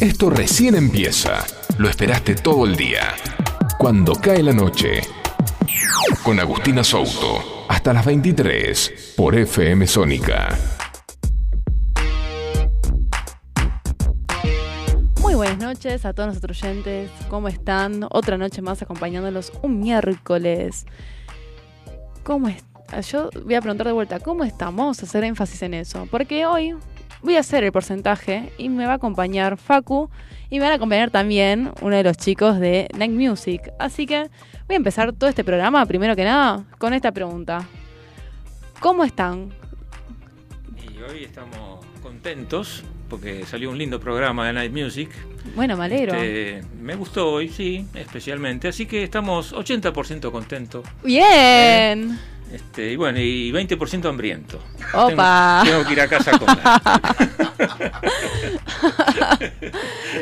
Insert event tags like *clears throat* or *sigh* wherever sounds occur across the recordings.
Esto recién empieza. Lo esperaste todo el día. Cuando cae la noche. Con Agustina Souto. Hasta las 23 por FM Sónica. Muy buenas noches a todos nuestros oyentes. ¿Cómo están? Otra noche más acompañándolos un miércoles. ¿Cómo es? Yo voy a preguntar de vuelta, ¿cómo estamos? Hacer énfasis en eso. Porque hoy voy a hacer el porcentaje y me va a acompañar Facu y me van a acompañar también uno de los chicos de Night Music. Así que voy a empezar todo este programa, primero que nada, con esta pregunta. ¿Cómo están? Y hoy estamos contentos porque salió un lindo programa de Night Music. Bueno, me alegro. Este, me gustó hoy, sí, especialmente. Así que estamos 80% contentos. Bien. Este, y bueno, y 20% hambriento. Opa. Tengo, tengo, que ir a casa a comer. *laughs*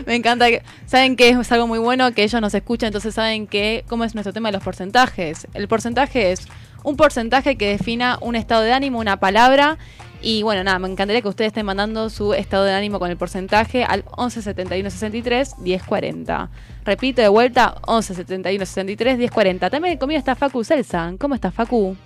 Me encanta. Que, saben que es algo muy bueno que ellos nos escuchan, entonces saben que cómo es nuestro tema de los porcentajes. El porcentaje es un porcentaje que defina un estado de ánimo, una palabra. Y bueno, nada, me encantaría que ustedes estén mandando su estado de ánimo con el porcentaje al 11 71 63 10 40. Repito de vuelta, 11 71 63 10 40. También conmigo está Facu Celsa. ¿Cómo está Facu?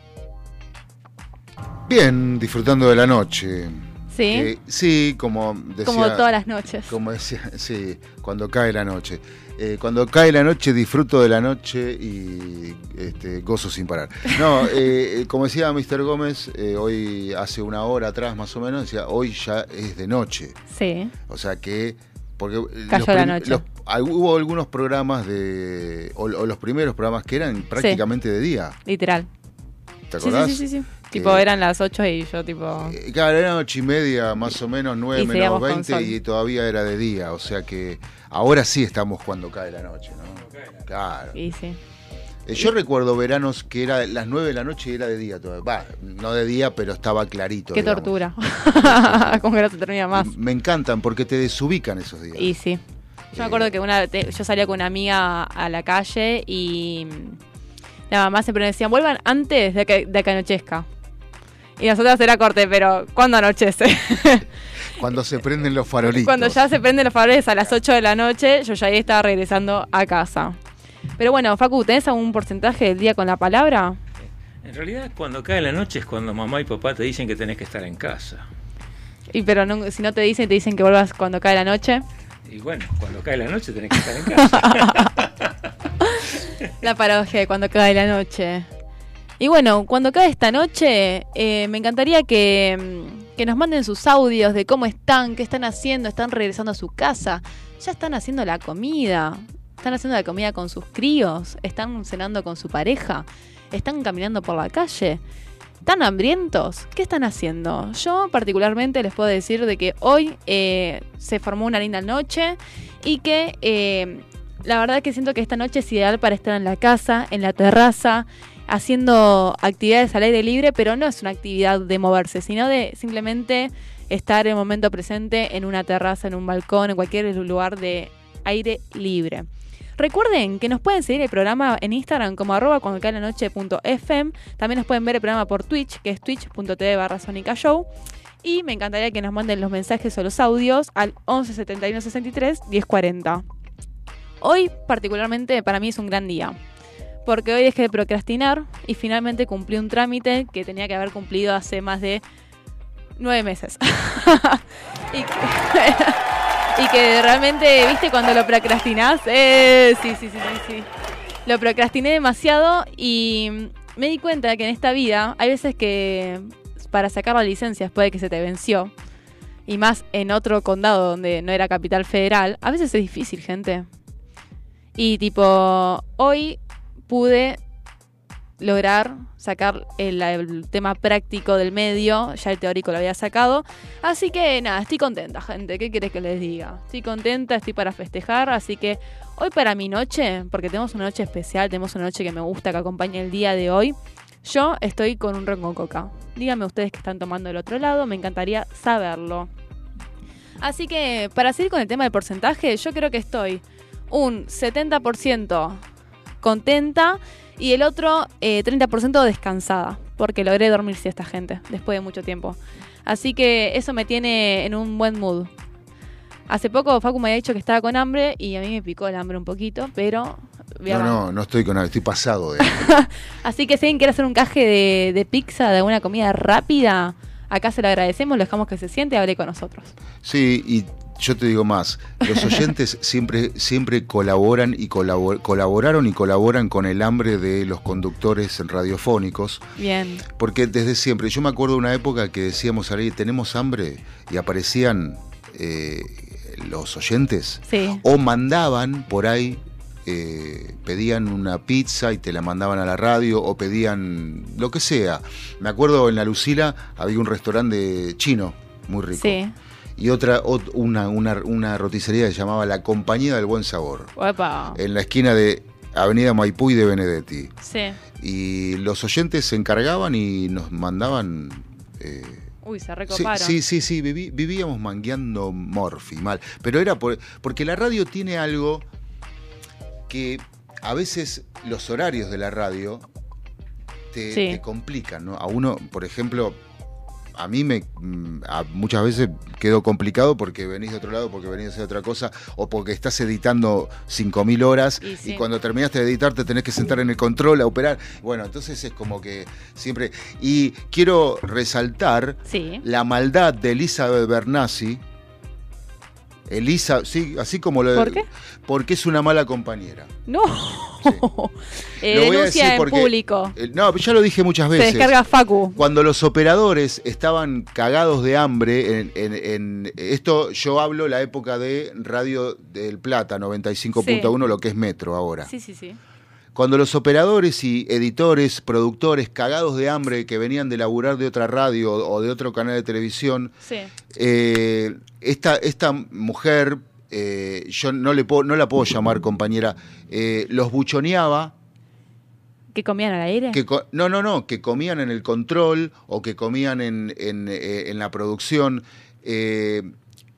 Bien, disfrutando de la noche. Sí. Eh, sí, como decía. Como todas las noches. Como decía, *laughs* sí, cuando cae la noche. Eh, cuando cae la noche disfruto de la noche y este, gozo sin parar. No, *laughs* eh, como decía Mr. Gómez, eh, hoy hace una hora atrás más o menos, decía, hoy ya es de noche. Sí. O sea que... Porque Cayó los la noche. los- hubo algunos programas de... O, o los primeros programas que eran prácticamente de día. Literal. ¿Te acordás? sí, sí, sí, sí. Tipo, Eh, eran las 8 y yo, tipo. Eh, Claro, eran ocho y media, más o menos, nueve Y menos seguíamos con 20 sol. y todavía era de día. O sea que ahora sí estamos cuando cae la noche, ¿no? Claro. Y sí. Eh, Yo recuerdo veranos que era las 9 de la noche y era de día todavía. Va, no de día, pero estaba clarito. Qué digamos. tortura. *laughs* Con que no se termina más. Me encantan porque te desubican esos días. Y sí. Yo me acuerdo que una te- yo salía con una amiga a la calle y la mamá siempre me decía, vuelvan antes de que, de que anochezca. Y nosotras era corte, pero ¿cuándo anochece? *laughs* Cuando se prenden los farolitos. Cuando ya se prenden los faroles a las 8 de la noche, yo ya ahí estaba regresando a casa. Pero bueno, Facu, ¿tenés algún porcentaje del día con la palabra? En realidad, cuando cae la noche es cuando mamá y papá te dicen que tenés que estar en casa. Y pero no- si no te dicen, te dicen que vuelvas cuando cae la noche. Y bueno, cuando cae la noche tenés que estar en casa. *laughs* La paradoja de cuando cae la noche. Y bueno, cuando cae esta noche, eh, me encantaría que, mm, que nos manden sus audios de cómo están, qué están haciendo, están regresando a su casa, ya están haciendo la comida, están haciendo la comida con sus críos, están cenando con su pareja, están caminando por la calle. ¿Están hambrientos? ¿Qué están haciendo? Yo particularmente les puedo decir de que hoy eh, se formó una linda noche y que eh, la verdad que siento que esta noche es ideal para estar en la casa, en la terraza, haciendo actividades al aire libre, pero no es una actividad de moverse, sino de simplemente estar en el momento presente en una terraza, en un balcón, en cualquier lugar de aire libre. Recuerden que nos pueden seguir el programa en Instagram como arroba cuando cae la noche FM. También nos pueden ver el programa por Twitch, que es twitch.tv barra Show. Y me encantaría que nos manden los mensajes o los audios al 11 71 63 10 40. Hoy particularmente para mí es un gran día. Porque hoy dejé de procrastinar y finalmente cumplí un trámite que tenía que haber cumplido hace más de nueve meses. *laughs* *laughs* y, que, realmente, viste, cuando lo procrastinás, eh, sí, sí, sí, sí, sí. Lo procrastiné demasiado y me di cuenta que en esta vida hay veces que para sacar la licencia después de que se te venció, y más en otro condado donde no era capital federal, a veces es difícil, gente. Y tipo, hoy pude lograr sacar el, tema práctico del medio, ya el teórico lo había sacado. Así que nada, estoy contenta, gente. ¿Qué querés que les diga? Estoy contenta, estoy para festejar, así que hoy para mi noche, porque tenemos una noche especial, tenemos una noche que me gusta que acompañe el día de hoy. Yo estoy con un ron con coca. Díganme ustedes que están tomando del otro lado, me encantaría saberlo. Así que para seguir con el tema del porcentaje, yo creo que estoy un 70% contenta y el otro eh, 30% descansada, porque logré dormir esta gente después de mucho tiempo. Así que eso me tiene en un buen mood. Hace poco Facu me había dicho que estaba con hambre y a mí me picó el hambre un poquito, pero... No, no, no estoy con nada, estoy pasado de. *laughs* Así que si alguien quiere hacer un caje de, de pizza, de alguna comida rápida, acá se lo agradecemos, lo dejamos que se siente y hable con nosotros. Sí, y yo te digo más, los *laughs* oyentes siempre, siempre colaboran y colabor- colaboraron y colaboran con el hambre de los conductores radiofónicos, Bien. porque desde siempre, yo me acuerdo de una época que decíamos aire, tenemos hambre, y aparecían eh, los oyentes, Sí. o mandaban por ahí, eh, pedían una pizza y te la mandaban a la radio, o pedían lo que sea. Me acuerdo en la Lucila había un restaurante chino muy rico Sí. Y otra, ot- una, una, una roticería que se llamaba La Compañía del Buen Sabor, Opa. en la esquina de Avenida Maipú y de Benedetti. Sí. Y los oyentes se encargaban y nos mandaban... eh, Uy, se recoparon. sí, sí, sí, viví- vivíamos mangueando morfi, mal. Pero era por, porque la radio tiene algo que a veces los horarios de la radio te, Sí. te complican, ¿no? A uno, por ejemplo, a mí me mm, a- muchas veces quedó complicado porque venís de otro lado, porque venís a hacer otra cosa, o porque estás editando 5.000 horas Y cuando terminaste de editar te tenés que sentar en el control a operar. Bueno, entonces es como que siempre... Y quiero resaltar Sí. la maldad de Elizabeth Bernassi. Elisa, sí, así como lo de- ¿Por qué? Porque es una mala compañera. No. *laughs* Eh, Lo voy a en público. Eh, No, ya lo dije muchas Se veces. descarga Facu. Cuando los operadores estaban cagados de hambre, en, en- en- esto yo hablo la época de Radio del Plata, 95.1, lo que es Metro ahora. Sí, sí, sí. Cuando los operadores y editores, productores, cagados de hambre que venían de laburar de otra radio o de otro canal de televisión, Sí. eh, esta, esta mujer, eh, yo no, le puedo, no la puedo llamar compañera, eh, los buchoneaba, ¿Que comían al aire? que co- no, no, no, que comían en el control o que comían en, en, eh, en la producción. eh,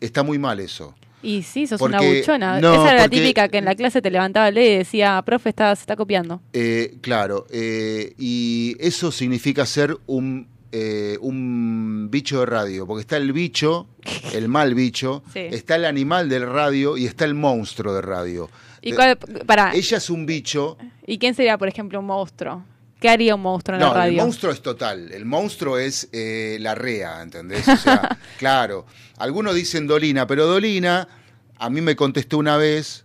está muy mal eso. Y sí, sos Porque- una buchona. no, Esa era la típica que en la clase te levantaba el dedo y decía, profe, está, se está copiando. Eh, claro, eh, y eso significa ser un, eh, un bicho de radio, porque está el bicho, *laughs* el mal bicho, Sí. está el animal del radio y está el monstruo de radio. ¿Y cuál, para, Ella es un bicho. ¿y quién sería, por ejemplo, un monstruo? ¿Qué haría un monstruo en No, la radio? el monstruo es total. El monstruo es eh, la rea, ¿entendés? O sea, *laughs* claro. Algunos dicen Dolina, pero Dolina a mí me contestó una vez.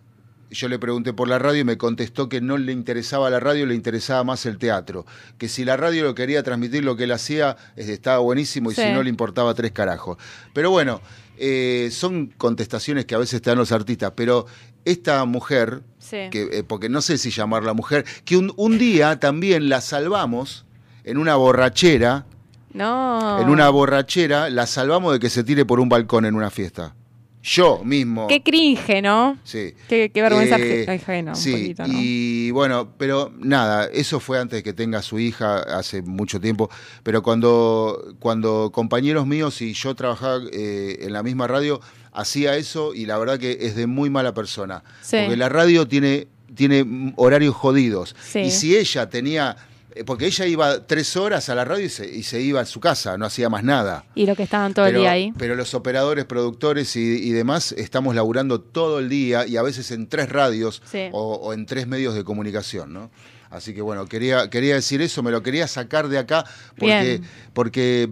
Yo le pregunté por la radio y me contestó que no le interesaba la radio, le interesaba más el teatro. Que si la radio lo quería transmitir lo que él hacía, estaba buenísimo y Sí. si no le importaba tres carajos. Pero bueno, eh, son contestaciones que a veces te dan los artistas. Pero esta mujer, Sí. que, eh, porque no sé si llamarla mujer, que un, un día también la salvamos en una borrachera, No. en una borrachera, la salvamos de que se tire por un balcón en una fiesta. Yo mismo. Qué cringe, ¿no? Sí. Qué, qué vergüenza Eh, ajena, un sí, poquito, ¿no? y bueno, pero nada, eso fue antes de que tenga su hija, hace mucho tiempo, pero cuando, cuando compañeros míos y yo trabajaba eh, en la misma radio, hacía eso y la verdad que es de muy mala persona, Sí. porque la radio tiene, tiene horarios jodidos, Sí. y si ella tenía, eh, porque ella iba tres horas a la radio y se, y se iba a su casa, no hacía más nada. Y lo que estaban todo pero, el día ahí. pero los operadores, productores y, y demás estamos laburando todo el día y a veces en tres radios Sí. o, o en tres medios de comunicación, ¿no? Así que bueno, quería, quería decir eso, me lo quería sacar de acá porque, Bien. porque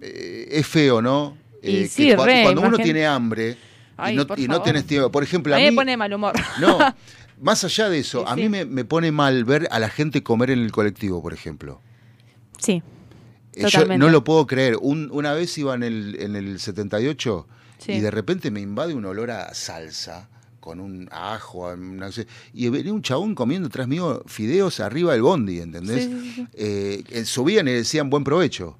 eh, es feo, ¿no? Eh, sí, que cua- re, cuando uno tiene hambre Ay, y, no, y no tenés tiempo, por ejemplo, A a mí me pone mal humor. no, *laughs* más allá de eso, Sí, a sí. mí me, me pone mal ver a la gente comer en el colectivo, por ejemplo. sí. Eh, Yo no lo puedo creer. Un- una vez iba en el, en el 78 Sí. y de repente me invade un olor a salsa con un ajo, a no sé, y venía un chabón comiendo tras mío fideos arriba del bondi, ¿entendés? Eh, eh, subían y decían buen provecho.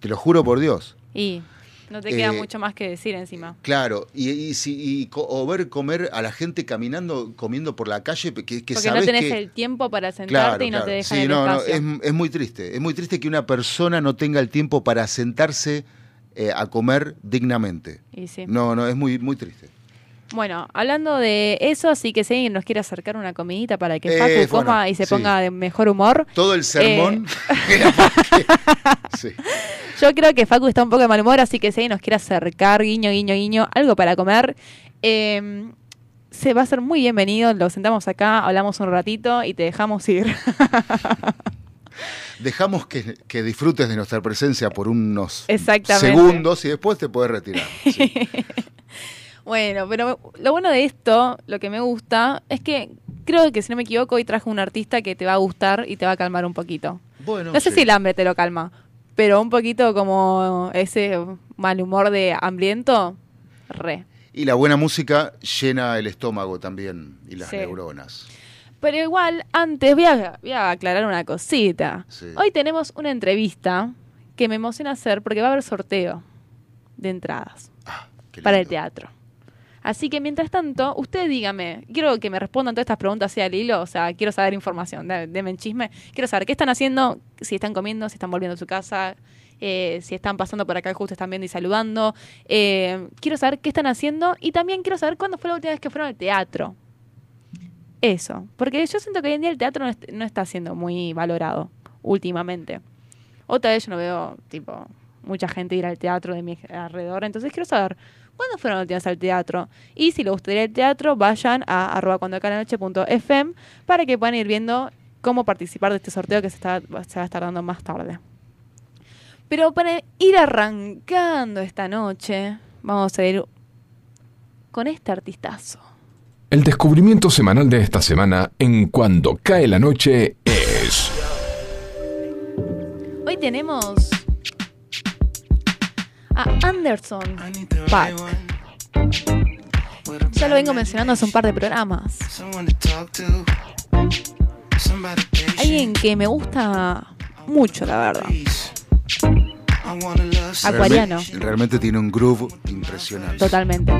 Te lo juro por Dios. Y no te queda Eh, mucho más que decir encima. Claro, y, y, si- y co- o ver comer a la gente caminando, comiendo por la calle, que, que Porque no sabés tenés que... el tiempo para sentarte Claro, y no claro. te dejan Sí, el no, no, espacio. es, es muy triste. Es muy triste que una persona no tenga el tiempo para sentarse eh, a comer dignamente. Y sí. No, no, es muy, muy triste. Bueno, hablando de eso, así que si alguien nos quiere acercar una comidita para que Eh, Facu bueno, coma y se sí. ponga de mejor humor. Todo el sermón Eh. *laughs* Sí. *laughs* Yo creo que Facu está un poco de mal humor, así que si alguien nos quiere acercar, guiño, guiño, guiño, algo para comer, eh, se va a ser muy bienvenido. Lo sentamos acá, hablamos un ratito y te dejamos ir. *laughs* Dejamos que, que disfrutes de nuestra presencia por unos segundos y después te puedes retirar. Sí. Bueno, pero lo bueno de esto, lo que me gusta, es que creo que si no me equivoco, hoy trajo un artista que te va a gustar y te va a calmar un poquito. Bueno, No sé sí. si el hambre te lo calma, pero un poquito como ese mal humor de hambriento, re. Y la buena música llena el estómago también y las Sí. neuronas. Pero igual, antes voy a, voy a aclarar una cosita. Sí. Hoy tenemos una entrevista que me emociona hacer porque va a haber sorteo de entradas Ah, para el teatro. Así que mientras tanto, usted dígame, quiero que me respondan todas estas preguntas así al hilo, o sea, quiero saber información, en chisme, quiero saber qué están haciendo, si están comiendo, si están volviendo a su casa, eh, si están pasando por acá justo están viendo y saludando, eh, quiero saber qué están haciendo y también quiero saber cuándo fue la última vez que fueron al teatro. Eso, porque yo siento que hoy en día el teatro no, no está siendo muy valorado últimamente. Otra vez yo no veo, tipo, mucha gente ir al teatro de mi alrededor, entonces quiero saber ¿Cuándo fueron las últimas al teatro? Y si les gustaría el teatro, vayan a arroba cuando acá la noche punto FM para que puedan ir viendo cómo participar de este sorteo que se, está, se va a estar dando más tarde. Pero para ir arrancando esta noche, vamos a ir con este artistazo. El descubrimiento semanal de esta semana en Cuando cae la noche es... Hoy tenemos a Anderson Paak. Ya lo vengo mencionando hace un par de programas. Alguien que me gusta mucho, la verdad. Acuariano. Realmente, realmente tiene un groove impresionante. Totalmente.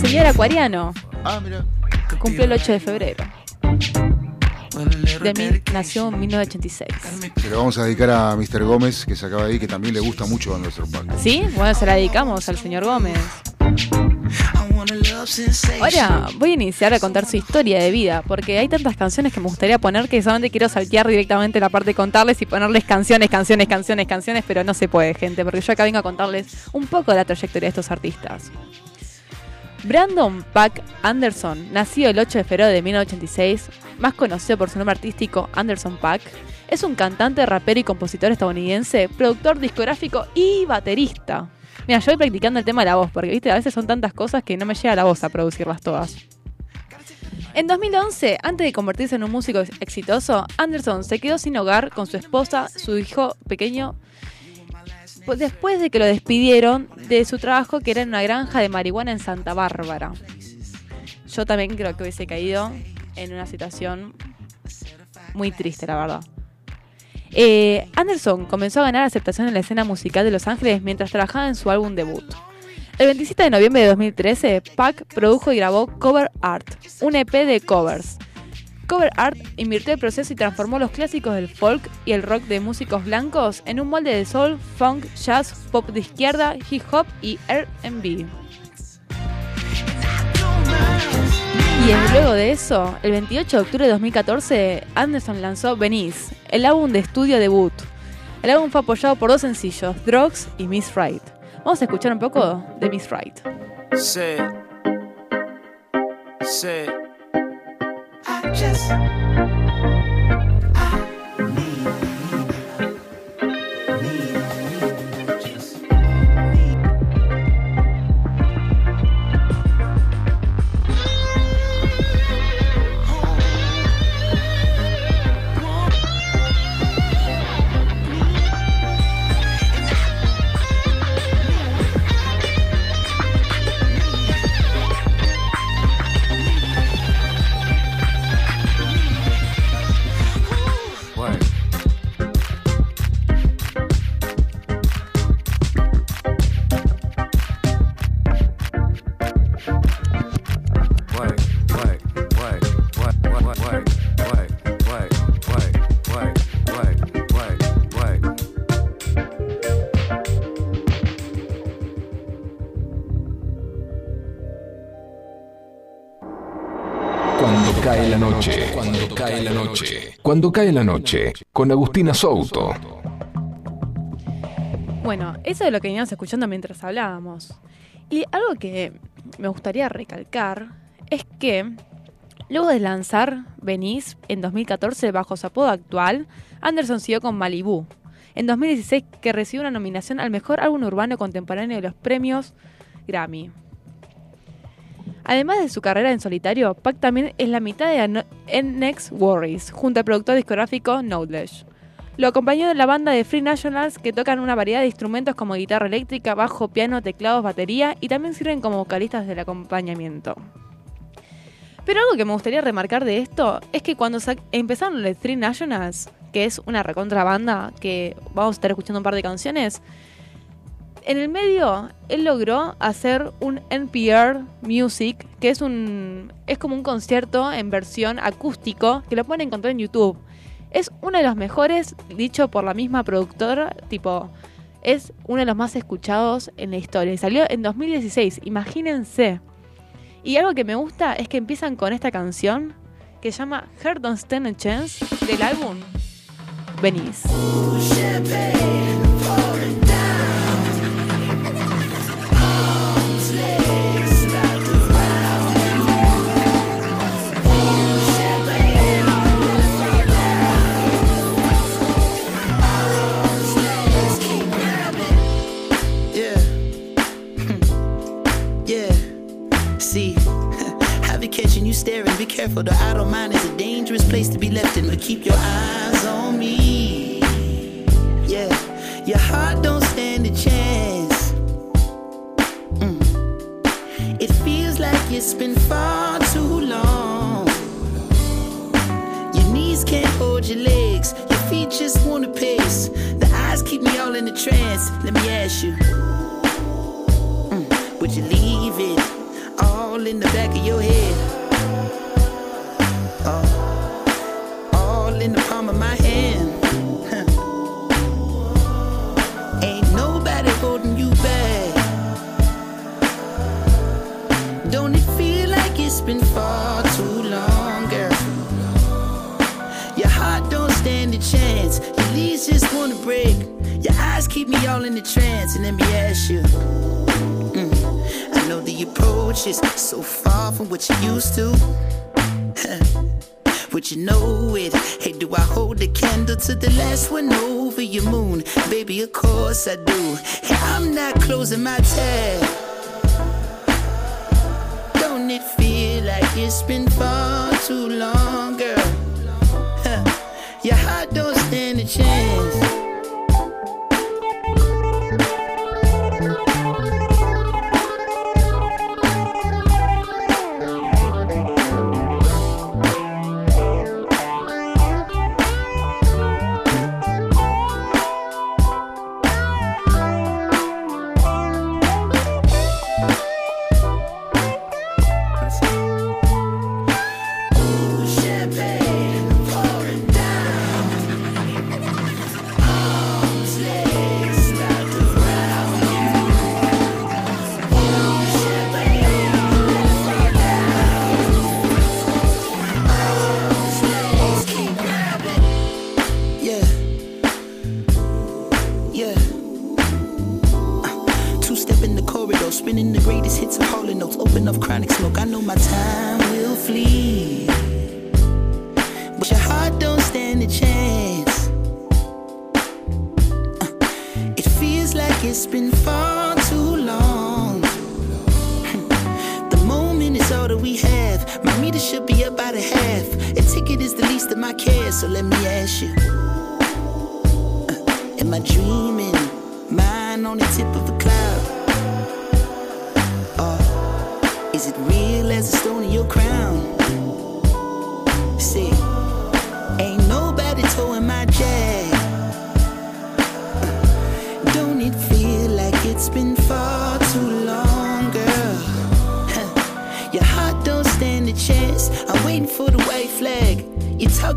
Señor Acuariano, Ah, mira. cumplió el 8 de febrero. De mí nació en 1986. Se lo vamos a dedicar a Mr. Gómez, que se acaba de ir, que también le gusta mucho Anderson Paak. ¿Sí? Bueno, se la dedicamos al señor Gómez. Ahora voy a iniciar a contar su historia de vida, porque hay tantas canciones que me gustaría poner que solamente quiero saltear directamente la parte de contarles y ponerles canciones, canciones, canciones, canciones, pero no se puede, gente, porque yo acá vengo a contarles un poco de la trayectoria de estos artistas. Brandon Pack Anderson, nacido el 8 de febrero de 1986, más conocido por su nombre artístico Anderson Pack, es un cantante, rapero y compositor estadounidense, productor discográfico y baterista. Mira, yo voy practicando el tema de la voz, porque viste, a veces son tantas cosas que no me llega la voz a producirlas todas. En 2011, antes de convertirse en un músico ex- exitoso, Anderson se quedó sin hogar con su esposa, su hijo pequeño, después de que lo despidieron de su trabajo que era en una granja de marihuana en Santa Bárbara. Yo también creo que hubiese caído en una situación muy triste, la verdad. Eh, Anderson comenzó a ganar aceptación en la escena musical de Los Ángeles mientras trabajaba en su álbum debut. El 27 de noviembre de 2013, Pac produjo y grabó Cover Art, un EP de covers. Cover Art invirtió el proceso y transformó los clásicos del folk y el rock de músicos blancos en un molde de soul, funk, jazz, pop de izquierda, hip hop y R&B. Y luego de eso, el 28 de octubre de 2014, Anderson lanzó Venice, el álbum de estudio debut. El álbum fue apoyado por dos sencillos, Drugs y Miss Right. Vamos a escuchar un poco de Miss Right. Just, cae la noche. Cuando cae la noche. Con Agustina Souto. Bueno, eso es lo que veníamos escuchando mientras hablábamos. Y algo que me gustaría recalcar es que luego de lanzar Venice en 2014 bajo su apodo actual, Anderson siguió con Malibu. En 2016 que recibió una nominación al mejor álbum urbano contemporáneo de los premios Grammy. Además de su carrera en solitario, Pac también es la mitad de Next Worries, junto al productor discográfico Knowledge. Lo acompañó de la banda de Free Nationals que tocan una variedad de instrumentos como guitarra eléctrica, bajo, piano, teclados, batería y también sirven como vocalistas del acompañamiento. Pero algo que me gustaría remarcar de esto es que cuando empezaron los Three Nationals, que es una recontra banda que vamos a estar escuchando un par de canciones, en el medio él logró hacer un NPR Music, que es un es como un concierto en versión acústico que lo pueden encontrar en YouTube. Es uno de los mejores, dicho por la misma productora, tipo es uno de los más escuchados en la historia y salió en 2016, imagínense. Y algo que me gusta es que empiezan con esta canción que se llama Heart Don't Stand a Chance del álbum Venice. Staring. Be careful, the idle mind is a dangerous place to be left in. But keep your eyes on me. Yeah, your heart don't stand a chance. Mm. It feels like it's been far too long. Your knees can't hold your legs. Your feet just wanna pace. The eyes keep me all in a trance. Let me ask you. mm, Would you leave it all in the back of your head? Oh, all in the palm of my hand. *laughs* Ain't nobody holding you back. Don't it feel like it's been far too long, girl? Your heart don't stand a chance. Your knees just wanna break. Your eyes keep me all in a trance. And let me ask you. mm, I know the approach is so far from what you used to. *laughs* Would you know it? Hey, do I hold the candle to the last one over your moon? Baby, of course I do. Hey, I'm not closing my tab. Don't it feel like it's been far too long, girl? Huh. Your heart don't stand a chance.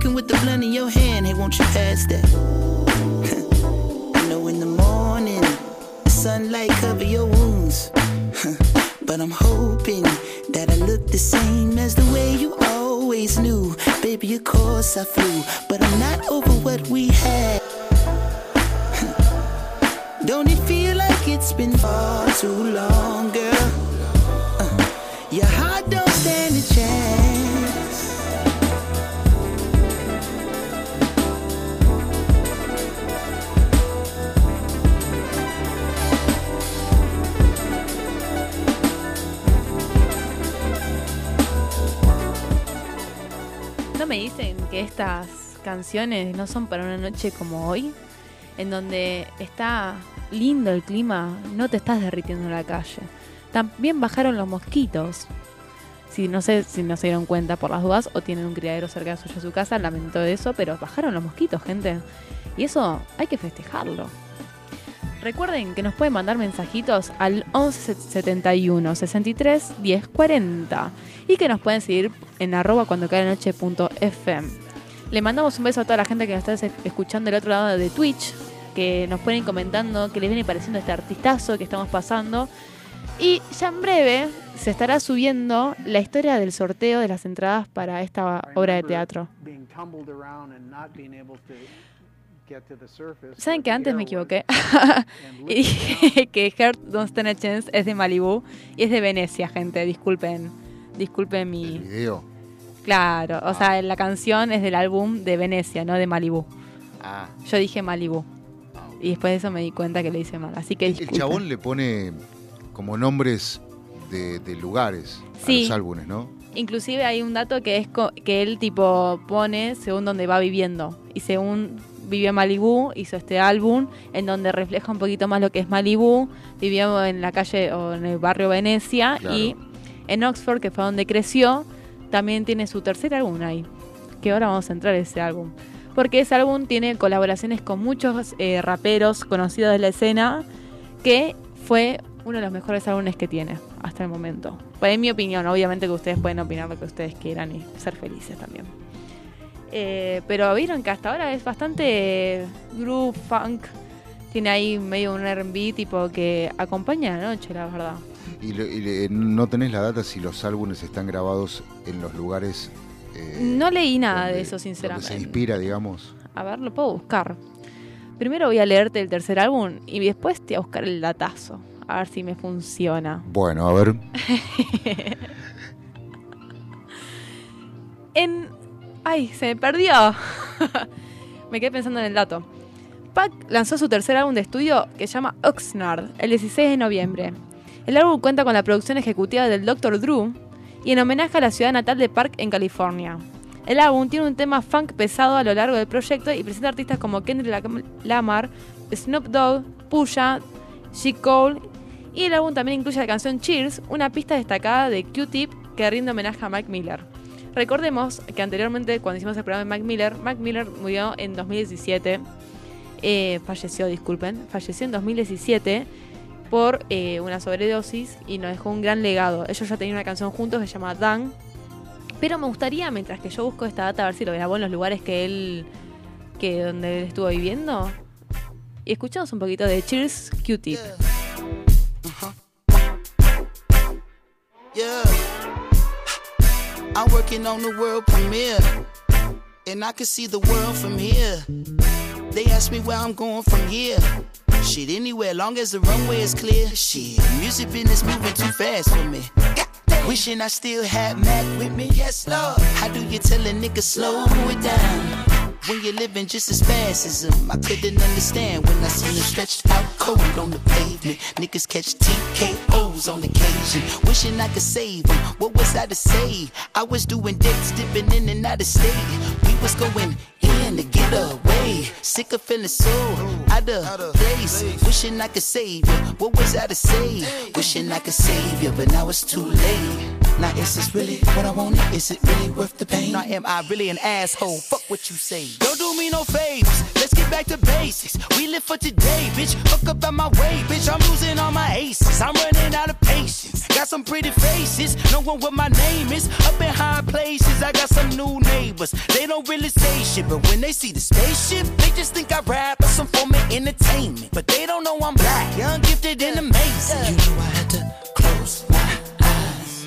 You're with the blunt in your hand. Hey, won't you pass that? *laughs* I know in the morning the sunlight cover your wounds, *laughs* but I'm hoping that I look the same as the way you always knew. Baby, of course I flew, but I'm not over what we had. *laughs* Don't it feel like it's been far too long, girl? Me dicen que estas canciones no son para una noche como hoy? En donde está lindo el clima, no te estás derritiendo en la calle. También bajaron los mosquitos. Si no sé si no se dieron cuenta por las dudas o tienen un criadero cerca de su casa, lamento eso, pero bajaron los mosquitos, gente. Y eso hay que festejarlo. Recuerden que nos pueden mandar mensajitos al 11 71 63 10 40 y que nos pueden seguir en arroba cuando cae punto FM. Le mandamos un beso a toda la gente que nos está escuchando del otro lado de Twitch, que nos pueden comentando qué les viene pareciendo este artistazo que estamos pasando. Y ya en breve se estará subiendo la historia del sorteo de las entradas para esta obra de teatro. ¿Saben que antes me equivoqué? *laughs* y dije que Heart Don't Stand a Chance es de Malibu y es de Venecia, gente. Disculpen. Disculpen mi. El video. Claro, o sea, la canción es del álbum de Venecia, no de Malibu. Ah. Yo dije Malibu. Y después de eso me di cuenta que le hice mal. Así que El chabón le pone como nombres de, de lugares Sí. a los álbumes, ¿no? Inclusive hay un dato que es co- que él tipo pone según donde va viviendo. Y según vivió en Malibú, hizo este álbum en donde refleja un poquito más lo que es Malibú. Vivió en la calle o en el barrio Venecia Claro. y en Oxford, que fue donde creció, también tiene su tercer álbum ahí. Que ahora vamos a entrar a ese álbum. Porque ese álbum tiene colaboraciones con muchos eh, raperos conocidos de la escena, que fue uno de los mejores álbumes que tiene hasta el momento. Pues en mi opinión, obviamente que ustedes pueden opinar lo que ustedes quieran y ser felices también. Eh, pero vieron que hasta ahora es bastante groove, funk. Tiene ahí medio un R&B tipo que acompaña la noche, la verdad. Y, le- y le- no tenés la data si los álbumes están grabados en los lugares. eh, No leí nada donde- de eso, sinceramente. se inspira, digamos. A ver, lo puedo buscar. Primero voy a leerte el tercer álbum y después te voy a buscar el datazo. A ver si me funciona. Bueno, a ver. *laughs* En. ¡Ay! Se me perdió. *laughs* me quedé pensando en el dato. Pac lanzó su tercer álbum de estudio que se llama Oxnard el 16 de noviembre. El álbum cuenta con la producción ejecutiva del Dr. Drew y en homenaje a la ciudad natal de Park en California. El álbum tiene un tema funk pesado a lo largo del proyecto y presenta artistas como Kendrick Lam- Lamar, Snoop Dogg, Pusha, G. Cole y el álbum también incluye la canción Cheers, una pista destacada de Q-Tip que rinde homenaje a Mike Miller. Recordemos que anteriormente, cuando hicimos el programa de Mac Miller, Mac Miller murió en 2017. eh, falleció, disculpen. Falleció en 2017 por eh, una sobredosis y nos dejó un gran legado. Ellos ya tenían una canción juntos que se llama Dan. Pero me gustaría, mientras que yo busco esta data, a ver si lo grabó en los lugares que él. que donde él estuvo viviendo. Y escuchamos un poquito de Cheers Q-Tip. Yeah. I'm working on the world premiere. And I can see the world from here. They ask me where I'm going from here. Shit, anywhere, long as the runway is clear. Shit, music business moving too fast for me. Wishing I still had Mac with me. Yes, Lord. How do you tell a nigga slow it down? When you're living just as fast as them, I couldn't understand when I seen them stretched out cold on the pavement. Niggas catch TKOs on occasion, wishing I could save them. What was I to say? I was doing dates, dipping in and out of state. We was going in to get away. Sick of feeling so out of place. Wishing I could save you. What was I to say? Wishing I could save you, but now it's too late. Now is this really what I wanted? Is it really worth the pain? Now am I really an asshole? Fuck what you say. Don't do me no favors. Let's get back to basics. We live for today, bitch. Fuck up out my way, bitch. I'm losing all my aces. I'm running out of patience. Got some pretty faces. No one what my name is. Up in high places. I got some new neighbors. They don't really say shit, but when they see the spaceship, they just think I rap or some form of entertainment. But they don't know I'm black, young, gifted, and amazing. You know I had to close my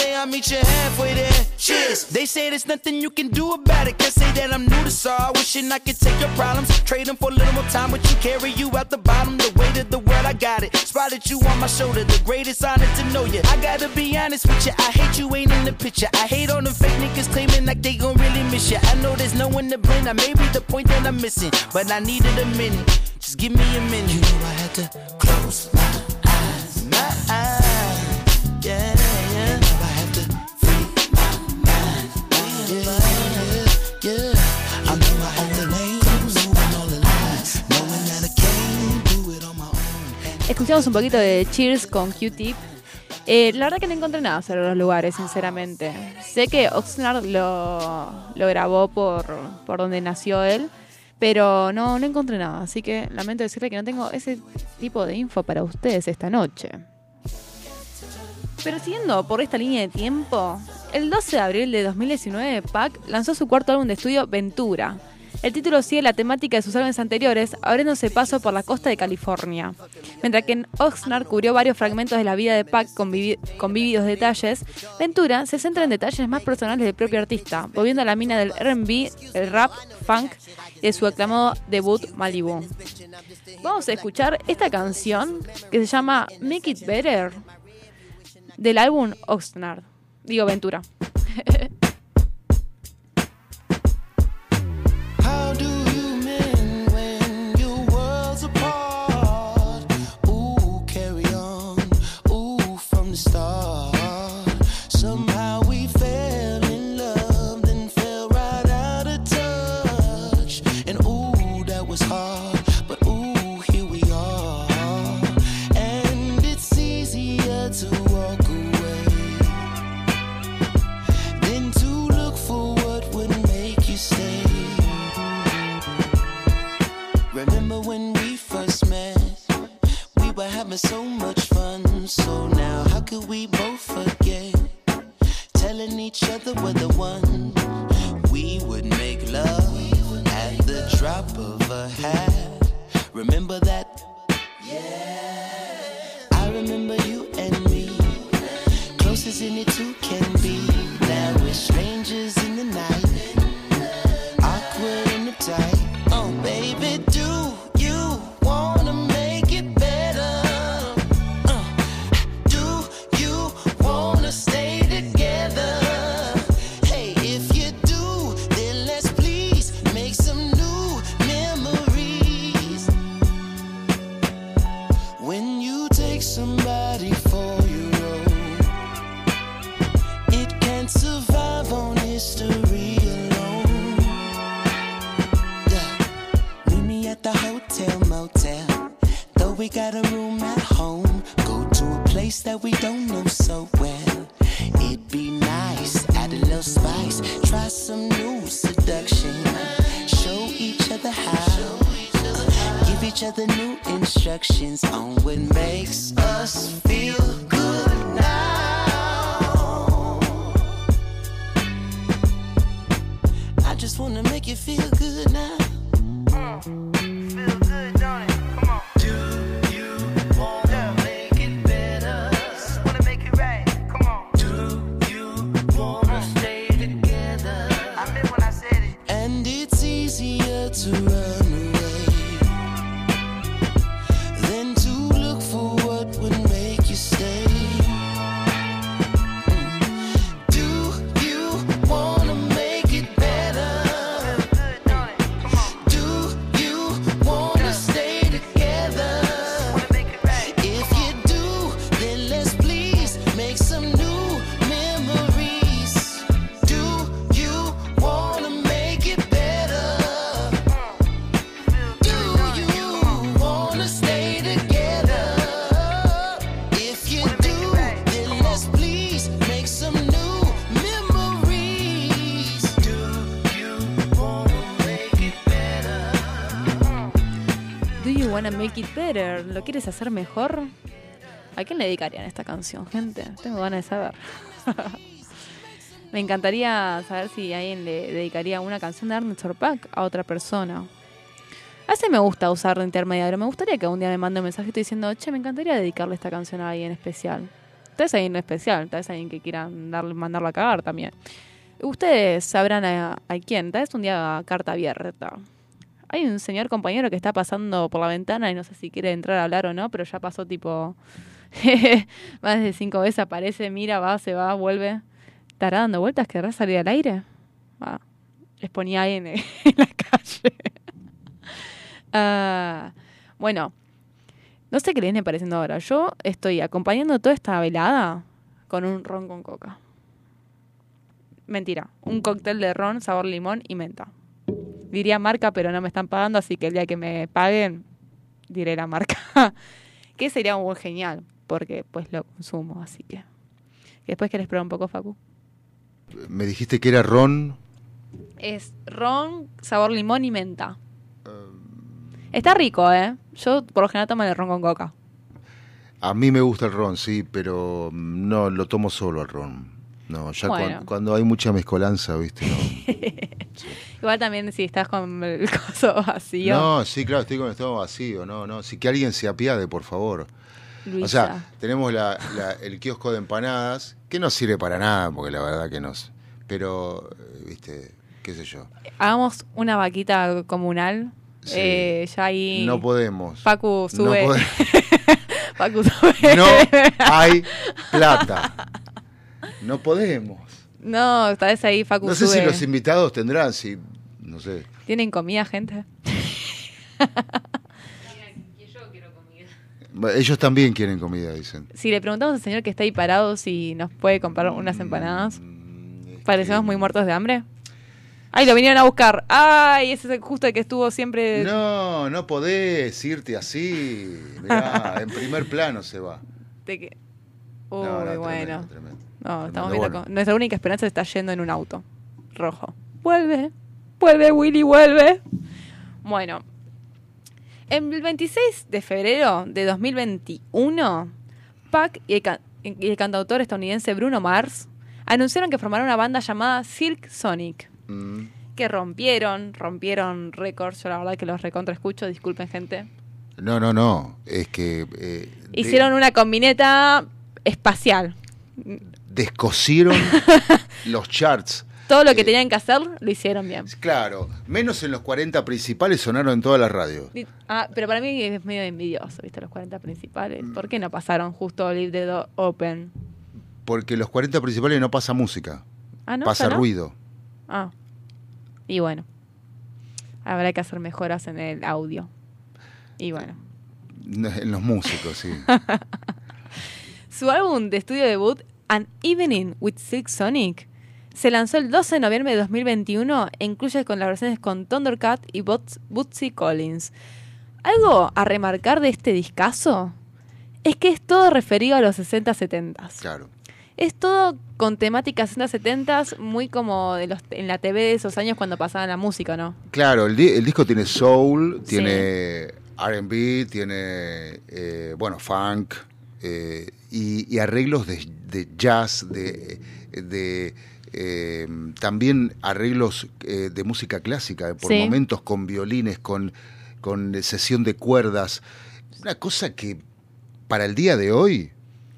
Know I'll meet you halfway there. Cheers. They say there's nothing you can do about it. Can't say that I'm new to sorrow. Wishing I could take your problems, trade them for a little more time. But you carry you out the bottom, the weight of the world. I got it. Spotted you on my shoulder. The greatest honor to know you. I gotta be honest with you. I hate you ain't in the picture. I hate all the fake niggas claiming like they gon' really miss you. I know there's no one to blame. I may be the point that I'm missing, but I needed a minute. Just give me a minute. You know I had to close my eyes, my eyes. Yeah. Escuchamos un poquito de Cheers con Q-Tip. Eh, la verdad que no encontré nada sobre los lugares, sinceramente. Sé que Oxnard lo, lo grabó por, por donde nació él, pero no, no encontré nada. Así que lamento decirle que no tengo ese tipo de info para ustedes esta noche. Pero siguiendo por esta línea de tiempo, el 12 de abril de 2019, Pac lanzó su cuarto álbum de estudio, Ventura. El título sigue la temática de sus álbumes anteriores, abriéndose paso por la costa de California. Mientras que Oxnard cubrió varios fragmentos de la vida de Pac con, con vívidos detalles, Ventura se centra en detalles más personales del propio artista, volviendo a la mina del RB, el rap, funk y de su aclamado debut Malibu. Vamos a escuchar esta canción que se llama Make It Better del álbum Oxnard. Digo Ventura. *laughs* make? ¿Lo quieres hacer mejor? ¿A quién le dedicarían esta canción, gente? Tengo ganas de saber. *laughs* Me encantaría saber si alguien le dedicaría una canción de Ernest Pack a otra persona. A veces me gusta usar de intermediario. Me gustaría que un día me mande un mensajito diciendo, che, me encantaría dedicarle esta canción a alguien especial. Tal vez alguien especial, tal vez alguien que quiera darle, mandarla a cagar también. Ustedes sabrán a, a quién. Tal vez un día carta abierta. Hay un señor compañero que está pasando por la ventana y no sé si quiere entrar a hablar o no, pero ya pasó tipo *laughs* más de cinco veces, aparece, mira, va, se va, vuelve. ¿Estará dando vueltas? ¿Querrá salir al aire? Va. Les ponía ahí en, *laughs* en la calle. *laughs* Ah, bueno, no sé qué les viene pareciendo ahora. Yo estoy acompañando toda esta velada con un ron con coca. Mentira, un cóctel de ron, sabor limón y menta. Diría marca, pero no me están pagando, así que el día que me paguen, diré la marca. *laughs* que sería un buen genial, porque pues lo consumo, así que. Después querés probar un poco, Facu. Me dijiste que era ron. Es ron, sabor limón y menta. Está rico, ¿eh? Yo por lo general tomo el ron con coca. A mí me gusta el ron, sí, pero no lo tomo solo el ron. No, ya Bueno. cuando hay mucha mezcolanza, ¿viste? No, *laughs* Igual también si estás con el *laughs* coso vacío. no sí, claro, estoy con el estómago vacío, no, no. Sí, que alguien se apiade, por favor. Luisa. O sea, tenemos la- la- el kiosco de empanadas, que no sirve para nada, porque la verdad que no. Pero, eh, viste, qué sé yo. Hagamos una vaquita comunal. Sí. Eh, ya ahí. No podemos. Facu sube. No, Facu *laughs* sube. no hay plata. No podemos. No, vez ahí Facu No sé sube. si los invitados tendrán, si, no sé. ¿Tienen comida, gente? Ellos también quieren comida, dicen. Si le preguntamos al señor que está ahí parado si nos puede comprar unas empanadas, Mm, este, ¿parecemos muy muertos de hambre? ¡Ay, lo vinieron a buscar! ¡Ay, ese es el justo el que estuvo siempre... No, no podés irte así. Mirá, en primer plano se va. *laughs* de que- Uy, No, no, bueno. tremendo, tremendo. No, estamos viendo bueno. con- Nuestra única esperanza está yendo en un auto rojo. Vuelve, vuelve, Willy, vuelve. Bueno, el 26 de febrero de 2021, Pac y el, y el cantautor estadounidense Bruno Mars anunciaron que formaron una banda llamada Silk Sonic. Mm. Que rompieron, rompieron récords. Yo la verdad que los recontra escucho, disculpen gente. No, no, no. Es que. eh, de- Hicieron una combineta espacial. Descosieron *laughs* los charts. Todo lo que Eh, tenían que hacer lo hicieron bien. Claro, menos en los 40 principales sonaron en todas las radios. Di- Ah, pero para mí es medio envidioso, ¿viste? Los 40 principales. ¿Por qué no pasaron justo Leave the Door Open? Porque los 40 principales no pasa música, Ah, ¿no? pasa ruido. Ah. Y bueno. Habrá que hacer mejoras en el audio. Y bueno. En los músicos, sí. *laughs* Su álbum de estudio debut, An Evening with Silk Sonic, se lanzó el 12 de noviembre de 2021 e incluye colaboraciones con Thundercat y Bootsy Collins. Algo a remarcar de este discazo es que es todo referido a los 60-70s. Claro. Es todo con temáticas 60-70s, muy como de los, en la TV de esos años cuando pasaban la música, ¿no? Claro, el, di- el disco tiene soul, Sí. tiene RB, tiene, eh, bueno, funk eh, y, y arreglos de, de jazz, de, de, eh, también arreglos eh, de música clásica, por Sí. momentos con violines, con, con sesión de cuerdas. Una cosa que para el día de hoy,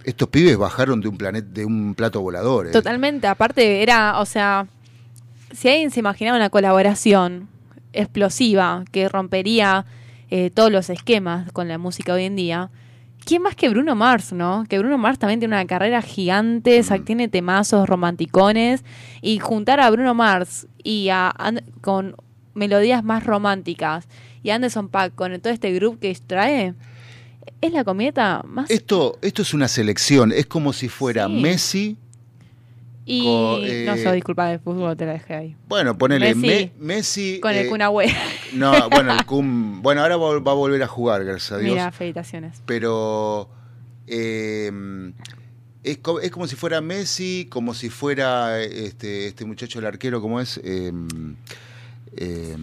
estos pibes bajaron de un, planeta, de un plato volador. ¿eh? Totalmente, aparte era, o sea, si alguien se imaginaba una colaboración explosiva que rompería eh, todos los esquemas con la música hoy en día, ¿quién más que Bruno Mars, no? Que Bruno Mars también tiene una carrera gigante, Mm. tiene temazos romanticones, y juntar a Bruno Mars y a And- con melodías más románticas y Anderson Paak con todo este grupo que trae, es la comieta más... Esto, esto es una selección, es como si fuera Sí. Messi. Y co- no eh, soy disculpa de fútbol, te la dejé ahí. Bueno, ponele Messi. Me- Messi. Con el eh, Kun Agüero. No, bueno, el Kun. Bueno, ahora va, va a volver a jugar, gracias a Dios. Mira, felicitaciones. Pero. eh, es, es como si fuera Messi, como si fuera este, este muchacho, el arquero, ¿cómo es? Eh, eh,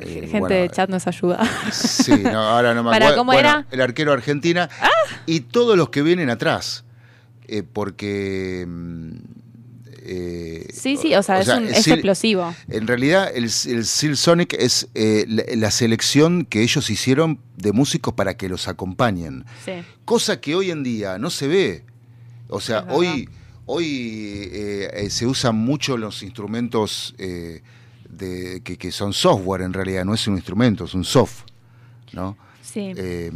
eh, Gente bueno, de chat nos ayuda. Sí, no, ahora no me *laughs* Para, acuerdo. ¿cómo Bueno, era? Ah. El arquero Argentina y todos los que vienen atrás. Eh, porque mm, eh, Sí, sí, o sea, es, un- es explosivo. En realidad, el, el Sonic es eh, la, la selección que ellos hicieron de músicos para que los acompañen. Sí. Cosa que hoy en día no se ve. O sea, hoy, hoy eh, eh, se usan mucho los instrumentos eh, de, que, que son software en realidad, no es un instrumento, es un soft. ¿no? Sí. Eh,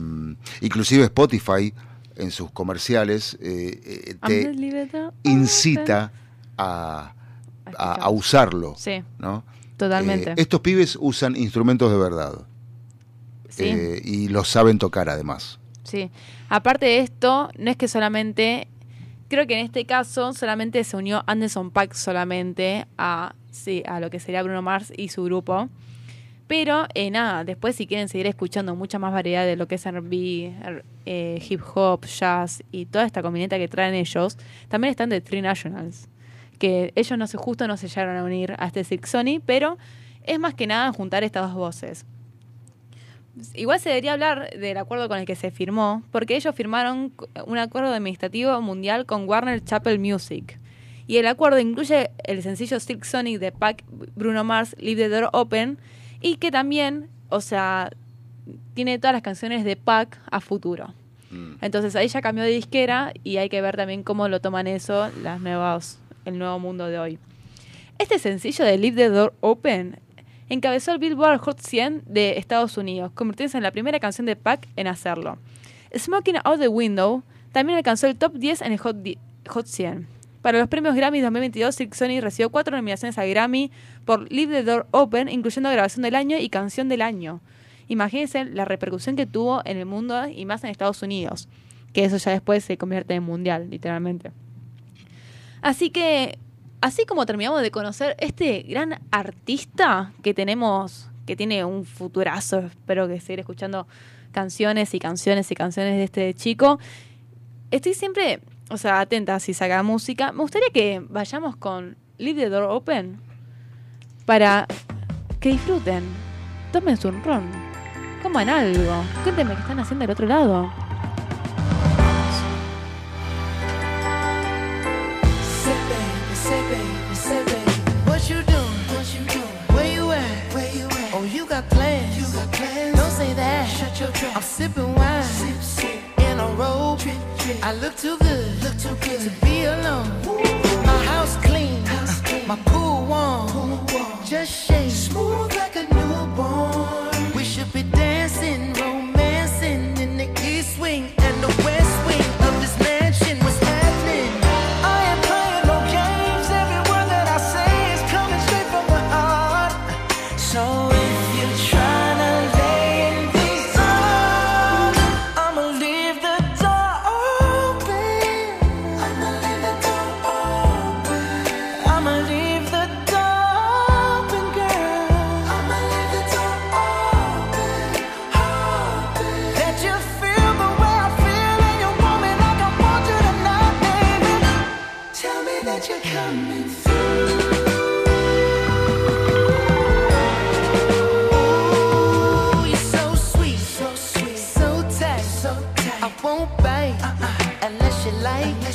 inclusive Spotify en sus comerciales eh, eh, te libertad- incita a, a- a usarlo. Sí, ¿no? totalmente. Eh, estos pibes usan instrumentos de verdad sí. eh, y los saben tocar además. Sí. Aparte de esto, no es que solamente. Creo que en este caso solamente se unió Anderson Paak solamente a, sí, a lo que sería Bruno Mars y su grupo. Pero eh, nada, después si quieren seguir escuchando mucha más variedad de lo que es R&B, eh, hip hop, jazz y toda esta combineta que traen ellos, también están de Three Nationals. Que ellos no se justo no se llegaron a unir a este Six Sony, pero es más que nada juntar estas dos voces. Igual se debería hablar del acuerdo con el que se firmó, porque ellos firmaron un acuerdo administrativo mundial con Warner Chappell Music. Y el acuerdo incluye el sencillo Silk Sonic de Pac Bruno Mars, Leave the Door Open, y que también, o sea, tiene todas las canciones de Pac a futuro. Entonces ahí ya cambió de disquera y hay que ver también cómo lo toman eso las nuevas, el nuevo mundo de hoy. Este sencillo de Leave the Door Open encabezó el Billboard Hot 100 de Estados Unidos, convirtiéndose en la primera canción de Pac en hacerlo. Smoking Out the Window también alcanzó el top 10 en el Hot, Hot 100. Para los premios Grammy 2022, Silk Sonic recibió cuatro nominaciones al Grammy por Leave the Door Open, incluyendo Grabación del Año y Canción del Año. Imagínense la repercusión que tuvo en el mundo y más en Estados Unidos, que eso ya después se convierte en mundial, literalmente. Así que, así como terminamos de conocer este gran artista que tenemos, que tiene un futurazo, espero que seguir escuchando canciones y canciones y canciones de este chico, estoy siempre, o sea, atenta si saca música. Me gustaría que vayamos con Leave the Door Open para que disfruten, tómense un ron, coman algo, cuéntenme qué están haciendo del otro lado. Say baby, say baby, say baby. What you doing? What you doing? Where you at? Where you at? Oh, you got plans. You got plans. Don't say that. Shut your trap. I'm sipping wine. Sip, sip. In a robe. Trip, trip. I look too good. Too good to be alone. My house clean. My. Pool warm. Just shake. Smooth like a newborn.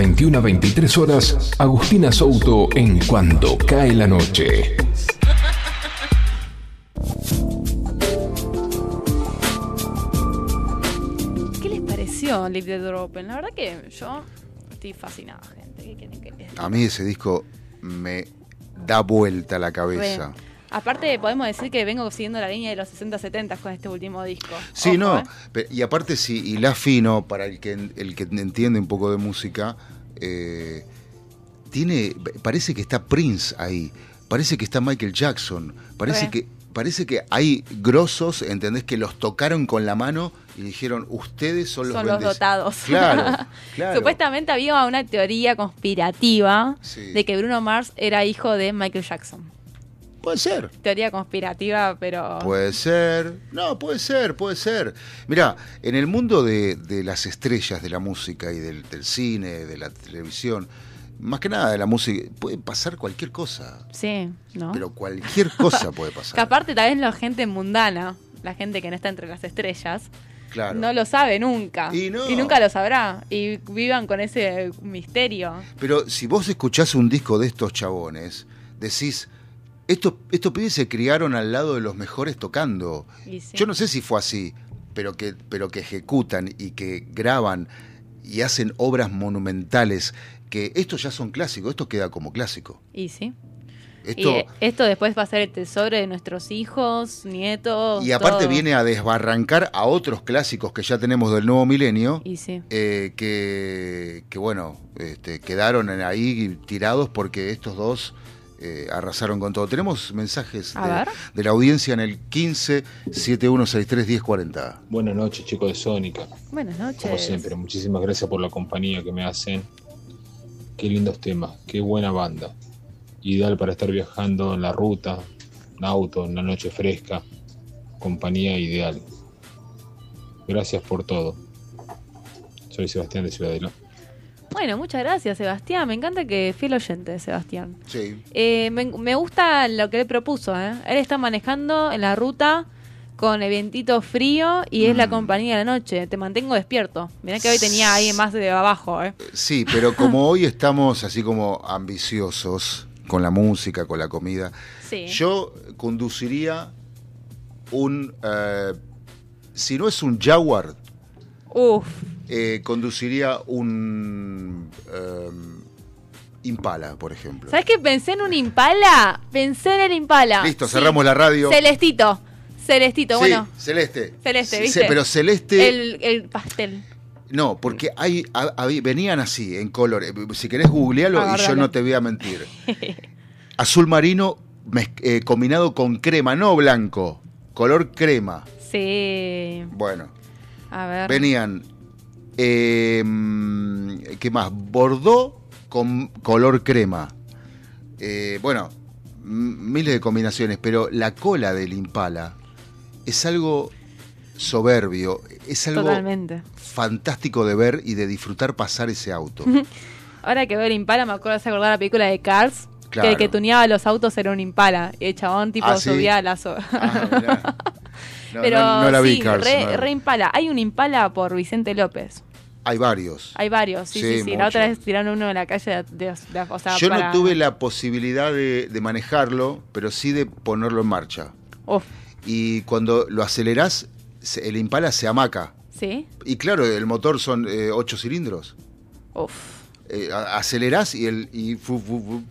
21 a 23 horas, Agustina Souto en Cuando cae la noche. ¿Qué les pareció Live the Door Open? La verdad que yo estoy fascinada, gente. ¿Qué quieren que les diga? A mí ese disco me da vuelta la cabeza. Aparte, podemos decir que vengo siguiendo la línea de los 60-70 con este último disco. Sí, Ojo, no. ¿eh? Y aparte, sí, y la fino, para el que, el que entiende un poco de música, eh, tiene. Parece que está Prince ahí. Parece que está Michael Jackson. Parece Re. que. Parece que hay grosos, ¿entendés? Que los tocaron con la mano y dijeron, ustedes son los Son los bendec-". dotados. Claro, *laughs* claro. Supuestamente había una teoría conspirativa Sí. de que Bruno Mars era hijo de Michael Jackson. Puede ser. Teoría conspirativa, pero... Puede ser. No, puede ser, puede ser. Mirá, en el mundo de, de las estrellas de la música y del, del cine, de la televisión, más que nada de la música, puede pasar cualquier cosa. Sí, ¿no? Pero cualquier cosa *laughs* puede pasar. Que aparte tal vez la gente mundana, la gente que no está entre las estrellas, Claro. no lo sabe nunca. Y no. nunca lo sabrá. Y vivan con ese misterio. Pero si vos escuchás un disco de estos chabones, decís, estos, estos pibes se criaron al lado de los mejores tocando. Sí. Yo no sé si fue así, pero que, pero que ejecutan y que graban y hacen obras monumentales, que estos ya son clásicos, esto queda como clásico. Y sí. Esto, Y eh, esto después va a ser el tesoro de nuestros hijos, nietos. y aparte todo. viene a desbarrancar a otros clásicos que ya tenemos del nuevo milenio, Y sí. eh, que, que, bueno, este, quedaron ahí tirados porque estos dos eh, arrasaron con todo. Tenemos mensajes de, la audiencia en el 15 7163 1040. Buenas noches, chicos de Sónica. Buenas noches. Como siempre, muchísimas gracias por la compañía que me hacen. Qué lindos temas, qué buena banda. Ideal para estar viajando en la ruta, en auto, en la noche fresca. Compañía ideal. Gracias por todo. Soy Sebastián de Ciudadela. Bueno, muchas gracias, Sebastián. Me encanta que fiel oyente, Sebastián. Sí. Eh, me, me gusta lo que él propuso. ¿eh? Él está manejando en la ruta con el vientito frío y es la Mm. compañía de la noche. Te mantengo despierto. Mirá que hoy tenía ahí más de abajo. ¿eh? Sí, pero como *laughs* hoy estamos así como ambiciosos con la música, con la comida, Sí. yo conduciría un, eh, si no es un Jaguar, Uf. Eh, conduciría un eh, Impala, por ejemplo. ¿Sabes qué? Pensé en un Impala. Pensé en el Impala. Listo, Sí. cerramos la radio. Celestito. Celestito, Sí, bueno. celeste. Celeste, ¿viste? pero celeste, El, el pastel. no, porque hay, venían así, en color. Eh, Si querés googlealo y yo no te voy a mentir. Azul marino mez- eh, combinado con crema, no blanco, color crema. Sí. Bueno, A ver. venían, eh, mm, ¿qué más? Bordeaux con color crema. Eh, bueno, miles de combinaciones, pero la cola del Impala es algo soberbio, es algo Totalmente. fantástico de ver y de disfrutar pasar ese auto. *laughs* Ahora que veo el Impala, me acuerdo de acordar la película de Cars. Claro. Que el que tuneaba los autos era un Impala. Y el chabón, tipo, Ah, ¿sí? subía a la. so- Ah. *laughs* No, Pero no- no la vi, sí, Cars, re, re Impala. Hay un Impala por Vicente López. Hay varios. Hay varios, sí, Sí, sí, sí. La otra vez tiraron uno en la calle de, de- de- o sea, Yo para- no tuve la posibilidad de, de manejarlo, pero sí de ponerlo en marcha. Uf, Y cuando lo acelerás, se- el Impala se amaca. ¿sí? Y claro, el motor son eh, ocho cilindros. Uf. Eh, acelerás y, el, y fu- fu- fu-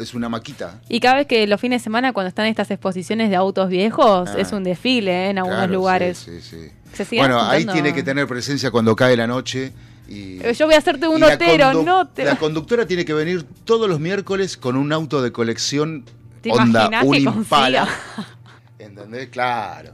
es una maquita. Y cada vez que los fines de semana, cuando están estas exposiciones de autos viejos, Ah. es un desfile ¿eh? en algunos Claro, lugares. sí, sí, sí. Se siguen Bueno, ahí tiene que tener presencia cuando cae la noche. Y, Eh, Yo voy a hacerte un notero, no te La conductora tiene que venir todos los miércoles con un auto de colección ¿Te onda, un Impala. *laughs* ¿Entendés? Claro.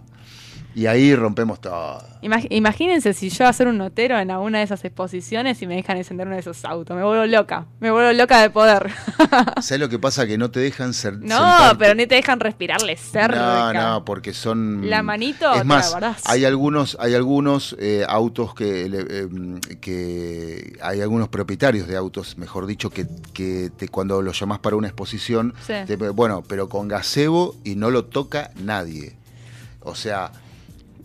Y ahí rompemos todo. Imag- imagínense si yo hacer un notero en alguna de esas exposiciones y me dejan encender uno de esos autos. Me vuelvo loca. Me vuelvo loca de poder. *laughs* ¿Sabes lo que pasa? Que no te dejan ser. no, sentarte. pero ni te dejan respirarle cerca. No, no, porque son. La manito Es la más, guardás. hay algunos, hay algunos eh, autos que, eh, que hay algunos propietarios de autos, mejor dicho, que, que te, cuando los llamás para una exposición, Sí. te- bueno, pero con gazebo y no lo toca nadie. O sea,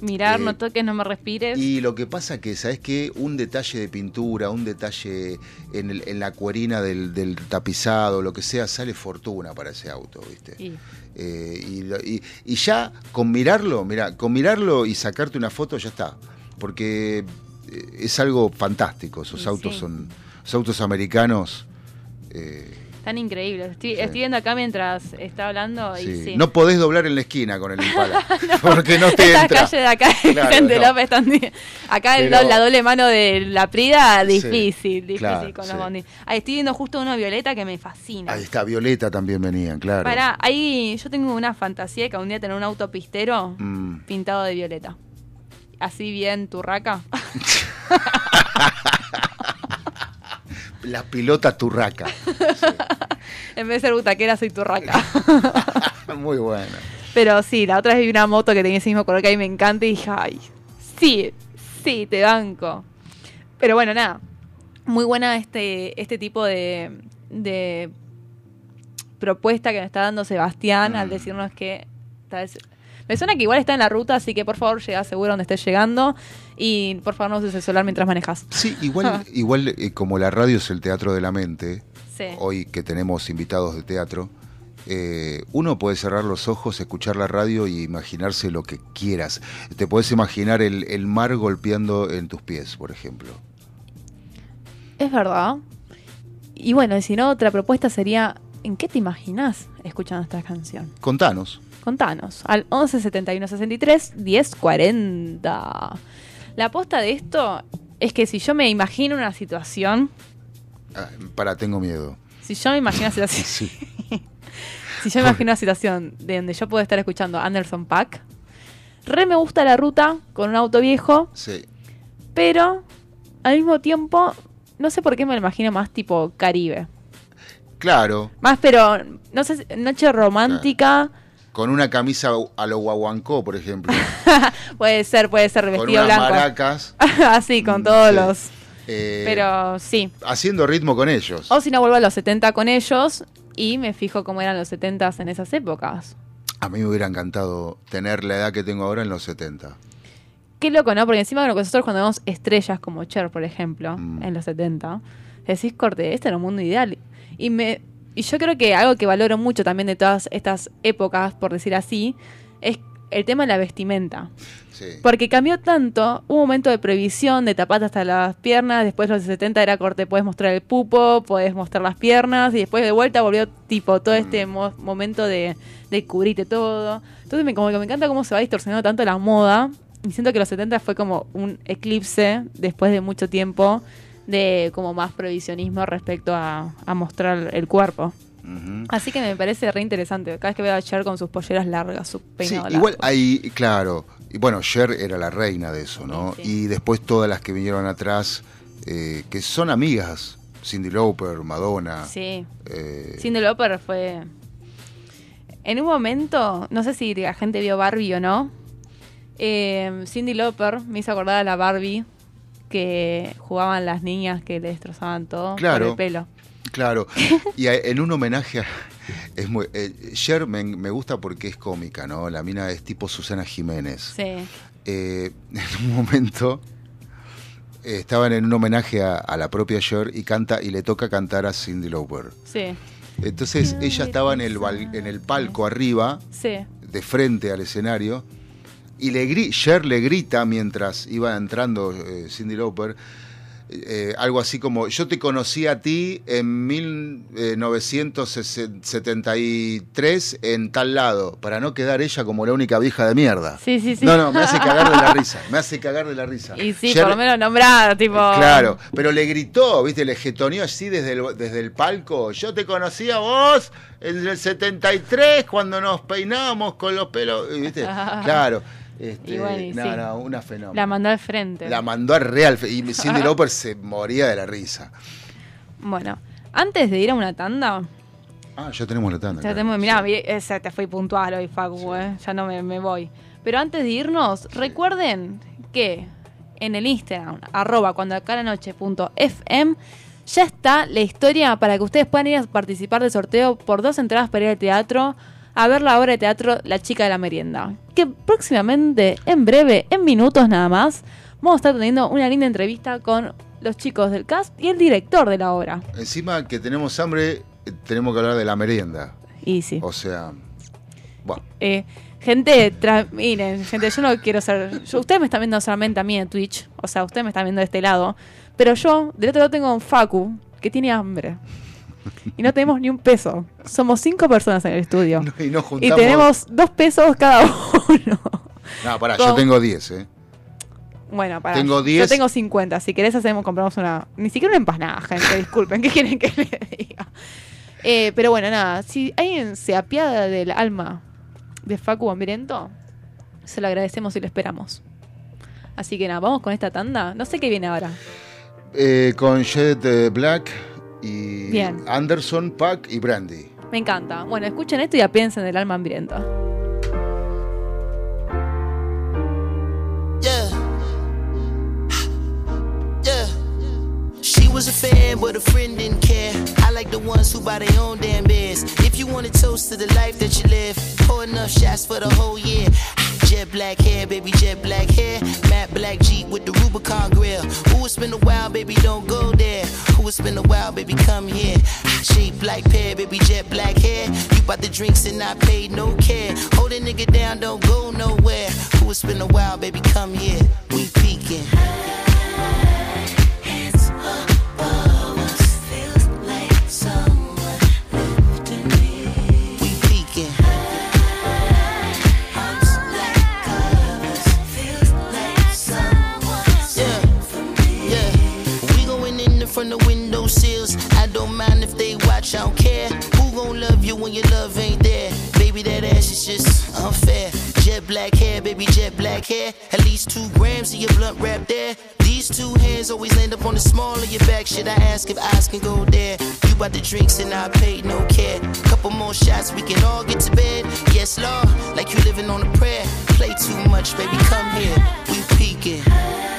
Mirar, Eh, no toques, no me respires. Y lo que pasa que, ¿sabes qué? Un detalle de pintura, un detalle en, el- en la cuerina del, del tapizado, lo que sea, sale fortuna para ese auto, ¿viste? Y- Eh, y, lo- y- y ya con mirarlo, mira, con mirarlo y sacarte una foto ya está. Porque eh, es algo fantástico. Esos autos sí. son. Esos autos americanos. eh, Tan increíbles. Estoy, estoy viendo acá mientras está hablando y sí. sí. No podés doblar en la esquina con el Impala. *laughs* porque no te Esta entra. calle de acá, *laughs* Claro, gente no. López también. Acá el Pero- la doble mano de la Prida, Sí, difícil, difícil claro, con sí. los bondis. Ahí estoy viendo justo uno violeta que me fascina. Ahí está, Violeta también venían, claro. Pará, ahí yo tengo una fantasía de que un día tener un auto pistero Mm. pintado de violeta. Así bien turraca. *laughs* La pilota turraca. *laughs* en vez de ser butaquera, soy turraca. *laughs* Muy buena. Pero sí, la otra vez vi una moto que tenía ese mismo color que a mí me encanta y dije, ay, sí, sí, te banco. Pero bueno, nada. Muy buena este, este tipo de, de propuesta que me está dando Sebastián al Mm. decirnos que tal vez- me suena que igual está en la ruta, así que por favor llega seguro donde estés llegando y por favor no uses el celular mientras manejas. Sí, igual, *laughs* igual eh, como la radio es el teatro de la mente, Sí. hoy que tenemos invitados de teatro, eh, uno puede cerrar los ojos, escuchar la radio y imaginarse lo que quieras. Te puedes imaginar el, el mar golpeando en tus pies, por ejemplo. Es verdad. Y bueno, si no, otra propuesta sería, ¿en qué te imaginas escuchando esta canción? Contanos. Contanos, al 11 71 63 10 40. La aposta de esto es que si yo me imagino una situación, Ah, para, tengo miedo. si yo me imagino una situación, *laughs* Sí. *laughs* si yo me imagino una situación de donde yo puedo estar escuchando Anderson Pack, re me gusta la ruta con un auto viejo, Sí. pero al mismo tiempo no sé por qué me lo imagino más tipo Caribe. Claro, Más, pero no sé, noche romántica. Con una camisa a lo guaguancó, por ejemplo. *laughs* Puede ser, puede ser con vestido unas blanco. maracas. *laughs* Así, con Mm, todos sí. los. eh, Pero sí. haciendo ritmo con ellos. O si no, vuelvo a los 70 con ellos y me fijo cómo eran los 70 en esas épocas. A mí me hubiera encantado tener la edad que tengo ahora en los 70. Qué loco, ¿no? Porque encima nosotros cuando vemos estrellas como Cher, por ejemplo, Mm. en los 70, decís, corte, este era un mundo ideal. Y me y yo creo que algo que valoro mucho también de todas estas épocas, por decir así, es el tema de la vestimenta. Sí. Porque cambió tanto, hubo un momento de prohibición, de tapate hasta las piernas, después los 70 era corte, puedes mostrar el pupo, puedes mostrar las piernas, y después de vuelta volvió tipo todo este mo- momento de, de cubrirte todo. Entonces me, como que me encanta cómo se va distorsionando tanto la moda, y siento que los 70 fue como un eclipse después de mucho tiempo de como más prohibicionismo respecto a, a mostrar el cuerpo. Así que me parece re interesante. Cada vez que veo a Cher con sus polleras largas, su Sí, peinado largo. igual ahí, claro. Y bueno, Cher era la reina de eso, ¿no? Sí, sí. Y después todas las que vinieron atrás, eh, que son amigas. Cindy Lauper, Madonna. Sí. eh, Cindy Lauper fue. En un momento, no sé si la gente vio Barbie o no. eh, Cindy Lauper me hizo acordar a la Barbie que jugaban las niñas que le destrozaban todo Claro. por el pelo. Claro. *laughs* Y a- en un homenaje a. Es muy, eh, Cher me, me gusta porque es cómica, ¿no? La mina es tipo Susana Jiménez. Sí. eh, *laughs* en un momento eh, estaban en un homenaje a, a la propia Cher y canta y le toca cantar a Cindy Lauper. Sí. Entonces ella estaba en el, en el palco arriba, Sí. de frente al escenario, y le Cher le grita mientras iba entrando eh, Cindy Lauper. eh, algo así como, yo te conocí a ti en 1973 en tal lado, para no quedar ella como la única vieja de mierda. Sí, sí, sí. No, no, me hace *laughs* cagar de la risa, me hace cagar de la risa. Y sí, Cher- por lo menos nombrada, tipo. Claro, pero le gritó, viste, le getoneó así desde el, desde el palco. Yo te conocí a vos en el 73 cuando nos peinábamos con los pelos, ¿viste? *laughs* Claro. Este, no, sí. no, una fenómeno. La mandó al frente. La mandó a real y *laughs* Cindy Lauper se moría de la risa. Bueno, antes de ir a una tanda, Ah, ya tenemos la tanda. Ya claro. tenemos, mirá, ese te fui puntual hoy, Facu, eh, ya no me, me voy. Pero antes de irnos, recuerden que en el Instagram, arroba cuando acá la noche punto FM, ya está la historia para que ustedes puedan ir a participar del sorteo por dos entradas para ir al teatro a ver la obra de teatro La chica de la merienda. Que próximamente, en breve, en minutos nada más, vamos a estar teniendo una linda entrevista con los chicos del cast y el director de la obra. Encima que tenemos hambre, eh, tenemos que hablar de la merienda. Y sí. O sea, bueno. Eh, gente, miren, gente, yo no quiero ser. yo- ustedes me están viendo solamente a mí en Twitch, o sea, ustedes me están viendo de este lado. Pero yo, del otro lado, tengo a un Facu que tiene hambre. Y no tenemos ni un peso. Somos cinco personas en el estudio. *laughs* Y nos Y juntamos. tenemos dos pesos cada *laughs* uno. No, pará, con- yo tengo 10, ¿eh? Bueno, para. Tengo Yo 10. tengo 50. Si querés, hacemos, compramos una. Ni siquiera una empanada, gente. Disculpen. ¿Qué quieren que *laughs* les diga? Eh, pero bueno, nada. Si alguien se apiada del alma de Facu Hambriento, se lo agradecemos y lo esperamos. Así que nada, vamos con esta tanda. No sé qué viene ahora. Eh, con Jet eh, Black y Bien. Anderson, Pack y Brandy. Me encanta. Bueno, escuchen esto y ya piensen del alma hambriento. Yeah. Yeah. She was a fan, but a friend didn't care. I like the ones who buy their own damn beers. If you want a toast to the life that you live, pour enough shots for the whole year. Jet black hair, baby, jet black hair. Matte black Jeep with the Rubicon grill. Ooh, it's been a while, baby, don't go there. Ooh, it's been a while, baby, come here. Shape like pear, baby, jet black hair. You bought the drinks and I paid no care. Hold a nigga down, don't go nowhere. Ooh, it's been a while, baby, come here. We peeking. Watch, I don't care. Who gon' love you when your love ain't there? Baby, that ass is just unfair. Jet black hair, baby, jet black hair. At least two grams of your blunt wrap there. These two hands always land up on the small of your back. Should I ask if eyes can go there? You bought the drinks and I paid no care. Couple more shots, we can all get to bed. Yes, Lord, like you living on a prayer. Play too much, baby, come here. We peeking.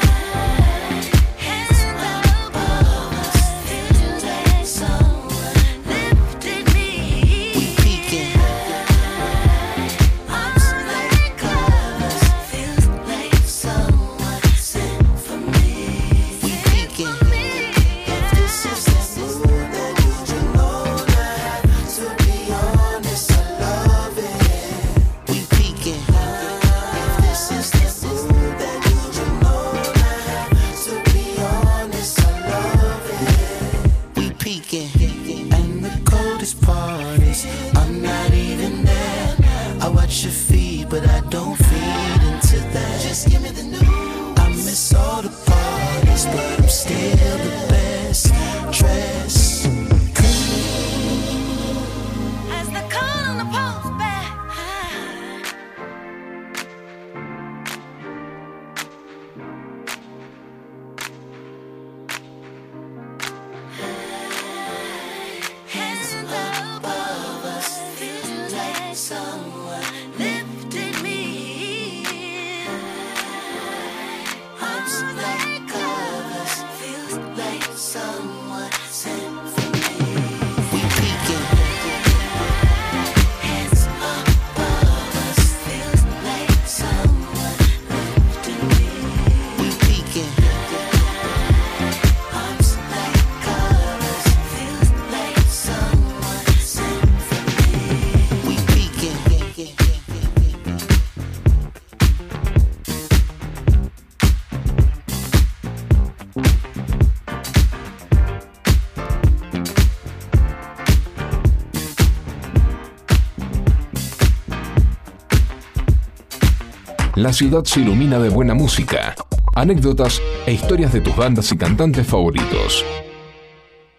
La ciudad se ilumina de buena música, anécdotas e historias de tus bandas y cantantes favoritos.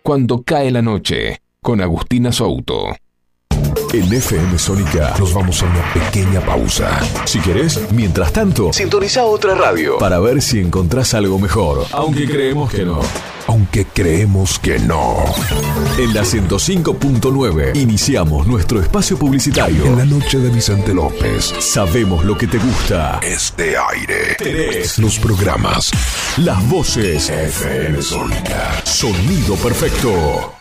Cuando cae la noche, con Agustina Souto. En FM Sónica nos vamos a una pequeña pausa. Si querés, mientras tanto, sintoniza otra radio para ver si encontrás algo mejor. Aunque creemos que no. Aunque creemos que no. En la 105.9 iniciamos nuestro espacio publicitario. En la noche de Vicente López. Sabemos lo que te gusta. Este aire. Tenés los programas. Las voces. FM Sónica. Sonido perfecto.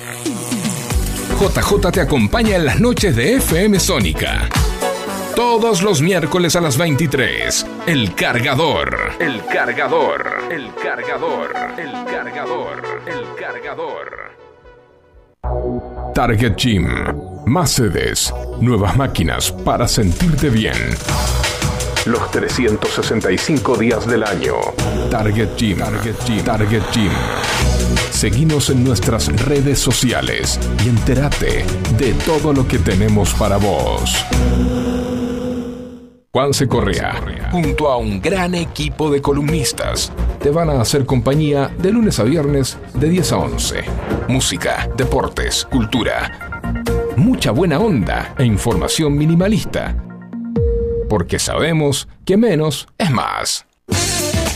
JJ te acompaña en las noches de FM Sónica. Todos los miércoles a las 23. El cargador. El cargador. El cargador. El cargador. El cargador. Target Gym. Más sedes. Nuevas máquinas para sentirte bien. Los 365 días del año. Target Gym. Target Gym. Target Gym. Seguinos en nuestras redes sociales y entérate de todo lo que tenemos para vos. Juanse Correa, junto a un gran equipo de columnistas, te van a hacer compañía de lunes a viernes de 10 a 11. Música, deportes, cultura, mucha buena onda e información minimalista. Porque sabemos que menos es más.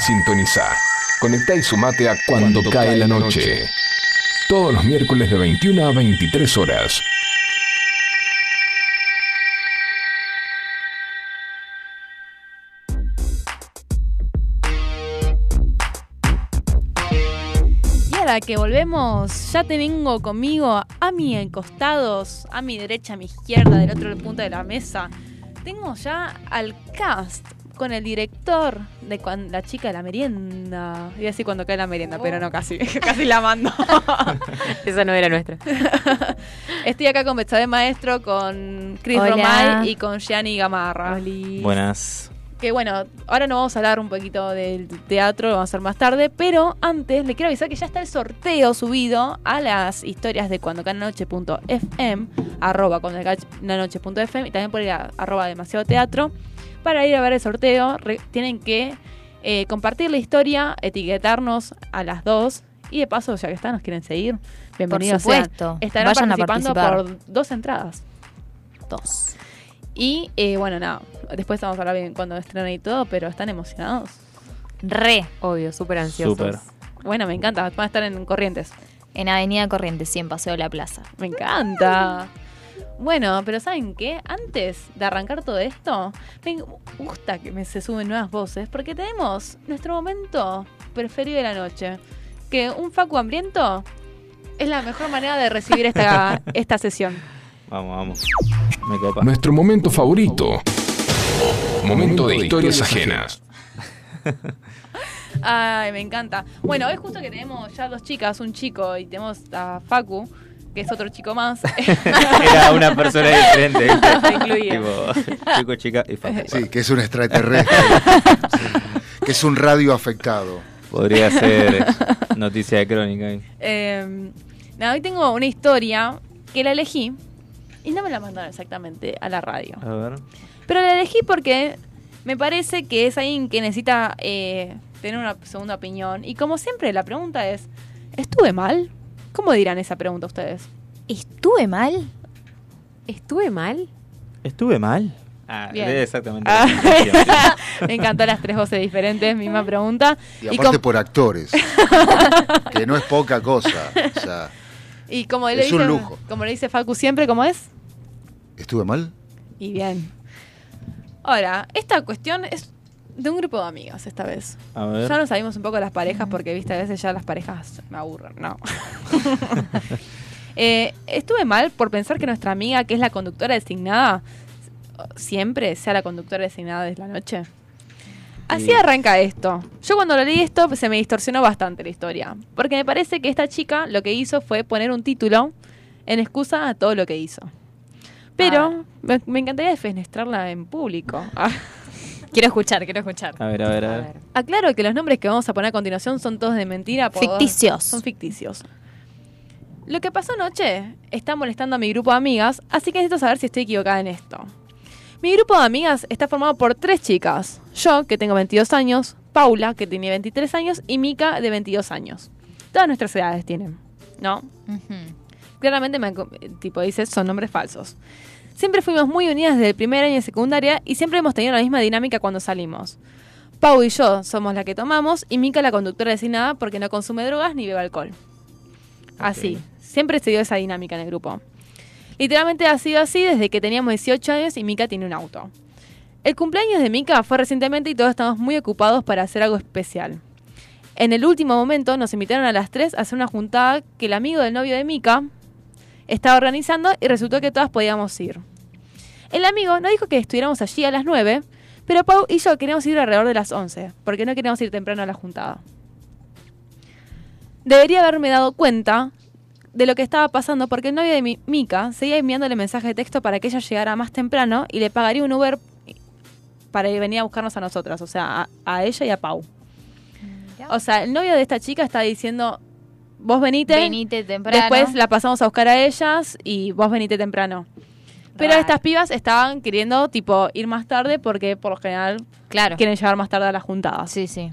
Sintoniza. Conecta y sumate a Cuando, cae la noche. Todos los miércoles de 21 a 23 horas. Y ahora que volvemos, ya tengo conmigo a mi costados, a mi derecha, a mi izquierda, del otro punto de la mesa. Tengo ya al cast con el director de La chica de la merienda. Iba a decir cuando cae la merienda, pero no, casi. *laughs* casi la mando. *laughs* Esa no era nuestra. *laughs* Estoy acá con Betsabe Maestro, con Chris Hola. Romay y con Gianni Gamarra. Buenas. Que bueno, ahora no vamos a hablar un poquito del teatro, lo vamos a hacer más tarde, pero antes le quiero avisar que ya está el sorteo subido a las historias de cuando noche.fm, arroba cuando noche.fm y también por el arroba demasiado teatro. Para ir a ver el sorteo re- tienen que eh, compartir la historia, etiquetarnos a las dos y de paso, ya que están, nos quieren seguir. Bienvenidos sean. supuesto. Estarán Vayan a participando por dos entradas. Dos. Y eh, bueno, nada, después vamos a hablar bien cuando estrenan y todo, pero están emocionados. Re, obvio, súper ansiosos. Súper. Bueno, me encanta, van a estar en Corrientes. En Avenida Corrientes, sí, en Paseo de la Plaza. Me encanta. Bueno, pero ¿saben qué? Antes de arrancar todo esto, me gusta que me se suben nuevas voces porque tenemos nuestro momento preferido de la noche. Que un Facu hambriento es la mejor manera de recibir esta, *laughs* esta sesión. Vamos, vamos. Me copa. Nuestro momento favorito. Momento de historias ajenas. Ay, me encanta. Bueno, hoy justo que tenemos ya dos chicas, un chico y tenemos a Facu, que es otro chico más. *laughs* Era una persona diferente. *laughs* Tipo, chico, chica y Facu. Sí, que es un extraterrestre. Sí. Que es un radio afectado. Podría ser noticia de crónica. ¿eh? Eh, nada, hoy tengo una historia que la elegí y no me la mandaron exactamente a la radio. A ver. Pero la elegí porque me parece que es alguien que necesita eh, tener una segunda opinión. Y como siempre, la pregunta es, ¿estuve mal? ¿Cómo dirán esa pregunta ustedes? ¿Estuve mal? ¿Estuve mal? ¿Estuve mal? Ah, Bien. exactamente. Ah. *laughs* me encantó las tres voces diferentes, misma pregunta. Y Y, aparte por actores, *laughs* que no es poca cosa. O sea, y como le es un dice, lujo. como le dice Facu siempre, ¿cómo es? ¿estuve mal? Y bien. Ahora, esta cuestión es de un grupo de amigas esta vez. A ver. Ya nos salimos un poco de las parejas porque, viste, a veces ya las parejas me aburren, ¿no? *laughs* *laughs* Eh, estuve mal por pensar que nuestra amiga, que es la conductora designada, siempre sea la conductora designada de la noche. Así Sí. arranca esto. Yo cuando lo leí esto se me distorsionó bastante la historia. Porque me parece que esta chica lo que hizo fue poner un título en excusa a todo lo que hizo. Pero me, me encantaría defenestrarla en público. *laughs* Quiero escuchar, quiero escuchar. A ver, a ver, a ver. Aclaro que los nombres que vamos a poner a continuación son todos de mentira. Ficticios. Son ficticios. Lo que pasó anoche está molestando a mi grupo de amigas, así que necesito saber si estoy equivocada en esto. Mi grupo de amigas está formado por tres chicas. Yo, que tengo 22 años, Paula, que tiene 23 años, y Mika, de 22 años. Todas nuestras edades tienen, ¿no? Claramente, me, co- tipo, dice, son nombres falsos. Siempre fuimos muy unidas desde el primer año de secundaria y siempre hemos tenido la misma dinámica cuando salimos. Pau y yo somos la que tomamos y Mika la conductora designada porque no consume drogas ni bebe alcohol. Así. Siempre se dio esa dinámica en el grupo. Literalmente ha sido así desde que teníamos 18 años y Mika tiene un auto. El cumpleaños de Mika fue recientemente y todos estamos muy ocupados para hacer algo especial. En el último momento nos invitaron a las 3 a hacer una juntada que el amigo del novio de Mika estaba organizando y resultó que todas podíamos ir. El amigo nos dijo que estuviéramos allí a las 9, pero Pau y yo queríamos ir alrededor de las 11, porque no queríamos ir temprano a la juntada. Debería haberme dado cuenta de lo que estaba pasando porque el novio de mi Mika seguía enviándole mensajes de texto para que ella llegara más temprano y le pagaría un Uber para venir a buscarnos a nosotras, o sea, a, a ella y a Pau. O sea, el novio de esta chica está diciendo, vos venite, Venite temprano. después la pasamos a buscar a ellas y vos venite temprano. Pero estas pibas estaban queriendo, tipo, ir más tarde porque por lo general Claro. quieren llegar más tarde a las juntadas. Sí, sí.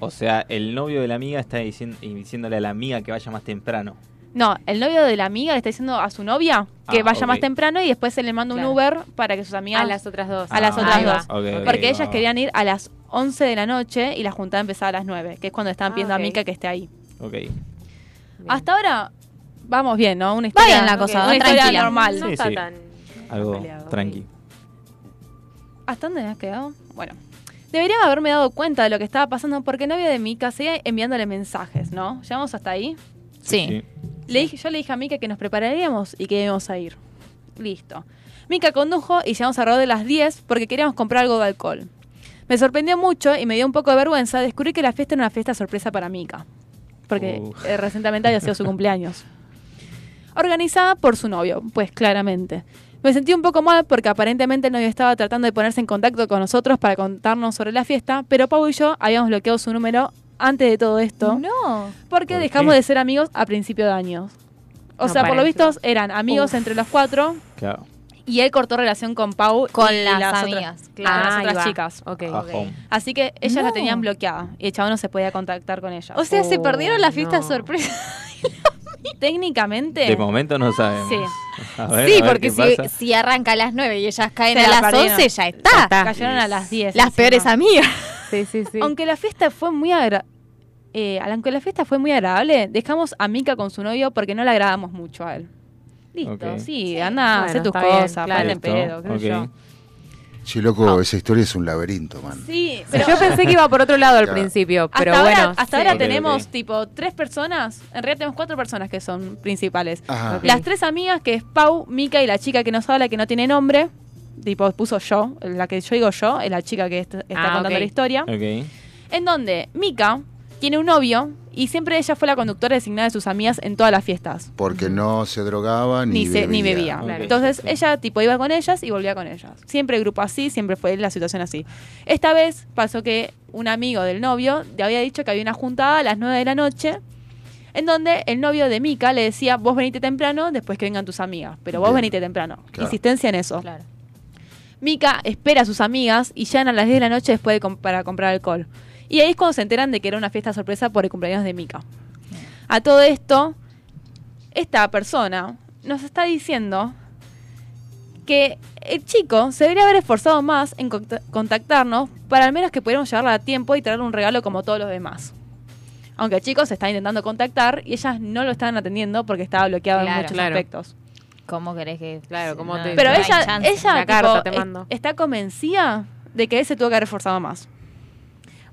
O sea, el novio de la amiga está diciendo, diciéndole a la amiga que vaya más temprano. No, el novio de la amiga le está diciendo a su novia que Ah, vaya más temprano y después se le manda Claro. un Uber para que sus amigas... A las otras dos. A las Ah, otras dos. Porque ellas va. querían ir a las 11 de la noche y la juntada empezaba a las 9, que es cuando estaban Ah, pidiendo a Mika que esté ahí. Ok. Hasta ahora vamos bien, ¿no? Una historia, bien la cosa, una va historia tranquila. normal. Sí, sí. Algo peleado, tranqui. ¿Hasta dónde me has quedado? Bueno. Debería haberme dado cuenta de lo que estaba pasando porque el novio de Mika seguía enviándole mensajes, ¿no? ¿Llegamos hasta ahí? Sí. Le dije, yo le dije a Mika que nos prepararíamos y que íbamos a ir. Listo. Mika condujo y llegamos alrededor de las 10 porque queríamos comprar algo de alcohol. Me sorprendió mucho y me dio un poco de vergüenza descubrir que la fiesta era una fiesta sorpresa para Mika. Porque Uh. eh, recientemente había sido su cumpleaños. Organizada por su novio, pues claramente. Me sentí un poco mal porque aparentemente el novio estaba tratando de ponerse en contacto con nosotros para contarnos sobre la fiesta, pero Pau y yo habíamos bloqueado su número antes de todo esto. No. Porque ¿Por dejamos qué? de ser amigos a principio de años. O No, sea, por lo visto eran amigos Uf. entre los cuatro Claro. Y él cortó relación con Pau Con y las otras- amigas, con claro. las Ah, otras chicas. Así que ellas la No. tenían bloqueada y el chabón no se podía contactar con ellas. O sea, se Oh, perdieron la fiesta no. sorpresa. *laughs* técnicamente De momento no sabemos. Sí. *laughs* Ver, porque si, arranca a las 9 y ellas caen Se a la las perdieron. 11, ya está. Ya está. cayeron a las 10. Las encima. peores amigas. Sí, sí, sí. Aunque la fiesta fue muy agra- eh, aunque la fiesta fue muy agradable, dejamos a Mika con su novio porque no le agradamos mucho a él. Listo, sí, anda, Bueno, hace tus cosas, claro. en pedo, Listo, qué sé ok. yo. Che, loco, esa historia es un laberinto, man. Sí, Pero yo pensé que iba por otro lado al principio, hasta pero ahora, bueno. hasta sí. ahora tenemos tipo tres personas, en realidad tenemos cuatro personas que son principales. Las tres amigas que es Pau, Mika y la chica que nos habla que no tiene nombre, tipo puso yo, la que yo digo yo, es la chica que est- está Ah, contando la historia, Ok. en donde Mika tiene un novio y siempre ella fue la conductora designada de sus amigas en todas las fiestas. Porque no se drogaba ni, Ni, se- ni bebía. Entonces sí. ella tipo iba con ellas y volvía con ellas. Siempre el grupo así, siempre fue la situación así. Esta vez pasó que un amigo del novio le había dicho que había una juntada a las 9 de la noche en donde el novio de Mika le decía, vos venite temprano después que vengan tus amigas, pero vos Bien. venite temprano. Claro. Insistencia en eso. Claro. Mika espera a sus amigas y llegan a las 10 de la noche después de com- para comprar alcohol. Y ahí es cuando se enteran de que era una fiesta sorpresa por el cumpleaños de Mika. A todo esto, esta persona nos está diciendo que el chico se debería haber esforzado más en conta- contactarnos para al menos que pudiéramos llevarla a tiempo y traerle un regalo como todos los demás. Aunque el chico se está intentando contactar y ellas no lo estaban atendiendo porque estaba bloqueado en muchos Claro. aspectos. ¿Cómo querés que.? Claro, ¿cómo no, te- Pero no ella, ella tipo, te mando. está convencida de que él se tuvo que haber esforzado más.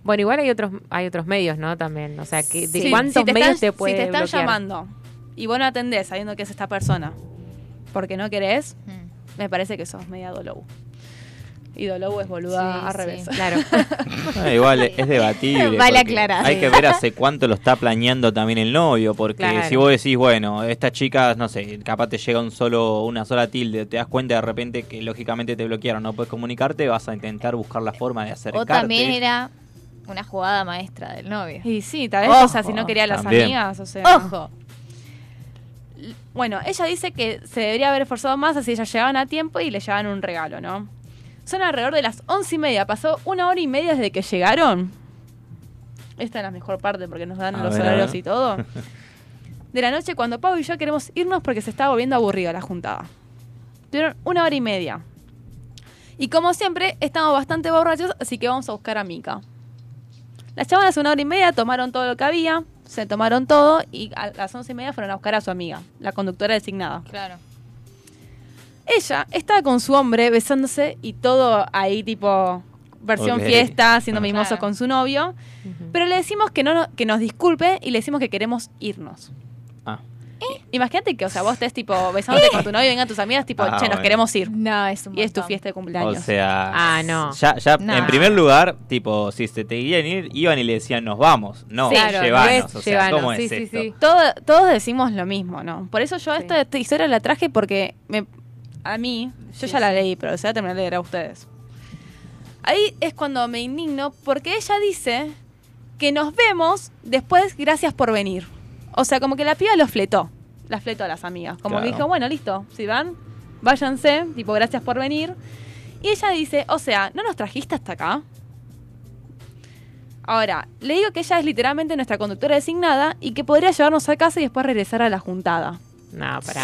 Bueno, igual hay otros hay otros medios, ¿no? También, o sea, que, ¿de Sí, cuántos si te medios están, te puede Si te están bloquear? llamando y vos no atendés sabiendo que es esta persona porque no querés, Mm. me parece que sos media Dolou. Y Dolou es boluda Sí, al sí. revés. Claro. *laughs* Igual es debatible. Vale aclarar. Hay que ver hace cuánto lo está planeando también el novio, porque Claro. si vos decís, bueno, esta chica, no sé, capaz te llega un solo, una sola tilde, te das cuenta de repente que lógicamente te bloquearon, no puedes comunicarte, vas a intentar buscar la forma de acercarte. O también era una jugada maestra del novio. Y sí, tal vez, Ojo, o sea, si no quería a las también. amigas, o sea. Ojo. Bueno, ella dice que se debería haber esforzado más así ellas llegaban a tiempo y le llevaban un regalo, ¿no? Son alrededor de las once y media, pasó una hora y media desde que llegaron. Esta es la mejor parte porque nos dan A los ver, horarios y todo. *laughs* De la noche cuando Pau y yo queremos irnos porque se está volviendo aburrida la juntada. Tuvieron una hora y media. Y como siempre, estamos bastante borrachos, así que vamos a buscar a Mika. Las chavanas una hora y media tomaron todo lo que había, se tomaron todo y a las once y media fueron a buscar a su amiga, la conductora designada. Claro. Ella estaba con su hombre besándose y todo ahí tipo versión fiesta, haciendo mimosos Claro. con su novio. Pero le decimos que no no- que nos disculpe y le decimos que queremos irnos. Ah. Imagínate que, o sea, vos estés tipo besándote con tu novio y vengan tus amigas tipo, Ah, che, nos queremos ir. No, es un Y es tu fiesta de O cumpleaños. sea, Ah, no. ya, ya No. en primer lugar, tipo, si se te querían ir, iban y le decían, nos vamos. No, Sí, claro, llevanos. o sea, llevanos, ¿cómo sí, es sí, esto? sí. Todo- todos decimos lo mismo, ¿no? Por eso yo Sí. esta, esta historia la traje porque me, a mí, yo ya la leí, pero se va a terminar de leer a ustedes. Ahí es cuando me indigno porque ella dice que nos vemos después, gracias por venir. O sea, como que la piba lo fletó. La fletó a las amigas. Como que Claro. dijo, bueno, listo, si van, váyanse, tipo, gracias por venir. Y ella dice, o sea, ¿no nos trajiste hasta acá? Ahora, le digo que ella es literalmente nuestra conductora designada y que podría llevarnos a casa y después regresar a la juntada. No, pará.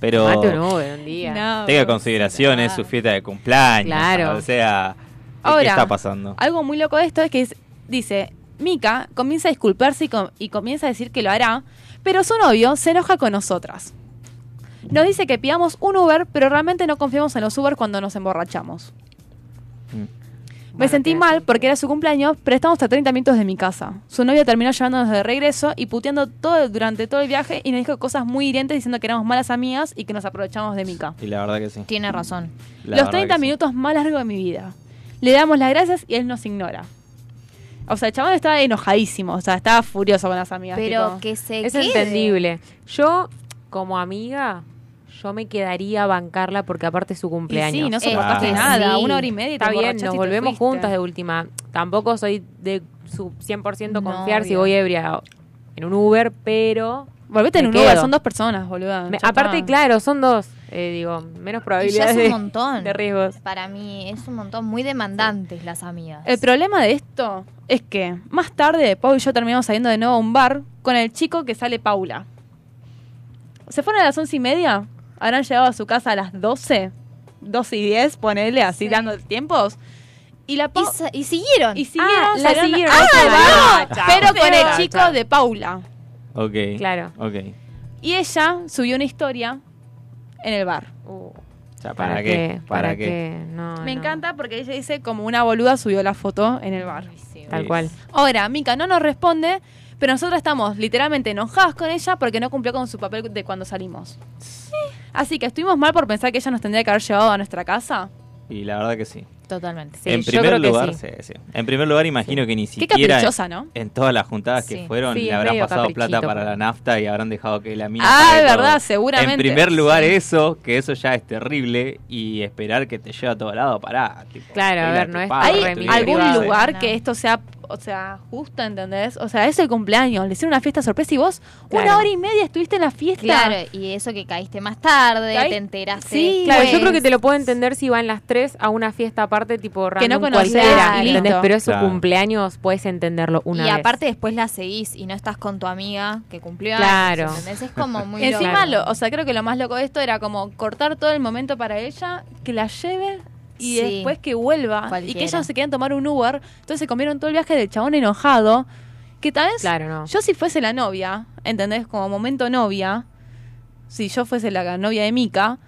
Pero Mate un Uber un día. No, tenga pero- consideración, es su fiesta de cumpleaños. Claro. O sea, ¿qué Ahora, está pasando? Algo muy loco de esto es que es- dice, Mika comienza a disculparse y, com- y comienza a decir que lo hará, pero su novio se enoja con nosotras. Nos dice que pidamos un Uber, pero realmente no confiamos en los Uber cuando nos emborrachamos. Mm. Me Bueno, sentí mal porque era su cumpleaños, pero estamos a 30 minutos de mi casa. Su novio terminó llevándonos de regreso y puteando todo durante todo el viaje y nos dijo cosas muy hirientes diciendo que éramos malas amigas y que nos aprovechamos de Mika. Y la verdad que sí. Tiene razón. La Los verdad 30 que sí. minutos más largos de mi vida. Le damos las gracias y él nos ignora. O sea, el chabón estaba enojadísimo, o sea, estaba furioso con las amigas. Pero tipo, que se Es quede. entendible. Yo, como amiga, yo me quedaría a bancarla porque aparte es su y cumpleaños. sí, no soportaste Ah. nada, sí. una hora y media y Está bien, nos volvemos juntas de última. Tampoco soy de su 100% No, confiar si voy ebria en un Uber, pero... Volvete en un Uber, son dos personas, boluda. me- aparte, claro, son dos. eh, digo, menos Y ya probabilidades es un montón. de riesgos. Para mí es un montón muy demandantes las amigas. El problema de esto es que más tarde Pau y yo terminamos saliendo de nuevo a un bar con el chico que sale Paula. Se fueron a las once y media, habrán llegado a su casa a las 12, 12 y 10, ponele así Sí. dando tiempos. Y la y, Pau... sa- y siguieron. Y siguieron, Ah, la salieron- siguieron. ¡Ah, Ah, no! pero con el chico chao. de Paula. Ok. Claro. Ok. Y ella subió una historia en el bar. O sea, ¿para, qué? ¿Para, qué? No, Me no. encanta porque ella dice como una boluda subió la foto en el bar. Tal Sí. cual. Ahora, Mika no nos responde, pero nosotros estamos literalmente enojadas con ella porque no cumplió con su papel de cuando salimos. Así que estuvimos mal por pensar que ella nos tendría que haber llevado a nuestra casa. Y la verdad que sí. Totalmente. Sí, en yo primer creo lugar, sí. sí, sí. En primer lugar, imagino que ni Qué siquiera caprichosa, ¿no? en todas las juntadas Sí. que fueron Sí, le habrán pasado plata para la nafta y habrán dejado que la mina Ah, todo. verdad, seguramente. En primer lugar Sí. eso, que eso ya es terrible y esperar que te lleve a todo lado, pará. tipo, Claro, a ver, no es ¿Hay algún lugar No. que esto sea, o sea, justo, ¿entendés? O sea, es el cumpleaños, le hicieron una fiesta sorpresa y vos una Claro. hora y media estuviste en la fiesta. Claro, y eso que caíste más tarde, Caí- te enteraste. Sí, Claro, yo creo que te lo puedo entender si van las tres a una fiesta aparte, tipo Que no random conocés, y listo. Pero es su Claro. cumpleaños, puedes entenderlo una y vez. aparte después la seguís y no estás con tu amiga que cumplió Claro. ¿entendés? Es como muy Encima, loco. lo, o sea, creo que lo más loco de esto era como cortar todo el momento para ella, que la lleve y Sí. después que vuelva y que ellos se quieran tomar un Uber. Entonces se comieron todo el viaje del chabón enojado. Que tal vez Claro, no. yo si fuese la novia, ¿entendés? Como momento novia, si yo fuese la novia de Mika,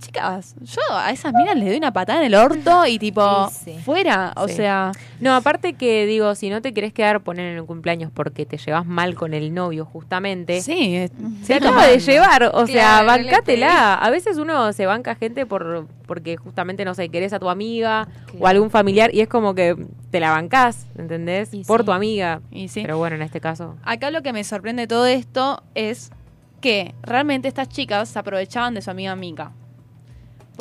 chicas, yo a esas minas les doy una patada en el orto y tipo, *laughs* Sí, sí. fuera, o Sí. sea... No, aparte que digo, si no te querés quedar poner en el cumpleaños porque te llevas mal con el novio justamente, Sí, se acaba tomando. de llevar, o sea, Claro, ¿qué le bancátela. A veces uno se banca gente por porque justamente, no sé, querés a tu amiga o Claro. algún familiar y es como que te la bancás, ¿entendés? Y por sí. tu amiga. Y sí. Pero bueno, en este caso. Acá lo que me sorprende de todo esto es que realmente estas chicas se aprovechaban de su amiga Mika.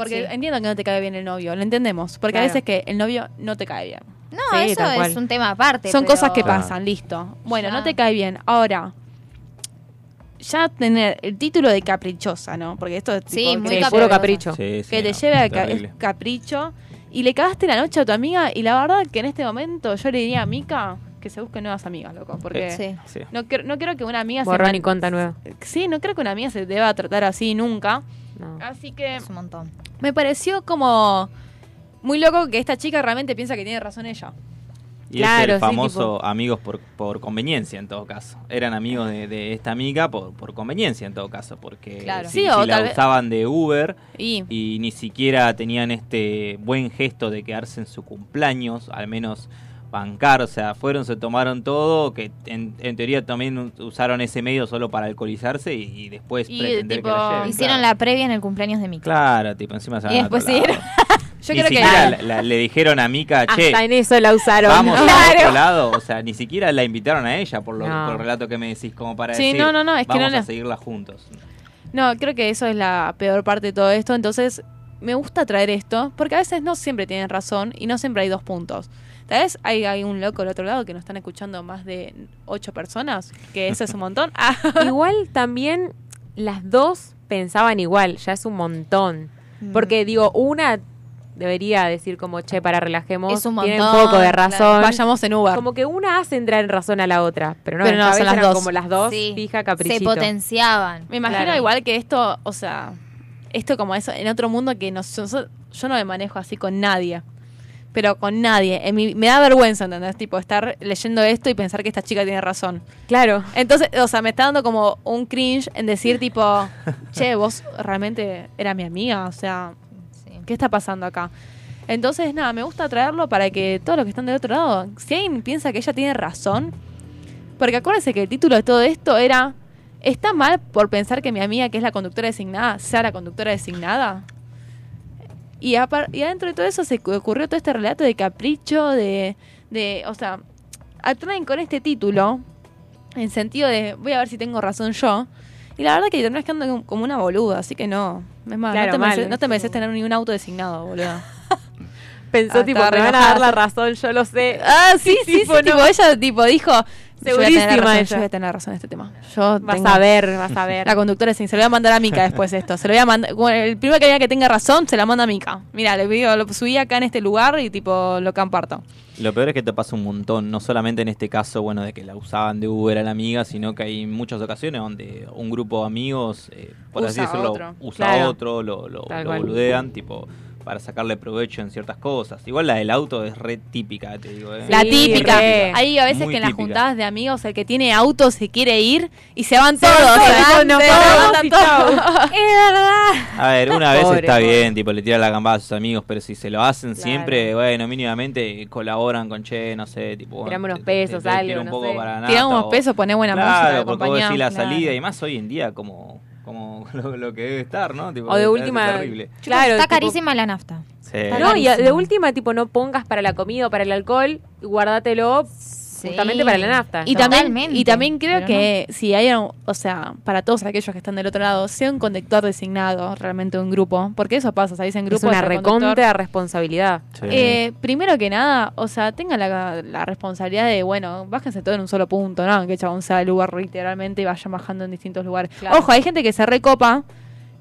Porque Sí. entiendo que no te cae bien el novio, lo entendemos. Porque a veces que el novio no te cae bien. No, Sí, eso es un tema aparte. Son pero- cosas que Claro. pasan, listo. Bueno, Ya. no te cae bien. Ahora, ya tener el título de caprichosa, ¿no? Porque esto es Sí, tipo, Sí, puro capricho. Sí, sí, que te no, lleve a terrible. capricho. Y le cagaste la noche a tu amiga. Y la verdad que en este momento yo le diría a Mika que se busque nuevas amigas, loco. Porque Sí. Sí. no, no creo que una amiga se Borrón man- y cuenta nueva. Sí, no creo que una amiga se deba tratar así nunca. No. Así que Es un montón. me pareció como muy loco que esta chica realmente piensa que tiene razón ella. Y Claro, es el sí, famoso tipo- amigos por, por conveniencia en todo caso. Eran amigos de, de esta amiga por, por conveniencia en todo caso, porque Claro. si, Sí, o si la tal vez- usaban de Uber Y y ni siquiera tenían este buen gesto de quedarse en su cumpleaños, al menos bancar, o sea, fueron, se tomaron todo, que en, en teoría también usaron ese medio solo para alcoholizarse y, y después Y, pretender tipo, que la lleven. Hicieron claro. la previa en el cumpleaños de Mika. Claro, tipo, encima se Y van a después otro lado. siguieron. *laughs* yo Ni creo que la- la- le dijeron a Mika, che, Hasta en eso la usaron. Vamos a Claro. otro lado, o sea, ni siquiera la invitaron a ella por, lo, No. por el relato que me decís, como para Sí, decir, no, no, no, es que vamos no a la- seguirla juntos. No, creo que eso es la peor parte de todo esto. Entonces, me gusta traer esto, porque a veces no siempre tienen razón y no siempre hay dos puntos. Tal vez hay, hay un loco al otro lado que nos están escuchando más de ocho personas, que eso es un montón. Ah, *laughs* Igual también las dos pensaban igual, ya es un montón. Mm. Porque digo, una debería decir como, che, para relajemos, Es un tiene un montón, poco de razón. vayamos en Uber. Como que una hace entrar en razón a la otra, pero no, Pero no, son las eran dos. como las dos, Sí. fija Se caprichito. potenciaban. Me imagino Claro. igual que esto, o sea, esto como eso, en otro mundo que no, yo, yo no me manejo así con nadie. Pero con nadie. En mi- me da vergüenza, ¿entendés? Tipo, estar leyendo esto y pensar que esta chica tiene razón. Claro. Entonces, o sea, me está dando como un cringe en decir, tipo, *laughs* che, vos realmente era mi amiga. O sea, Sí. ¿qué está pasando acá? Entonces, nada, me gusta traerlo para que todos los que están del otro lado, si alguien piensa que ella tiene razón, porque acuérdense que el título de todo esto era, ¿está mal por pensar que mi amiga, que es la conductora designada, sea la conductora designada? Y, y adentro de todo eso se cu- ocurrió todo este relato de capricho, de, de o sea, atraen con este título, en sentido de, voy a ver si tengo razón yo, y la verdad que terminas quedando como- como una boluda, así que no. Es más, Claro, no, te mal. mereces, no te mereces tener ni un auto designado, boludo. *laughs* Pensó Ah, tipo, me re van a dar la razón, yo lo sé. Ah, sí, *laughs* sí, sí, Tipo, tipo, ella tipo dijo, Segurísima yo voy a tener razón en este tema. Yo Vas tengo- a ver, vas a ver. La conductora sí, se lo voy a mandar a Mica después esto. Se lo voy a mandar. bueno, el primero que diga que tenga razón, se la manda a Mica. Mira, le digo, lo subí acá en este lugar y tipo lo comparto. Lo peor es que te pasa un montón, no solamente en este caso, bueno, de que la usaban de Uber a la amiga, sino que hay muchas ocasiones donde un grupo de amigos, eh, por así Usa decirlo, otro. usa Claro. otro, lo, lo, lo boludean, tipo, para sacarle provecho en ciertas cosas. Igual la del auto es re típica, te digo. ¿eh? La típica. re. Hay a veces Muy que en las típica. juntadas de amigos el que tiene auto se quiere ir y se van todos. se chau. *laughs* *laughs* Es verdad. A ver, una vez Pobre, está pobre. bien, tipo, le tira la gambada a sus amigos, pero si se lo hacen Claro. siempre, bueno, mínimamente colaboran con che, no sé, tipo. bueno, Tirame unos te- te- pesos, te algo, un no poco sé. para nada. Tiramos unos pesos, poné buena música, Claro, porque vos acompañá, decís la claro. salida y más hoy en día como, como *laughs* lo, lo que debe estar, ¿no? Tipo, O de última, terrible. claro, Está tipo- carísima la nafta. Sí. No, y de última, tipo, no pongas para la comida o para el alcohol, guárdatelo Justamente para la nafta. Y también, y también creo pero que si hay, un- o sea, para todos aquellos que están del otro lado, sea un conductor designado realmente un grupo, porque eso pasa, ¿sabes? En grupo es una recontra responsabilidad. Eh, primero que nada, o sea, tengan la, la responsabilidad de, bueno, bájense todo en un solo punto, ¿no? Que el chabón sea el lugar literalmente y vayan bajando en distintos lugares. Claro. Ojo, hay gente que se recopa.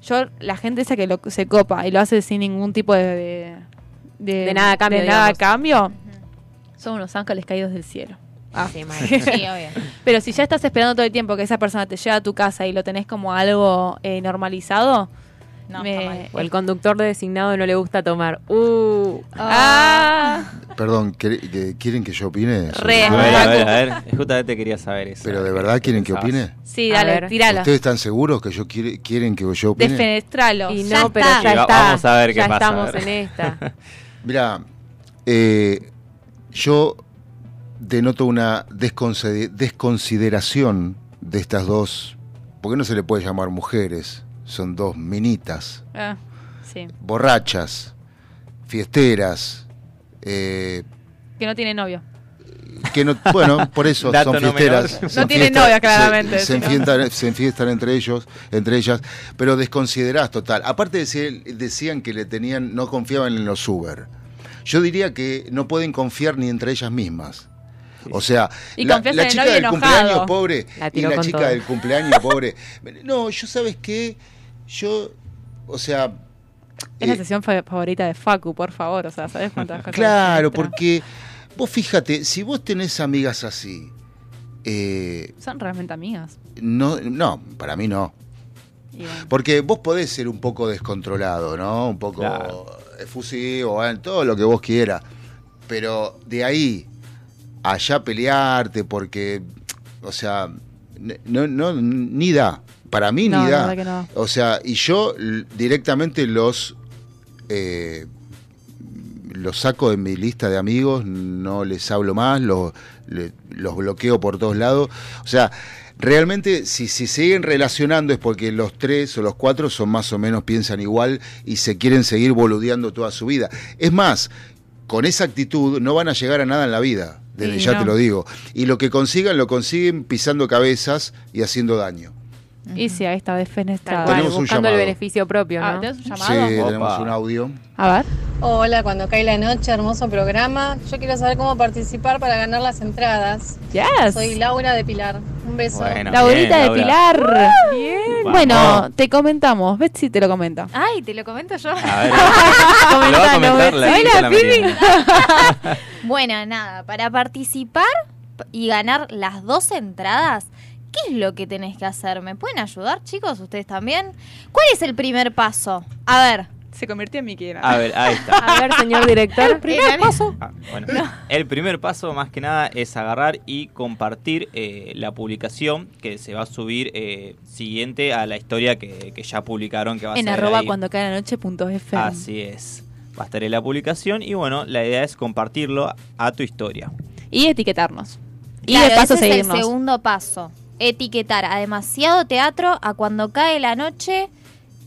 Yo, la gente esa que lo, se copa y lo hace sin ningún tipo de. De, De nada a cambio, de nada a cambio, son unos ángeles caídos del cielo. Ah. Sí, mal. Sí, obvio. *laughs* Pero si ya estás esperando todo el tiempo que esa persona te llegue a tu casa y lo tenés como algo eh, normalizado, No, me-. O el conductor designado no le gusta tomar. Uh. Ah. Perdón, ¿quer- que- ¿quieren que yo opine? Re. A ver, a ver, a *laughs* ver. Justamente quería saber eso. Pero de verdad quieren que opine. Sí, dale, tirala. ¿Ustedes están seguros que yo quiere- quieren que yo opine? Defenestralo. Y Ya no, pero está. ya Sí, va- está. vamos a ver qué ya pasa, estamos en esta. *laughs* Mira, eh, yo denoto una desconsideración de estas dos, porque no se le puede llamar mujeres, son dos minitas, Ah, sí. borrachas, fiesteras, eh, Que no tiene novio. que no, bueno, por eso *laughs* son fiesteras. No tienen novia, claramente, Se, se si no. enfiestan, se enfiestan entre ellos, entre ellas, pero desconsideradas total. Aparte de decían que le tenían, no confiaban en los Uber. Yo diría que no pueden confiar ni entre ellas mismas. O sea, Y la, chica novio del enojado. cumpleaños pobre La y la chica todo. del cumpleaños pobre. No, yo sabes qué, yo, o sea, Es la eh, sesión fa- favorita de Facu, por favor. O sea, ¿sabes cuántas cosas? Claro, porque vos fíjate, si vos tenés amigas así, eh, Son realmente amigas. no, no, para mí no. Bueno. Porque vos podés ser un poco descontrolado, ¿no? Un poco Claro. efusivo, eh, todo lo que vos quieras. Pero de ahí, allá pelearte, porque, o sea, no, no, ni da. Para mí No, ni da. no. O sea, y yo directamente los eh, los saco de mi lista de amigos, no les hablo más, los, los bloqueo por todos lados. O sea, realmente si, si siguen relacionando es porque los tres o los cuatro son más o menos piensan igual y se quieren seguir boludeando toda su vida. Es más, con esa actitud no van a llegar a nada en la vida, desde ya no. te lo digo. Y lo que consigan, lo consiguen pisando cabezas y haciendo daño. Y sí, ahí está Tenemos un buscando el beneficio propio, Ah, ¿no? ¿tenés un Sí, llamado? tenemos Opa. un audio. A ver. Hola, cuando cae la noche, hermoso programa. Yo quiero saber cómo participar para ganar las entradas. Yes. Soy Laura de Pilar. Un beso. Bueno, Laurita bien, de Laura. Pilar. Bien. Bueno, Vamos. te comentamos. Betsy te lo comenta. Ay, te lo comento yo. A ver, *laughs* lo va a comentar la Lili de la merienda. *laughs* Bueno, nada, para participar y ganar las dos entradas, ¿qué es lo que tenés que hacer? ¿Me pueden ayudar, chicos? ¿Ustedes también? ¿Cuál es el primer paso? A ver. Se convirtió en Miquela. A ver, ahí está. *laughs* A ver, señor director. *laughs* primer paso. Ah, bueno, el primer paso más que nada es agarrar y compartir eh, la publicación que se va a subir eh, siguiente a la historia que, que ya publicaron que va a En ser arroba ahí. cuando cae la noche punto FM. Así es. Va a estar en la publicación y bueno, la idea es compartirlo a tu historia. Y etiquetarnos. Y Claro, de paso ese seguirnos. es el segundo paso. Etiquetar a demasiado teatro, a cuando cae la noche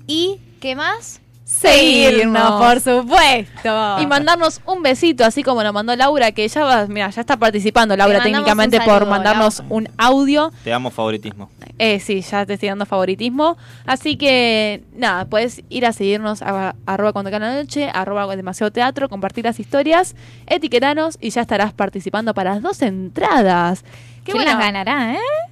y ¿qué más? Seguirnos. por supuesto. Y mandarnos un besito, así como lo mandó Laura, que ya va, mira, ya está participando Laura técnicamente por mandarnos Laura. un audio. Te damos favoritismo. Eh, sí, ya te estoy dando favoritismo. Así que, nada, puedes ir a seguirnos a arroba cuando cae la noche, arroba demasiado teatro, compartir las historias, etiquetanos y ya estarás participando para las dos entradas. Qué bueno. buenas ganará, ¿eh?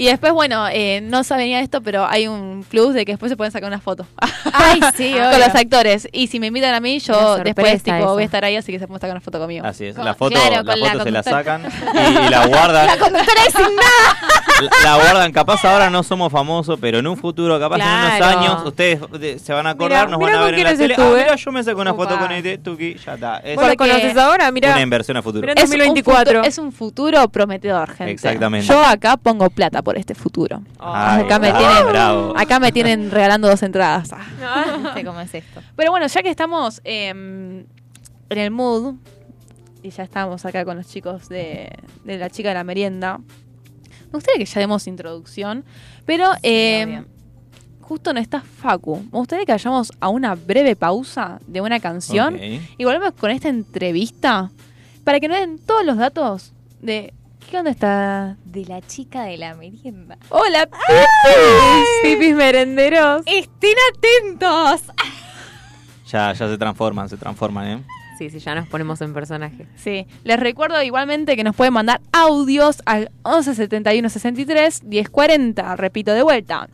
Y después, bueno, eh, no sabía esto, pero hay un plus de que después se pueden sacar una foto Ay, *laughs* sí, con obvio. los actores. Y si me invitan a mí, yo después tipo, esa. voy a estar ahí, así que se pueden sacar una foto conmigo. Así es. Con- La foto, claro, la con la foto se la sacan *laughs* y, y la guardan. La conductora designada. La, la guardan, capaz ahora no somos famosos, pero en un futuro, capaz en unos años, ustedes de- se van a acordar, Mirá, nos mirá van a con ver en la quiénes tele. estuve. Ah, mira, yo me saco una foto Opa. con este, Tuki, ya está. Es ¿Vos conoces ahora? Mira. una inversión a futuro. Mira, Es un 2024. futu- Es un, futuro prometedor, gente. Exactamente. Yo acá pongo plata por este futuro. Ay, acá, me tienen, bravo. acá me tienen regalando dos entradas. Ah. No *laughs* sé cómo es esto. Pero bueno, ya que estamos em, en el mood, y ya estamos acá con los chicos de, de la chica de la merienda, me gustaría que ya demos introducción, pero em, justo no está Facu. Me gustaría que vayamos a una breve pausa de una canción Ok. y volvemos con esta entrevista para que nos den todos los datos de ¿qué onda está? De la chica de la merienda. Hola, pipis, pipis merenderos. Estén atentos. Ya, ya se transforman, se transforman, ¿eh? Sí, sí, ya nos ponemos en personaje. Sí, les recuerdo igualmente que nos pueden mandar audios al 11 71 63 10 40. Repito de vuelta.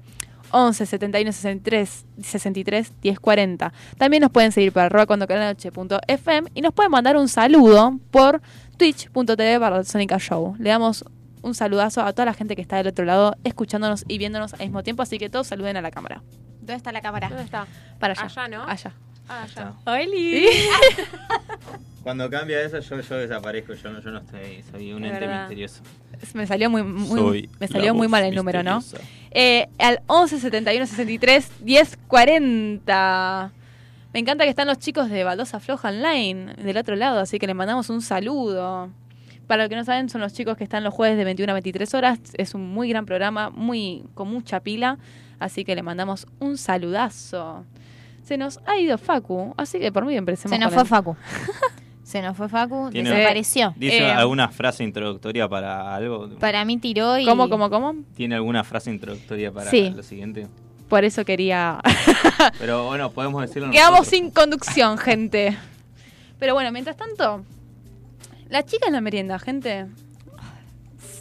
11 71 63 63 10 40. También nos pueden seguir por arroba cuando cada noche punto FM y nos pueden mandar un saludo por twitch.tv barra Sónica Show. Le damos un saludazo a toda la gente que está del otro lado escuchándonos y viéndonos al mismo tiempo, así que todos saluden a la cámara. ¿Dónde está la cámara? ¿Dónde está? Para allá. Allá, ¿no? Allá. Ah, allá. ¡Oli! *laughs* Cuando cambia eso, yo, yo desaparezco, yo no, yo no estoy, soy un Es ente verdad. misterioso. Me salió muy, muy- me salió muy mal el número, ¿no? Eh, al 11 71 63 10 40. Me encanta que están los chicos de Baldosa Floja Online del otro lado, así que les mandamos un saludo. Para los que no saben, son los chicos que están los jueves de 21 a 23 horas. Es un muy gran programa, muy con mucha pila, así que le mandamos un saludazo. Se nos ha ido Facu, así que por mí empecemos Se nos con fue Facu. *laughs* Se nos fue Facu, Tiene- desapareció. ¿Dice Eh, alguna frase introductoria para algo? Para mí tiró y... ¿Cómo, cómo, cómo? ¿Tiene alguna frase introductoria para Sí. lo siguiente? Por eso quería *laughs* Pero bueno, podemos decirlo Quedamos nosotros. sin conducción, gente. Pero bueno, mientras tanto, la chica en la merienda, gente.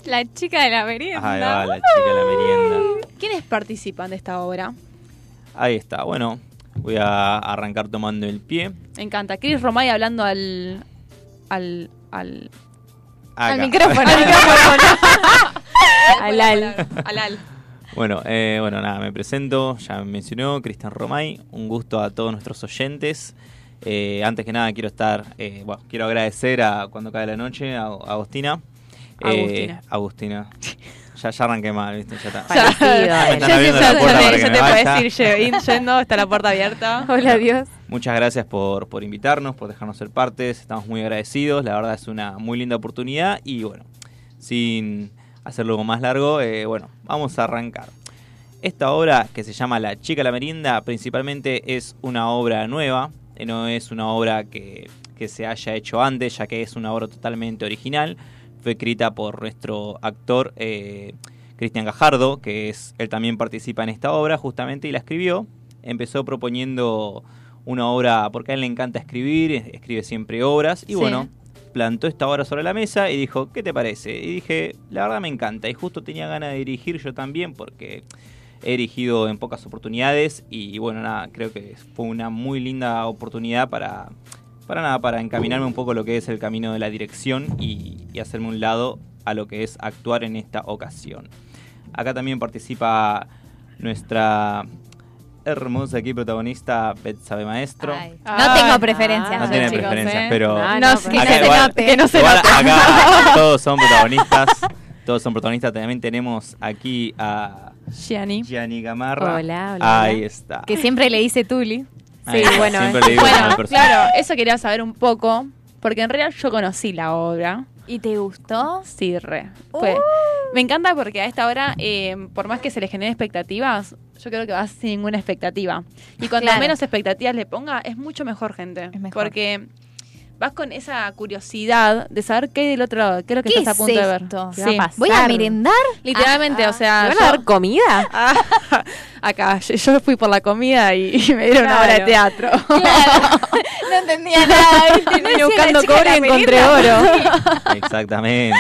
La chica de la merienda. Ahí va la chica de la merienda. ¿Quiénes participan de esta obra? Ahí está, bueno, voy a arrancar tomando el pie. Me encanta. Chris Romay hablando al. al. al. Acá. *laughs* al micrófono. *laughs* al micrófono. Al al. al al. Bueno, eh, bueno, nada, me presento, ya me mencionó Cristian Romay, un gusto a todos nuestros oyentes. Eh, antes que nada quiero estar, eh, bueno, quiero agradecer a cuando cae la noche a, a Agustina. Eh, Agustina. Agustina. Ya, ya arranqué mal, ¿viste? Ya está. Parecido, Ya Ya, ya- ya ya te puedes ir lle- yendo, está la puerta abierta. *laughs* Hola, Dios. Muchas gracias por, por invitarnos, por dejarnos ser partes. Estamos muy agradecidos. La verdad es una muy linda oportunidad. Y bueno, sin hacerlo más largo, eh, bueno, vamos a arrancar. Esta obra que se llama La chica la merienda principalmente es una obra nueva. eh, No es una obra que, que se haya hecho antes, ya que es una obra totalmente original. Fue escrita por nuestro actor eh, Cristian Gajardo, que es él también participa en esta obra justamente y la escribió. Empezó proponiendo una obra, porque a él le encanta escribir, es- escribe siempre obras, y Sí. bueno, plantó esta obra sobre la mesa y dijo, ¿qué te parece? Y dije, la verdad me encanta, y justo tenía ganas de dirigir yo también, porque he dirigido en pocas oportunidades, y bueno, nada, creo que fue una muy linda oportunidad para, para nada, para encaminarme un poco lo que es el camino de la dirección y, y hacerme un lado a lo que es actuar en esta ocasión. Acá también participa nuestra hermosa aquí protagonista Betsabe Maestro. Ay, no tengo preferencias. No tiene preferencias, ¿eh? pero No, no, no, que no acá se igual- que no se igual note. acá *laughs* todos son protagonistas. Todos son protagonistas. También tenemos aquí a Gianni. Gianni Gamarra. Hola, hola, Ahí hola. está. Que siempre le dice Tuli. Ahí Sí, está. bueno, Siempre eh. le digo como Bueno, claro, eso quería saber un poco, porque en realidad yo conocí la obra. ¿Y te gustó? Sí, re. Fue- Me encanta porque a esta hora, eh, por más que se le generen expectativas, yo creo que vas sin ninguna expectativa. Y cuanto Claro. menos expectativas le ponga, es mucho mejor, gente. Es mejor. Porque vas con esa curiosidad de saber qué hay del otro lado, qué es lo que ¿Qué estás a punto de ver. esto? ¿Qué va a pasar? ¿Voy a merendar? Literalmente, Ah, o sea, ¿Me van yo- a dar comida? *laughs* Ah, acá, yo, yo fui por la comida y, y me dieron una Claro. obra de teatro. *laughs* *laughs* No entendía nada. Vine buscando cobre y encontré oro. Exactamente.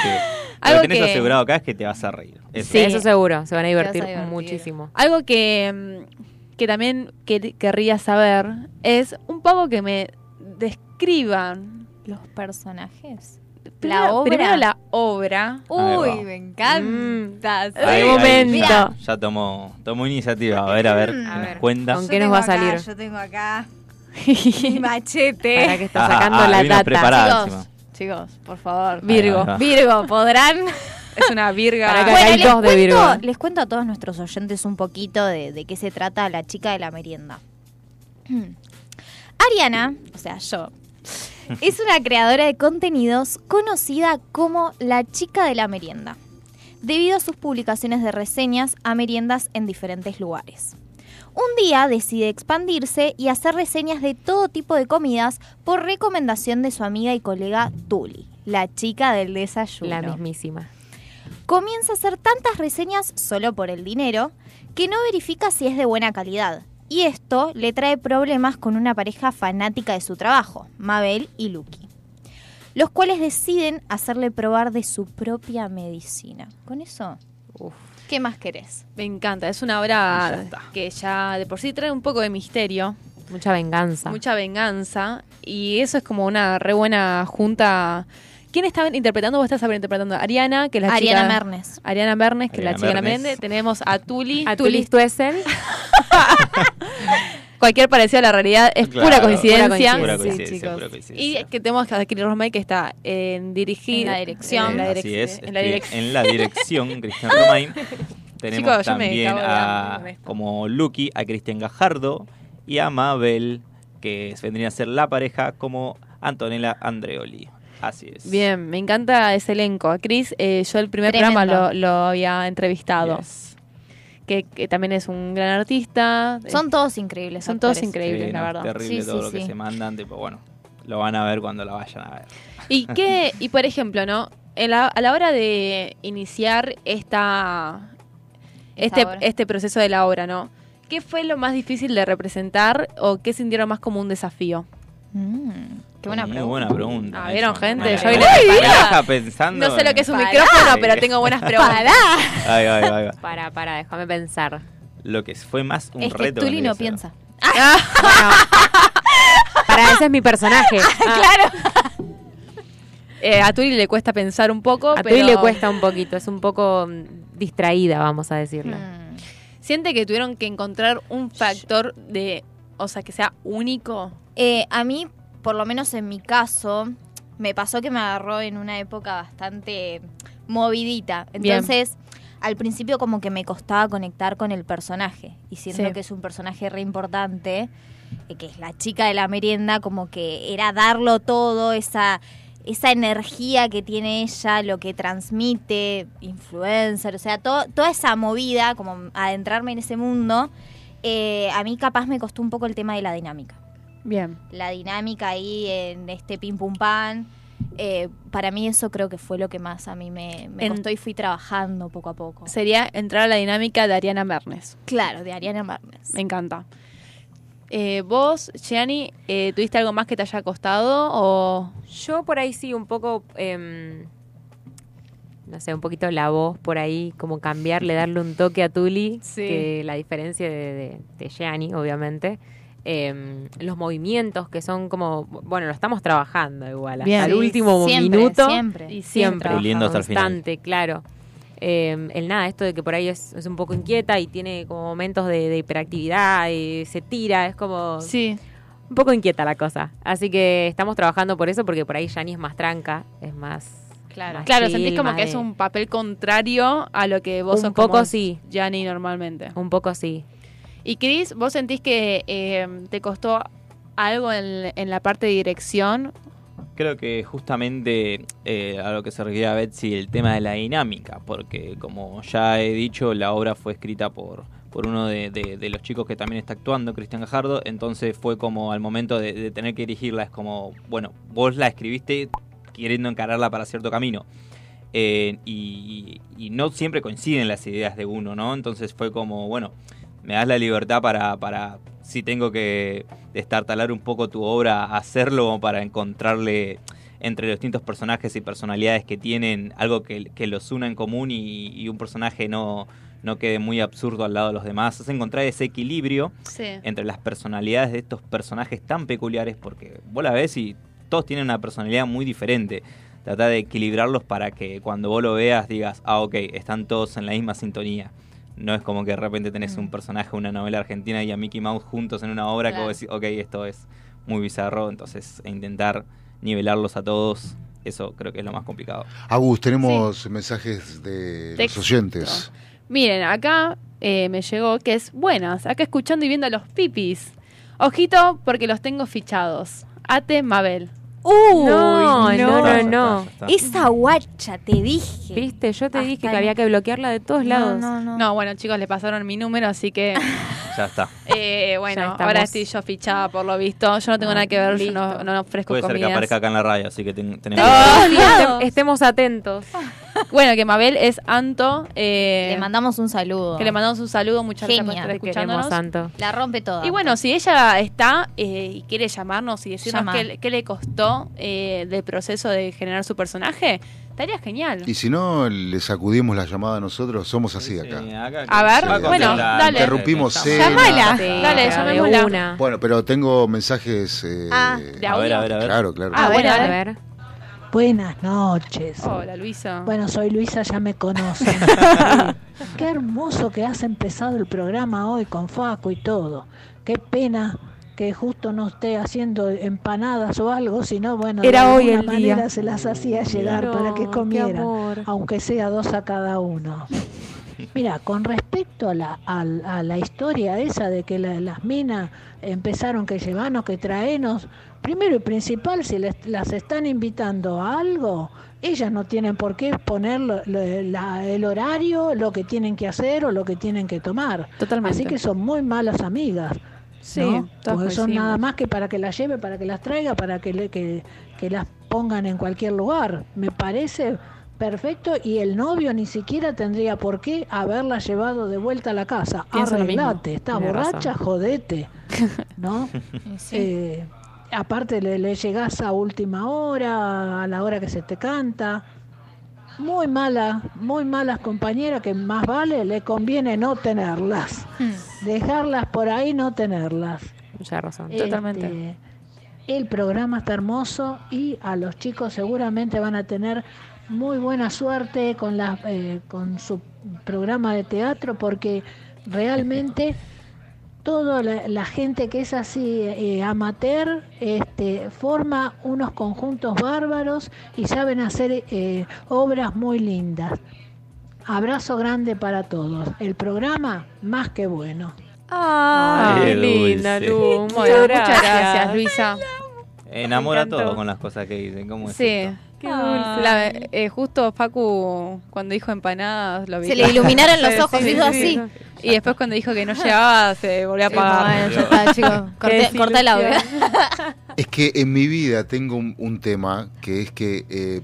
Algo Lo que tenés que- asegurado acá es que te vas a reír. Eso. Sí, eso seguro. Se van a divertir muchísimo. Algo que, mm, que también que- querría saber es un poco que me describan Los personajes. primero, La obra. primero la obra. Uy, me encanta. Ahí- ahí momento. ya, ya tomó, tomó iniciativa. A ver, a ver, Mm. ¿qué A nos ver. cuenta? ¿Con qué nos va a salir? Acá, yo tengo acá *laughs* mi machete. Para que está Ah, sacando ah, la data. Chicos, encima. Chicos, por favor. Virgo. Virgo, ¿podrán? Es una virga. Para Bueno, hay les dos de cuento, Virgo. les cuento a todos nuestros oyentes un poquito de, de qué se trata la chica de la merienda. *clears throat* Ariana, o sea, yo, *laughs* es una creadora de contenidos conocida como la chica de la merienda, debido a sus publicaciones de reseñas a meriendas en diferentes lugares. Un día decide expandirse y hacer reseñas de todo tipo de comidas por recomendación de su amiga y colega Tuli, la chica del desayuno. La mismísima. Comienza a hacer tantas reseñas solo por el dinero que no verifica si es de buena calidad. Y esto le trae problemas con una pareja fanática de su trabajo, Mabel y Lucky, los cuales deciden hacerle probar de su propia medicina. Con eso, ¿qué más querés? Me encanta, es una obra que ya de por sí trae un poco de misterio. Mucha venganza. Mucha venganza. Y eso es como una re buena junta. ¿Quién estaba interpretando? Vos estás interpretando Ariana, que es la Ariana chica. Mernes. Ariana Mernes, que es la chica de la Mernes. mente. Tenemos a Tuli. A Tuli Stuessel. *laughs* *laughs* Cualquier parecido a la realidad es Claro. pura coincidencia. Pura coincidencia, pura coincidencia. Y que tenemos a Kiri Romay que está en dirigir. En la dirección. En la, direc- Así es, en la estoy dirección. en la dirección, Cristian Romain. *laughs* Tenemos Chicos, también de a, como Lucky a Cristian Gajardo y a Mabel, que vendría a ser la pareja, como Antonella Andreoli. Así es. Bien, me encanta ese elenco. A Chris, eh, yo el primer Tremendo. programa lo, lo había entrevistado. Yes. Que, que también es un gran artista. Son todos increíbles. Son todos increíbles, Sí, la no, verdad. Terrible Sí, todo sí, lo que se mandan, tipo, bueno, lo van a ver cuando la vayan a ver. Y *laughs* qué, y por ejemplo, ¿no? En la- a la hora de iniciar esta, Esta este, obra. este proceso de la obra, ¿no? ¿Qué fue lo más difícil de representar o qué sintieron más como un desafío? Mm, qué buena Muy pregunta. buena pregunta. Ah, ¿vieron, gente? Yo la- hoy me la deja pensando. No sé lo que es un Pará. micrófono, pero tengo buenas *laughs* preguntas. Ahí va, ahí va, ahí va. Para, para, déjame pensar. Lo que fue más un Es que reto. Tuli no a ser. piensa. *laughs* Para, ese es mi personaje. Ah, *laughs* Eh, a Tuli le cuesta pensar un poco, A pero Tuli le cuesta un poquito, es un poco mm, distraída, vamos a decirle. Mm. siente que tuvieron que encontrar un factor de, o sea, que sea único. Eh, a mí, por lo menos en mi caso, me pasó que me agarró en una época bastante movidita. Bien. Entonces, al principio como que me costaba conectar con el personaje. Y siento Sí. que es un personaje re importante, eh, que es la chica de la merienda, como que era darlo todo, esa, esa energía que tiene ella, lo que transmite, influencer, o sea, todo, toda esa movida, como adentrarme en ese mundo. eh, a mí capaz me costó un poco el tema de la dinámica Bien. la dinámica ahí en este pim pum pan. eh, para mí eso creo que fue lo que más a mí me, me En- costó y fui trabajando poco a poco. Sería entrar a la dinámica de Ariana Mernes. Claro, de Ariana Marnes. Me encanta. Eh, vos, Gianni, eh, ¿tuviste algo más que te haya costado o...? Yo por ahí sí, un poco, em, no sé, un poquito la voz por ahí, como cambiarle, darle un toque a Tuli, Sí. que la diferencia de, de, de Gianni, obviamente. Em, los movimientos que son como, bueno, lo estamos trabajando igual, Bien. hasta el Sí, último siempre, minuto. siempre. Y siempre. Puliendo hasta el final. claro. Eh, el nada, esto de que por ahí es, es un poco inquieta y tiene como momentos de, de hiperactividad y se tira, es como Sí. un poco inquieta la cosa. Así que estamos trabajando por eso, porque por ahí Yanni es más tranca, es más. Claro. más Claro, chill, sentís como que es un papel contrario a lo que vos Un sos poco como sí. Gianni normalmente. Un poco sí. Y Cris, ¿vos sentís que eh, te costó algo en, la parte de dirección? Creo que justamente eh, a lo que se refiere a Betsy, el tema de la dinámica, porque como ya he dicho, la obra fue escrita por, uno de, los chicos que también está actuando, Cristian Gajardo, entonces fue como al momento de, tener que dirigirla, es como, bueno, vos la escribiste queriendo encararla para cierto camino. Eh, y no siempre coinciden las ideas de uno, ¿no? Entonces fue como, bueno, me das la libertad para, para si tengo que destartalar un poco tu obra, hacerlo para encontrarle entre los distintos personajes y personalidades que tienen algo que, que los una en común y, y un personaje no, no quede muy absurdo al lado de los demás. Es encontrar ese equilibrio Sí. entre las personalidades de estos personajes tan peculiares, porque vos la ves y todos tienen una personalidad muy diferente. Trata de equilibrarlos para que cuando vos lo veas digas, ah, ok, están todos en la misma sintonía. No es como que de repente tenés un personaje de una novela argentina y a Mickey Mouse juntos en una obra que Claro. vos decís, ok, esto es muy bizarro, entonces e intentar nivelarlos a todos, eso creo que es lo más complicado. Agus, tenemos mensajes de Texto. los oyentes. Miren, acá eh, me llegó que es buenas. Acá escuchando y viendo a los pipis. Ojito porque los tengo fichados. Ate Mabel. Uy, no, no, no, no. Esa guacha, te dije. Viste, yo te Hasta dije que había que bloquearla de todos lados. No, no, no. No, bueno, chicos, le pasaron mi número, así que *laughs* Ya está. Eh, Ya bueno, estamos. ahora estoy yo fichada por lo visto. Yo no tengo nada que ver, yo no, no ofrezco Puede ser que comidas. aparezca acá en la radio, así que ten- tenemos que-. Estem- Estemos atentos. *laughs* *laughs* Bueno, que Mabel es Anto. eh, Le mandamos un saludo. que le mandamos un saludo, muchas gracias por Genia. estar escuchándonos. queremos, Santo. La rompe toda. Y bueno, si ella está eh, y quiere llamarnos y decirnos Llama. qué, qué le costó eh, del proceso de generar su personaje, estaría genial. Y si no, le sacudimos la llamada a nosotros, somos así acá. A ver, Sí. bueno, dale. Interrumpimos cena. Llamala. Sí, dale, llamémosla. una. Bueno, pero tengo mensajes. eh, Ah, ¿de A ver, a ver, a ver. Claro, claro. Ah, bueno, a ver. Buenas noches. Hola, Luisa. Bueno, soy Luisa, ya me conocen. *laughs* Qué hermoso que has empezado el programa hoy con Faco y todo. Qué pena que justo no esté haciendo empanadas o algo, sino bueno, Era de hoy alguna el día. manera se las hacía llegar para que comieran, aunque sea dos a cada uno. Mira, con respecto a la, al- a la historia esa de que la- las minas empezaron que llevarnos, que traenos, primero y principal, si les- las están invitando a algo, ellas no tienen por qué poner lo- lo- la- el horario, lo que tienen que hacer o lo que tienen que tomar. Totalmente. Así que son muy malas amigas. Sí, Porque son nada más que para que las lleve, para que las traiga, para que, le, que, que las pongan en cualquier lugar. Me parece perfecto y el novio ni siquiera tendría por qué haberla llevado de vuelta a la casa. Pienso. Arreglate, está borracha, razón. jodete. ¿No? *laughs* Eh, aparte le, le llegás a última hora, a la hora que se te canta. Muy mala, muy malas compañeras que más vale le conviene no tenerlas. Dejarlas por ahí, no tenerlas. Mucha razón. Totalmente. Este, el programa está hermoso y a los chicos seguramente van a tener muy buena suerte con, la, eh, con su programa de teatro porque realmente toda la, la gente que es así eh, amateur este, forma unos conjuntos bárbaros y saben hacer eh, obras muy lindas. Abrazo grande para todos. El programa más que bueno. Ah, Qué linda, dulce. Lu. Muchas gracias. gracias, Luisa. Enamora todo con las cosas que dicen. ¿Cómo es Sí. esto? Qué dulce. la- eh, justo Facu, cuando dijo empanadas, lo vi. Se le iluminaron *laughs* los Sí, ojos, sí, hizo sí, así. sí. Y después cuando dijo que no llegaba, se volvió a Sí, apagar. bueno, ya está, *laughs* chicos. Corté, Qué corté el audio. *laughs* Es que en mi vida tengo un, un tema que es que eh,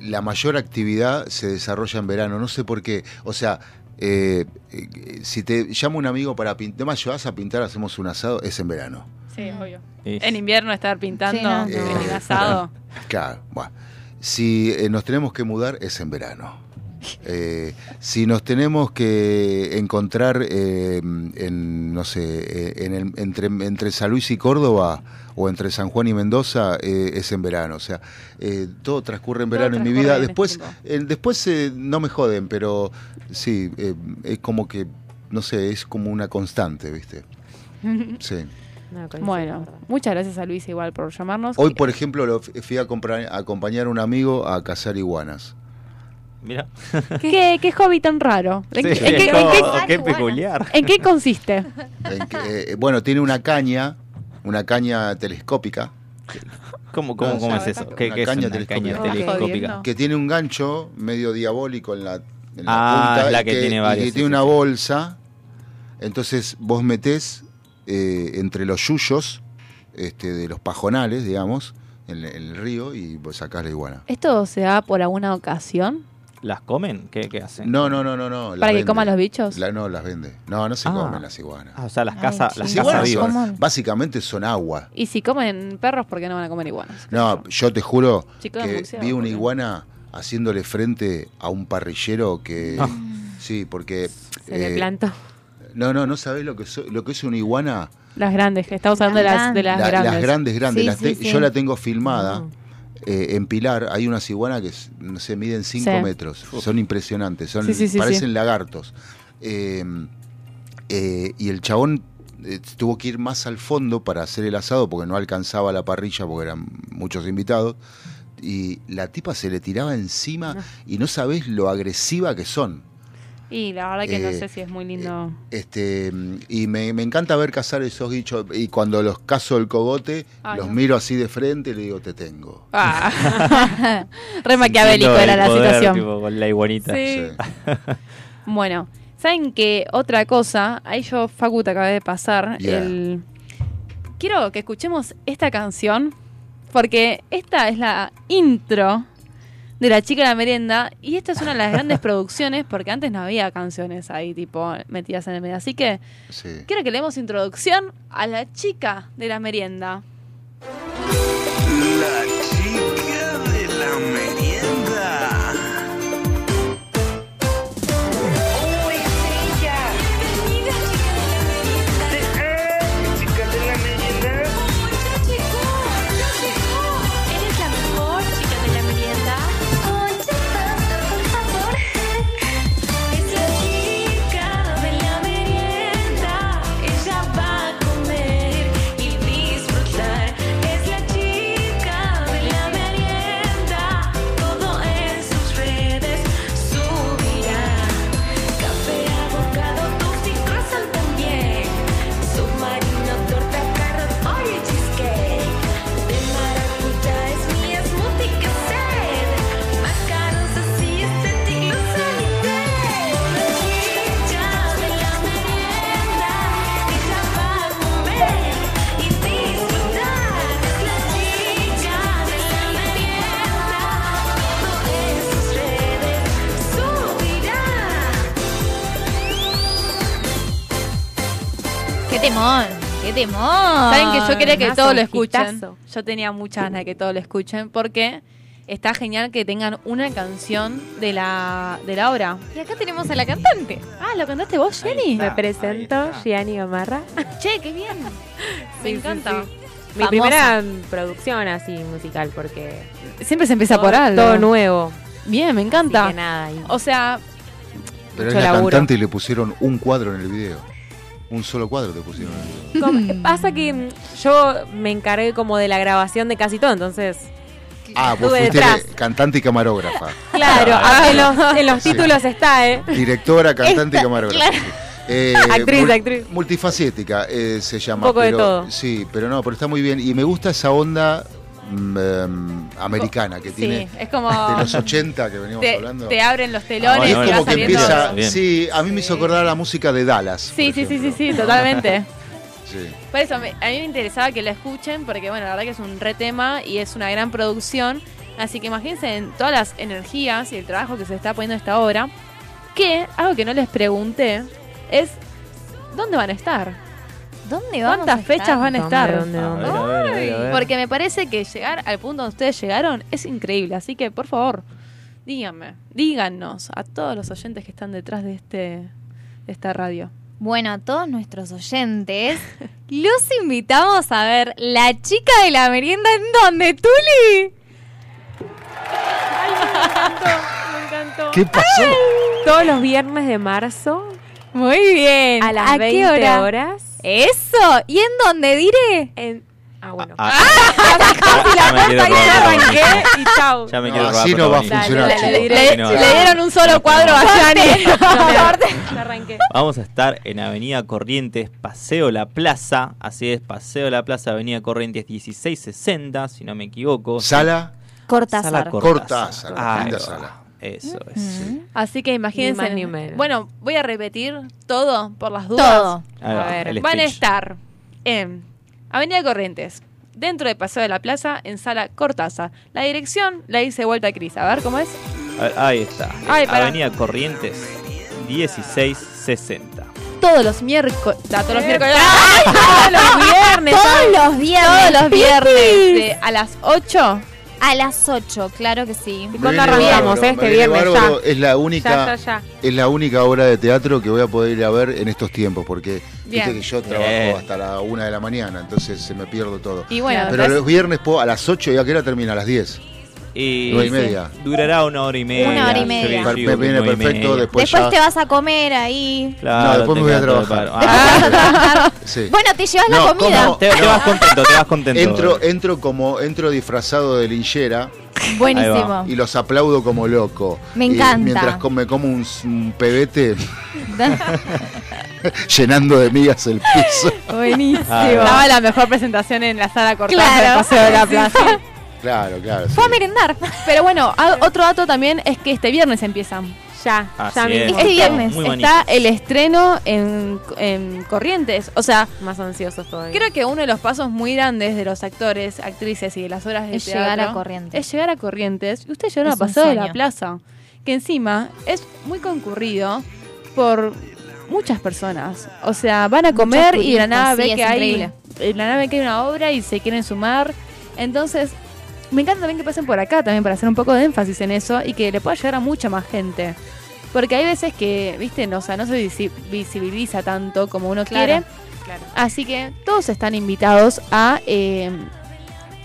la mayor actividad se desarrolla en verano. No sé por qué. O sea, eh, eh, si te llama un amigo para pintar, además llevas a pintar, hacemos un asado, es en verano. Sí, obvio. En invierno estar pintando Sí, no, no. en el asado. *laughs* Claro, bueno. Si eh, nos tenemos que mudar, es en verano. Eh, si nos tenemos que encontrar eh, en, no sé, eh, en el- entre, entre San Luis y Córdoba o entre San Juan y Mendoza, eh, es en verano. O sea, eh, todo transcurre en Todo verano en mi vida. en Después, eh, después eh, no me joden, pero sí, eh, es como que, no sé, es como una constante, ¿viste? *laughs* Sí. No, Bueno, muchas gracias a Luisa igual por llamarnos. Hoy, por ejemplo, lo fui a, comprar- a acompañar a un amigo a cazar iguanas. Mira. ¿Qué, qué hobby tan raro? ¿En, Sí, qué, en qué- no, en qué- qué peculiar. en qué consiste? En que, eh, bueno, tiene una caña, una caña telescópica, ¿Cómo, cómo, No, cómo es eso? una ¿Qué, es una telescópica. caña telescópica? que tiene un gancho medio diabólico en la, en la Ah, punta. la y que tiene y varias, que sí, tiene sí, una sí. bolsa. Entonces vos metés eh, entre los yuyos este, de los pajonales, digamos, en, en el río y vos sacás la iguana. ¿Esto se da por alguna ocasión? ¿Las comen? ¿Qué, qué hacen? No, no, no, no, no. ¿Para que vende. coman los bichos? La- no, las vende. No, no se Ah. comen las iguanas. Ah, o sea, las casas las iguanas vivas. básicamente son agua. Y si comen perros, ¿por qué no van a comer iguanas? No, yo te juro Chico de que vi una iguana haciéndole frente a un parrillero que... Ah. Sí, porque... Se le eh, plantó. No, no, no sabés lo que, so- lo que es una iguana. Las grandes, que estamos hablando de las, de las La- grandes. grandes, grandes. Sí, las sí, te- sí. Yo la tengo filmada. Mm. Eh, en Pilar hay unas iguanas que no sé, miden 5 Sí. metros. Son impresionantes. Son, Sí, sí, sí, parecen sí. lagartos. Eh, eh, y el chabón eh, tuvo que ir más al fondo para hacer el asado porque no alcanzaba la parrilla porque eran muchos invitados. Y la tipa se le tiraba encima y no sabés lo agresiva que son. Y la verdad que no Eh, sé si es muy lindo. Este, y me, me encanta ver cazar esos bichos. Y cuando los cazo el cogote, Ay, los no. miro así de frente y le digo, te tengo. Ah. *laughs* Re maquiavélico era la poder, situación. tipo, con la iguanita. Sí. *laughs* Bueno, ¿Saben qué? Otra cosa, ahí yo, Facu, te acabé de pasar Yeah. el... Quiero que escuchemos esta canción, porque esta es la intro de La Chica de la Merienda, y esta es una de las grandes producciones, porque antes no había canciones ahí, tipo, metidas en el medio. Así que Sí. quiero que leemos introducción a La Chica de la Merienda. La chica temón! ¡Qué temón! Saben que yo quería que todos lo escuchen. hitazo. Yo tenía muchas ganas de que todos lo escuchen porque está genial que tengan una canción de la, de la obra. Y acá tenemos a la cantante. Ah, ¿lo cantaste vos, Jenny? Me presento, Gianni Gamarra. *laughs* Che, qué bien. *laughs* Me Sí, encanta. sí. Mi Famosa. primera producción así musical, porque. Siempre se empieza todo- por algo. Todo nuevo. Bien, me encanta. Así que nada, y- O sea, Pero es la laburo. cantante y le pusieron un cuadro en el video. Un solo cuadro te pusieron. Como- pasa que mm, yo me encargué como de la grabación de casi todo, entonces. Ah, vos fuiste detrás. cantante y camarógrafa. Claro, Ah, en los, en los Sí. títulos está, ¿eh? Directora, cantante y camarógrafa. claro. Eh, Actriz, mul- actriz. Multifacética eh, se llama. Un poco de pero- todo. Sí, pero no, pero está muy bien. Y me gusta esa onda mm, em, americana que sí, tiene. es como... De los 80 que veníamos te, hablando. te abren los telones es y como que empieza. Bien. Sí, a mí me hizo acordar a la música de Dallas. Sí, sí, sí, sí, sí, totalmente. *laughs* Sí. Por eso me- a mí me interesaba que la escuchen porque, bueno, la verdad que es un re tema y es una gran producción. Así que imagínense en todas las energías y el trabajo que se está poniendo esta obra. Que, algo que no les pregunté, es ¿dónde van a estar? ¿Dónde vamos ¿Cuántas a estar? fechas van a ¿Dónde, estar? dónde, dónde? A ver, a ver, a ver, a ver. Porque me parece que llegar al punto donde ustedes llegaron es increíble. Así que, por favor, díganme, díganos a todos los oyentes que están detrás de este de esta radio. Bueno, a todos nuestros oyentes, *laughs* los invitamos a ver La Chica de la Merienda en dónde, Tuli. Me encantó. ¿Qué pasó? Todos los viernes de marzo Muy bien. a las ¿A 20 qué hora? horas. Eso. ¿Y en dónde diré? En... Ah, bueno. Ah, *laughs* ya me quiero Ahí robar arranqué protagonismo. y chau. Ya me No, quiero robar así no va a funcionar, Le, no, le no. dieron un solo cuadro a Yanni. *laughs* Ya arranqué. Vamos a estar en Avenida Corrientes, Paseo La Plaza. Así es, Paseo La Plaza, Avenida Corrientes 1660, si no me equivoco. Sala Cortázar. Sala Cortázar, linda va. sala. Eso es. Así que imagínense. Ni más ni menos. Bueno, voy a repetir todo por las dudas. Todo. A ver, el Van a speech. estar en Avenida Corrientes, dentro de Paseo de la Plaza, en Sala Cortaza. La dirección la hice vuelta a Cris. A ver cómo es. A ver, Ahí está. Ay, pará. Avenida Corrientes 1660. Todos los miércoles. Todos los miércoles. *laughs* Todos los viernes. Todos los viernes. Todos los viernes. de- a las 8. A las 8, claro que sí. ¿Y cuándo arrancamos bárbaro, este viernes? bárbaro. Ya. Es la única, Ya, ya, ya. es la única obra de teatro que voy a poder ir a ver en estos tiempos, porque Bien. viste que yo Bien. trabajo hasta la una de la mañana, entonces se me pierdo todo. Y bueno, Pero entonces- los viernes puedo a las 8 y a qué hora termina, a las 10. Y Nueve y media. Durará una hora y media. Una hora y media. Me viene perfecto, media. después, Después ya. te vas a comer ahí. Claro, No, después me voy a trabajar. *laughs* Ah, te vas a trabajar. Sí. Bueno, te llevas No, la comida. te, te vas contento, te vas contento. Entro, entro como entro disfrazado de linchera Buenísimo. y los aplaudo como loco. Me Y encanta. mientras me como un, un pebete *laughs* *laughs* llenando de migas el piso. Buenísimo. Ah, Estaba la mejor presentación en la Sala Cortaza Claro. del Paseo de la Plaza. Claro, claro. sí. Fue a merendar. *laughs* Pero bueno, a- otro dato también es que este viernes empiezan. Ya, Así ya es. Este viernes Muy está el estreno en, en Corrientes. O sea, Más ansiosos todavía. creo que uno de los pasos muy grandes de los actores, actrices y de las obras de Es teatro llegar a Corrientes. Es llegar a Corrientes. Y ustedes llegaron Es a un Paseo de la sueño. Plaza. Que encima es muy concurrido por muchas personas. O sea, van a Muchos comer y de la turistas, nada sí, ve es que hay. increíble. De la nada ve que hay una obra y se quieren sumar. Entonces, me encanta también que pasen por acá también para hacer un poco de énfasis en eso y que le pueda llegar a mucha más gente. Porque hay veces que, viste, no, o sea, no se visi- visibiliza tanto como uno Claro, quiere. claro. Así que todos están invitados a, eh,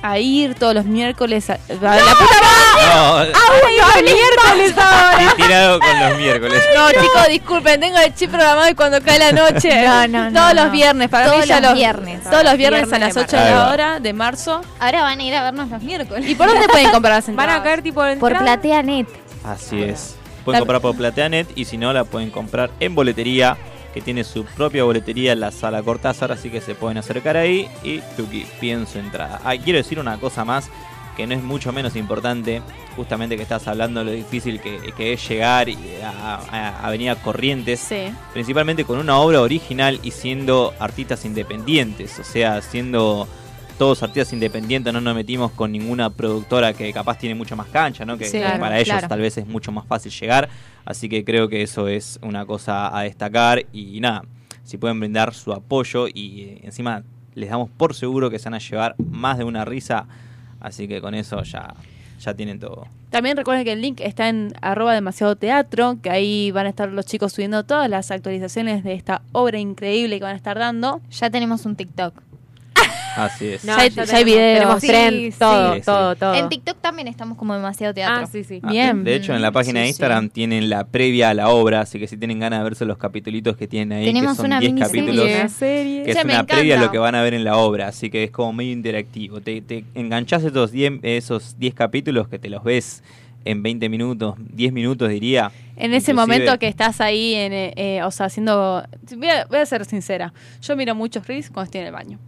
a ir todos los miércoles a, a la puta madre. No, ¡Ah, bueno, el miércoles ahora! tirado con los miércoles. No, chicos, disculpen, tengo el chip programado y cuando cae la noche. No, no, no, Todos no. los viernes, para Todos mí ya los los viernes. Todos los viernes, Viernes a las de 8 de la hora de marzo. Ahora van a ir a vernos los miércoles. ¿Y por dónde pueden comprar las *laughs* Van entradas? a caer tipo en Por PlateaNet. Así es. Pueden La- comprar por PlateaNet y si no la pueden comprar en boletería, que tiene su propia boletería en la sala Cortázar, así que se pueden acercar ahí y tuki, piden su entrada. Ah, quiero decir una cosa más que no es mucho menos importante, justamente que estás hablando de lo difícil que, que es llegar a, a Avenida Corrientes, Sí. principalmente con una obra original y siendo artistas independientes, o sea, siendo todos artistas independientes, no nos metimos con ninguna productora que capaz tiene mucho más cancha, ¿no? Que, Sí, que claro, para ellos claro. tal vez es mucho más fácil llegar, así que creo que eso es una cosa a destacar y nada, si pueden brindar su apoyo y eh, encima les damos por seguro que se van a llevar más de una risa, así que con eso ya, ya tienen todo. También recuerden que el link está en arroba demasiado teatro, que ahí van a estar los chicos subiendo todas las actualizaciones de esta obra increíble que van a estar dando. Ya tenemos un TikTok. Así es. No, Ya hay- ya ya hay tenemos, videos. tenemos Sí, trend, sí. todo, Sí, todo, todo. En TikTok también estamos como demasiado teatro. Ah, sí, sí. Ah, Bien. De hecho, en la página Sí, de Instagram tienen la previa a la obra, así que si tienen ganas de verse los capitulitos que tienen ahí, Tenemos que son una 10 miniserie. capítulos, Una serie. que es una previa a lo que van a ver en la obra, así que es como medio interactivo. Te, te enganchás esos 10 esos 10 capítulos que te los ves en 20 minutos, 10 minutos diría. En ese Inclusive- momento que estás ahí, en, eh, eh, o sea, haciendo... Voy a, voy a ser sincera. Yo miro muchos reels cuando estoy en el baño.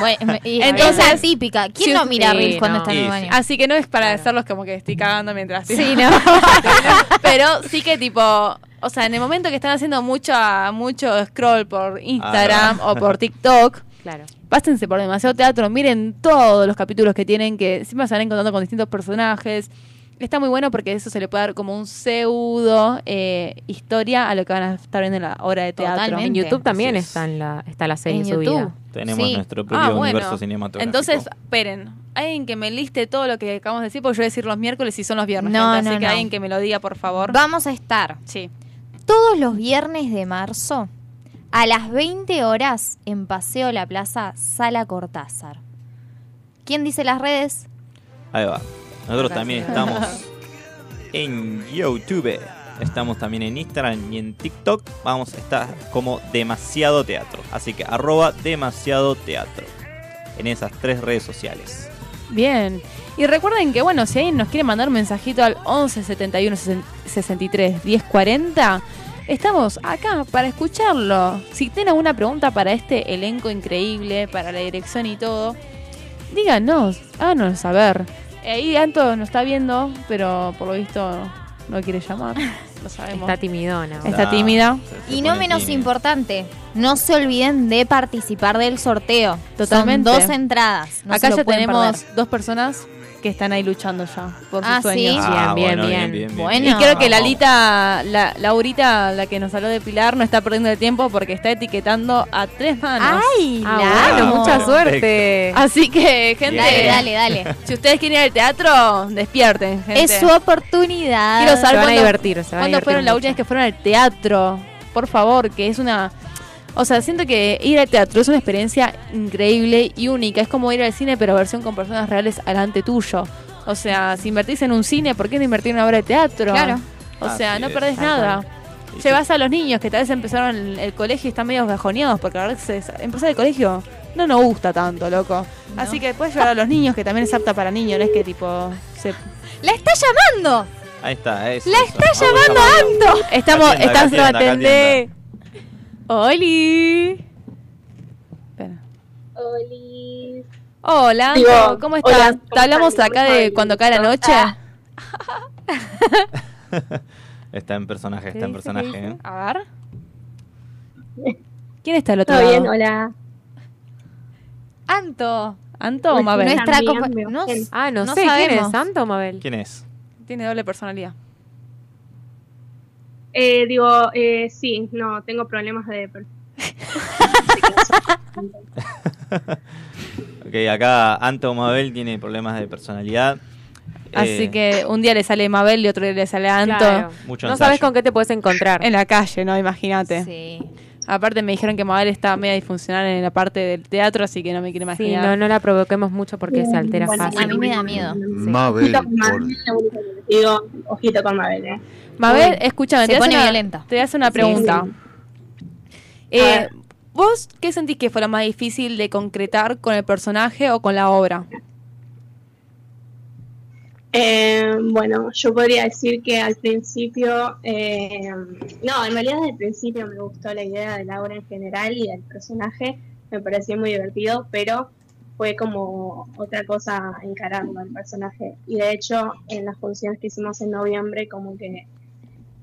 Bueno, y- *laughs* Entonces- esa típica. ¿Quién Sí, no mira sí, Reels cuando no. está en el baño? Así que no es para hacerlos como que estoy cagando mientras... *laughs* Sí, no. Pero sí que tipo... O sea, en el momento que están haciendo mucho, mucho scroll por Instagram o por TikTok... Claro. Pásense por demasiado teatro, miren todos los capítulos que tienen, que siempre se van encontrando con distintos personajes. Está muy bueno porque eso se le puede dar como un pseudo eh, historia a lo que van a estar viendo en la obra de teatro. Totalmente. En YouTube también es. está, en la, está la serie En subida. YouTube. Tenemos Sí. nuestro propio Ah, bueno. universo cinematográfico. Entonces, esperen. Alguien que me liste todo lo que acabamos de decir, porque yo voy a decir los miércoles y son los viernes. No, gente, no, así que no. alguien que me lo diga, por favor. Vamos a estar Sí. todos los viernes de marzo a las 20 horas en Paseo La Plaza, Sala Cortázar. ¿Quién dice las redes? Ahí va. Nosotros también estamos en YouTube. Estamos también en Instagram y en TikTok. Vamos a estar como demasiado teatro. Así que arroba demasiado teatro. En esas tres redes sociales. Bien. Y recuerden que, bueno, si alguien nos quiere mandar un mensajito al 11 71 63 10 40, estamos acá para escucharlo. Si tienen alguna pregunta para este elenco increíble, para la dirección y todo, díganos, háganos saber. Ahí Anto nos está viendo, pero por lo visto no quiere llamar. *laughs* Lo sabemos. Está timidona. Está tímida. se- se Y no menos tímida. importante, no se olviden de participar del sorteo. Totalmente. Son dos entradas. no Acá ya tenemos perder. dos personas que están ahí luchando ya por sus Ah, sueños. ¿sí? Ah, Bien, bien, bueno, bien. bien, bien, Bueno. Y creo que la Vamos. Lita, la Laurita, la que nos habló de Pilar, no está perdiendo el tiempo porque está etiquetando a tres manos. ¡Ay! Ah, bueno, mucha suerte. Así que, gente, Dale, dale, dale. si ustedes quieren ir al teatro, despierten, gente. Es su oportunidad. Quiero Se saber a divertir, se van a ¿Cuándo fueron la mucho. última vez que fueron al teatro? Por favor, que es una... O sea, siento que ir al teatro es una experiencia increíble y única. Es como ir al cine, pero versión con personas reales alante tuyo. O sea, si invertís en un cine, ¿por qué no invertir en una obra de teatro? Claro. O Así sea, no es, perdés nada. Llevas a los niños que tal vez empezaron el, el colegio y están medio bajoneados, porque la verdad que se- empezar el colegio no nos gusta tanto, loco. Así que puedes llevar a los niños, que también es apta para niños, no es que tipo... Se... ¡La está llamando! Ahí está, eso. ¡La eso. está llamando. Anto! Estamos, Atienda, estamos atienda, para atender. ¡Oli! Espera. Hola, Digo, Anto, ¿cómo estás? hola, ¿Te hablamos ¿cómo acá de cuando cae la noche? Ah. *laughs* Está en personaje, está en personaje. ¿eh? A ver. *laughs* ¿Quién está al otro ¿Todo lado? bien? Hola. Anto. ¿Anto o Mabel? Nuestra me no. Ah, no, No sé, ¿quién es? ¿Santo o Mabel? ¿Quién es? Tiene doble personalidad. Eh, digo, eh, sí, no, tengo problemas de... *laughs* Ok, acá Anto Mabel tiene problemas de personalidad. Así Eh, que un día le sale Mabel y otro día le sale Anto. Claro. Mucho no ensayo. sabes con qué te puedes encontrar. En la calle, ¿no? Imagínate. Sí. Aparte me dijeron que Mabel estaba media disfuncional en la parte del teatro, así que no me quiero Sí, imaginar. no, no la provoquemos mucho porque se altera Bueno, fácil. A mí me da miedo. Mabel, Ojito con Mabel, digo, ojito con Mabel, ¿eh? Mabel, escúchame, se te pone una- violenta. Te voy a hacer una pregunta. sí. Eh. ¿Vos qué sentís que fue lo más difícil de concretar con el personaje o con la obra? Eh, bueno, yo podría decir que al principio, eh, no, en realidad desde el principio me gustó la idea de la obra en general y del personaje, me pareció muy divertido, pero fue como otra cosa encarando al personaje. Y de hecho, en las funciones que hicimos en noviembre, como que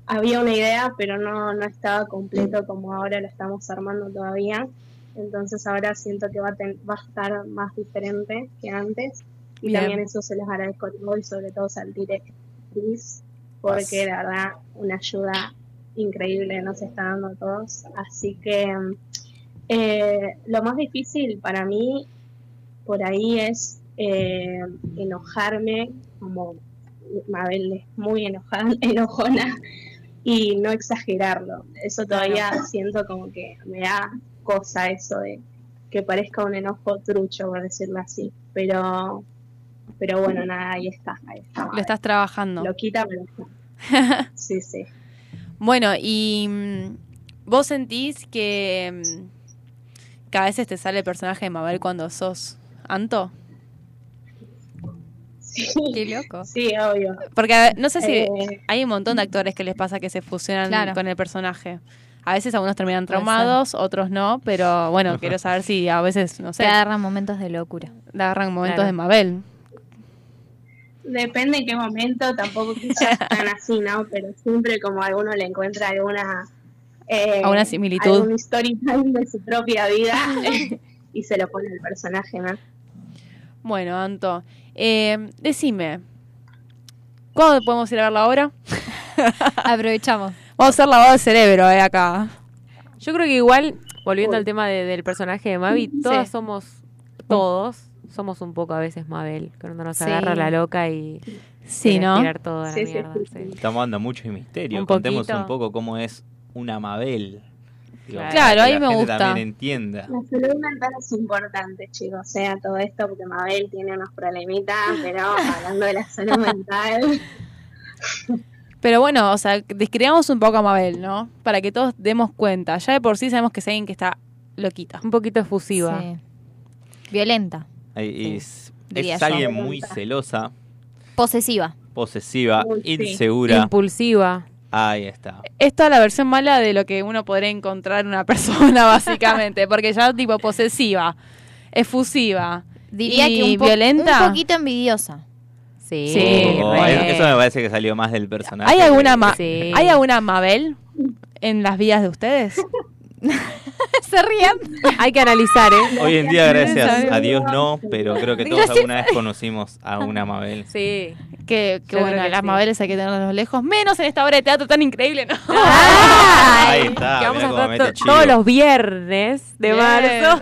había una idea, pero no, no estaba completo como ahora lo estamos armando todavía. Entonces ahora siento que va a, ten- va a estar más diferente que antes. Y Bien. también eso se los agradezco a todos y sobre todo al Cris, porque la verdad una ayuda increíble nos está dando a todos. Así que eh, lo más difícil para mí por ahí es eh, enojarme, como Mabel es muy enojada, *laughs* enojona, y no exagerarlo. Eso todavía siento como que me da cosa eso de que parezca un enojo trucho, por decirlo así. Pero, pero bueno, nada, ahí está. Ahí está Lo estás trabajando. Lo quita, pero está. *laughs* Sí, sí. Bueno, y mm, vos sentís que, mm, que a veces te sale el personaje de Mabel cuando sos Anto. Sí, Qué loco. sí, obvio. Porque no sé si Eh, hay un montón de actores que les pasa que se fusionan Claro. con el personaje. A veces algunos terminan traumados, otros no, pero bueno, *laughs* quiero saber si a veces, no sé, Se agarran momentos de locura. le agarran momentos Claro. de Mabel. Depende en qué momento, tampoco quizás *laughs* tan así, ¿no? Pero siempre como a alguno le encuentra alguna... eh, Alguna similitud. Algún story time de su propia vida *laughs* *laughs* y se lo pone el personaje, ¿no? Bueno, Anto, eh, decime, ¿cuándo podemos ir a ver la obra? Aprovechamos. Vamos a hacer lavado de cerebro eh, acá. Yo creo que igual, volviendo al tema de- del personaje de Mavi, todas Sí. somos, todos, somos un poco a veces Mabel, cuando nos Sí. agarra la loca y Sí, ¿no? tirar todo a la Sí, sí, mierda. sí, sí. Estamos dando mucho misterio. Un Contemos poquito. un poco cómo es una Mabel. Digo, Claro. ahí la me gente gusta. también entienda. La salud mental es importante, chicos, o sea, todo esto, porque Mabel tiene unos problemitas, pero hablando de la salud mental, Pero bueno, o sea, describamos un poco a Mabel, ¿no? Para que todos demos cuenta. Ya de por sí sabemos que es alguien que está loquita. Un poquito efusiva. Sí. Violenta. Es, es yo. alguien muy celosa, Posesiva. posesiva, Uy, sí. insegura. Impulsiva. Ahí está. Es toda la versión mala de lo que uno podría encontrar en una *laughs* persona, básicamente. porque ya tipo posesiva, efusiva Diría y que un, violenta. un poquito envidiosa. Sí. Sí, Oh. Eso me parece que salió más del personaje. ¿Hay alguna, ma- Sí. ¿Hay alguna Mabel en las vidas de ustedes? *laughs* *laughs* Se ríen. Hay que analizar, ¿eh? Hoy en día, gracias a Dios, no, pero creo que todos alguna vez conocimos a una Mabel. Sí. Que, que bueno, que las sí. Mabeles hay que tenerlos lejos, menos en esta obra de teatro tan increíble, ¿no? *laughs* Ahí está, que vamos a estar to- todos los viernes de Bien. marzo.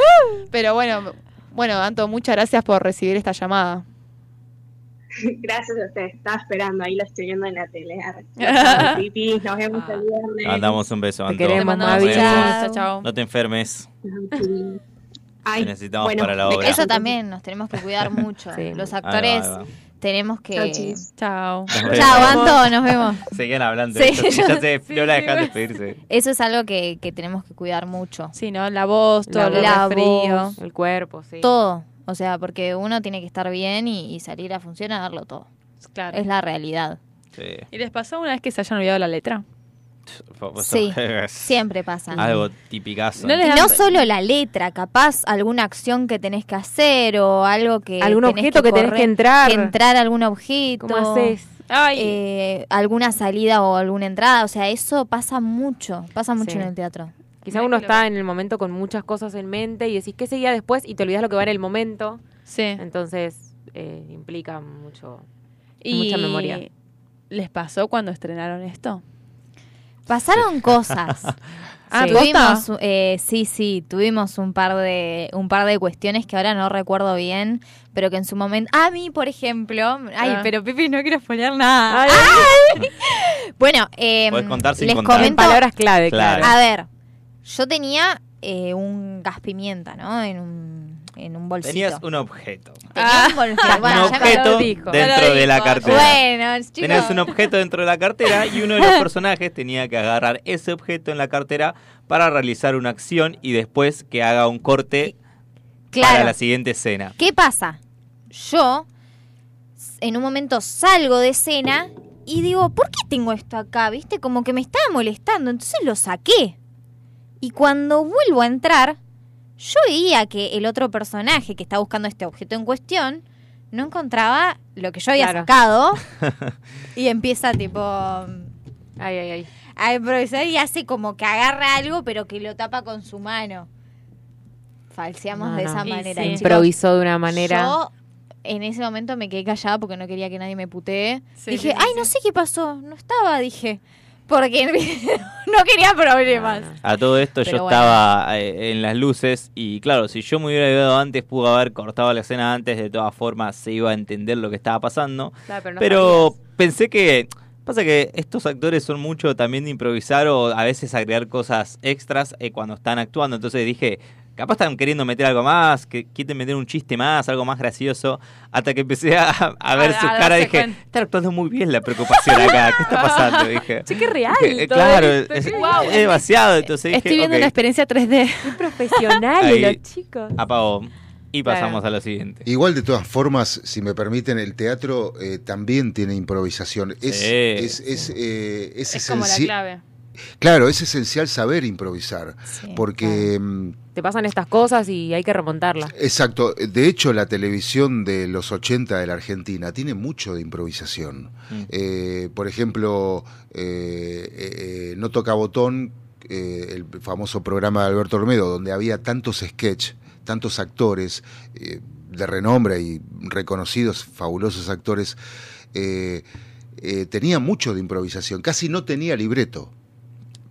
*laughs* Pero bueno, bueno, Anto, muchas gracias por recibir esta llamada. *laughs* gracias a ustedes, estaba esperando, ahí lo estoy viendo en la tele. Pipi, *laughs* nos vemos el viernes. Mandamos un beso, Te Anto. queremos, Mavi. Chao, chao. No te enfermes. Ay, Te necesitamos bueno, para la obra. Eso también, nos tenemos que cuidar mucho. Sí. Los Ahí va, actores ahí va. tenemos que... Chao. Chao, Anto, nos vemos. Seguían hablando. Sí, ya, yo- ya se sí, no la dejan despedirse. Eso es algo que, que tenemos que cuidar mucho. Sí, ¿no? La voz, todo La el voz. resfrío. El cuerpo, sí. Todo. O sea, porque uno tiene que estar bien y, y salir a funcionar, darlo todo. Claro. Es la realidad. Sí. ¿Y les pasó una vez que se hayan olvidado la letra? Pues Sí, es *laughs* siempre pasa. Algo tipicazo. No solo la letra, capaz alguna acción que tenés que hacer o algo que Algún tenés objeto que tenés correr- que entrar. que entrar a algún objeto. ¿Cómo haces? eh, alguna salida o alguna entrada. O sea, eso pasa mucho, pasa mucho Sí. en el teatro. Quizá uno está en el momento con muchas cosas en mente y decís qué seguía después y te olvidas lo que va en el momento. Sí. Entonces eh, implica mucho, Y mucha memoria. ¿Les pasó cuando estrenaron esto? Pasaron cosas. *laughs* Ah, Sí. eh, sí, sí, tuvimos un par de un par de cuestiones que ahora no recuerdo bien, pero que en su momento, a mí, por ejemplo, ay, Ah. pero Pipi no quiero spoiler nada. Ay, Ay. *laughs* bueno, eh, Podés contar sin les contar. comento En palabras clave, claro. A ver, yo tenía eh, un gas pimienta, ¿no? En un en un bolsito. Tenías un objeto. Tenía un bolsito. un Bueno, ya me objeto dentro de la cartera. Bueno, chicos. Tenías un objeto dentro de la cartera y uno de los personajes tenía que agarrar ese objeto en la cartera para realizar una acción y después que haga un corte Claro. para la siguiente escena. ¿Qué pasa? Yo en un momento salgo de escena y digo, ¿por qué tengo esto acá? ¿Viste? Como que me estaba molestando. Entonces lo saqué. Y cuando vuelvo a entrar, yo veía que el otro personaje que está buscando este objeto en cuestión no encontraba lo que yo había Claro. sacado. *laughs* y empieza tipo Ay, ay, ay. a improvisar y hace como que agarra algo pero que lo tapa con su mano. Falseamos No, de no. esa Y manera. sí. chicos. Improvisó de una manera. Yo en ese momento me quedé callada porque no quería que nadie me putee. Sí, dije, sí, ay, no sé qué pasó, no estaba, dije. Porque *laughs* no quería problemas. A todo esto Pero yo bueno. estaba eh, en las luces y claro, si yo me hubiera ayudado antes, pude haber cortado la escena antes, de todas formas se iba a entender lo que estaba pasando. Claro, pero no pero pensé que... Pasa que estos actores son mucho también de improvisar o a veces agregar cosas extras eh, cuando están actuando. Entonces dije, capaz están queriendo meter algo más, que quieren meter un chiste más, algo más gracioso. Hasta que empecé a, a ver A- sus a caras darse dije, cuenta. está actuando muy bien la preocupación acá. ¿Qué está pasando? Dije. Che, qué real. Todo claro, esto, es, es demasiado. Entonces Estoy dije, viendo una experiencia 3D. Qué profesionales Ahí. los chicos. apagó. Y Claro. pasamos a lo siguiente. Igual de todas formas, si me permiten, el teatro eh, también tiene improvisación. Es, Sí. es, es, eh, es Es como la esenci- clave. Claro, es esencial saber improvisar. Sí, porque, mm, Te pasan estas cosas y hay que remontarlas. exacto, de hecho la televisión de los 80 de la Argentina tiene mucho de improvisación. Mm. Eh, por ejemplo, eh, eh, eh, No Toca Botón, eh, el famoso programa de Alberto Olmedo, donde había tantos sketch, tantos actores eh, de renombre y reconocidos, fabulosos actores, eh, eh, tenía mucho de improvisación, casi no tenía libreto.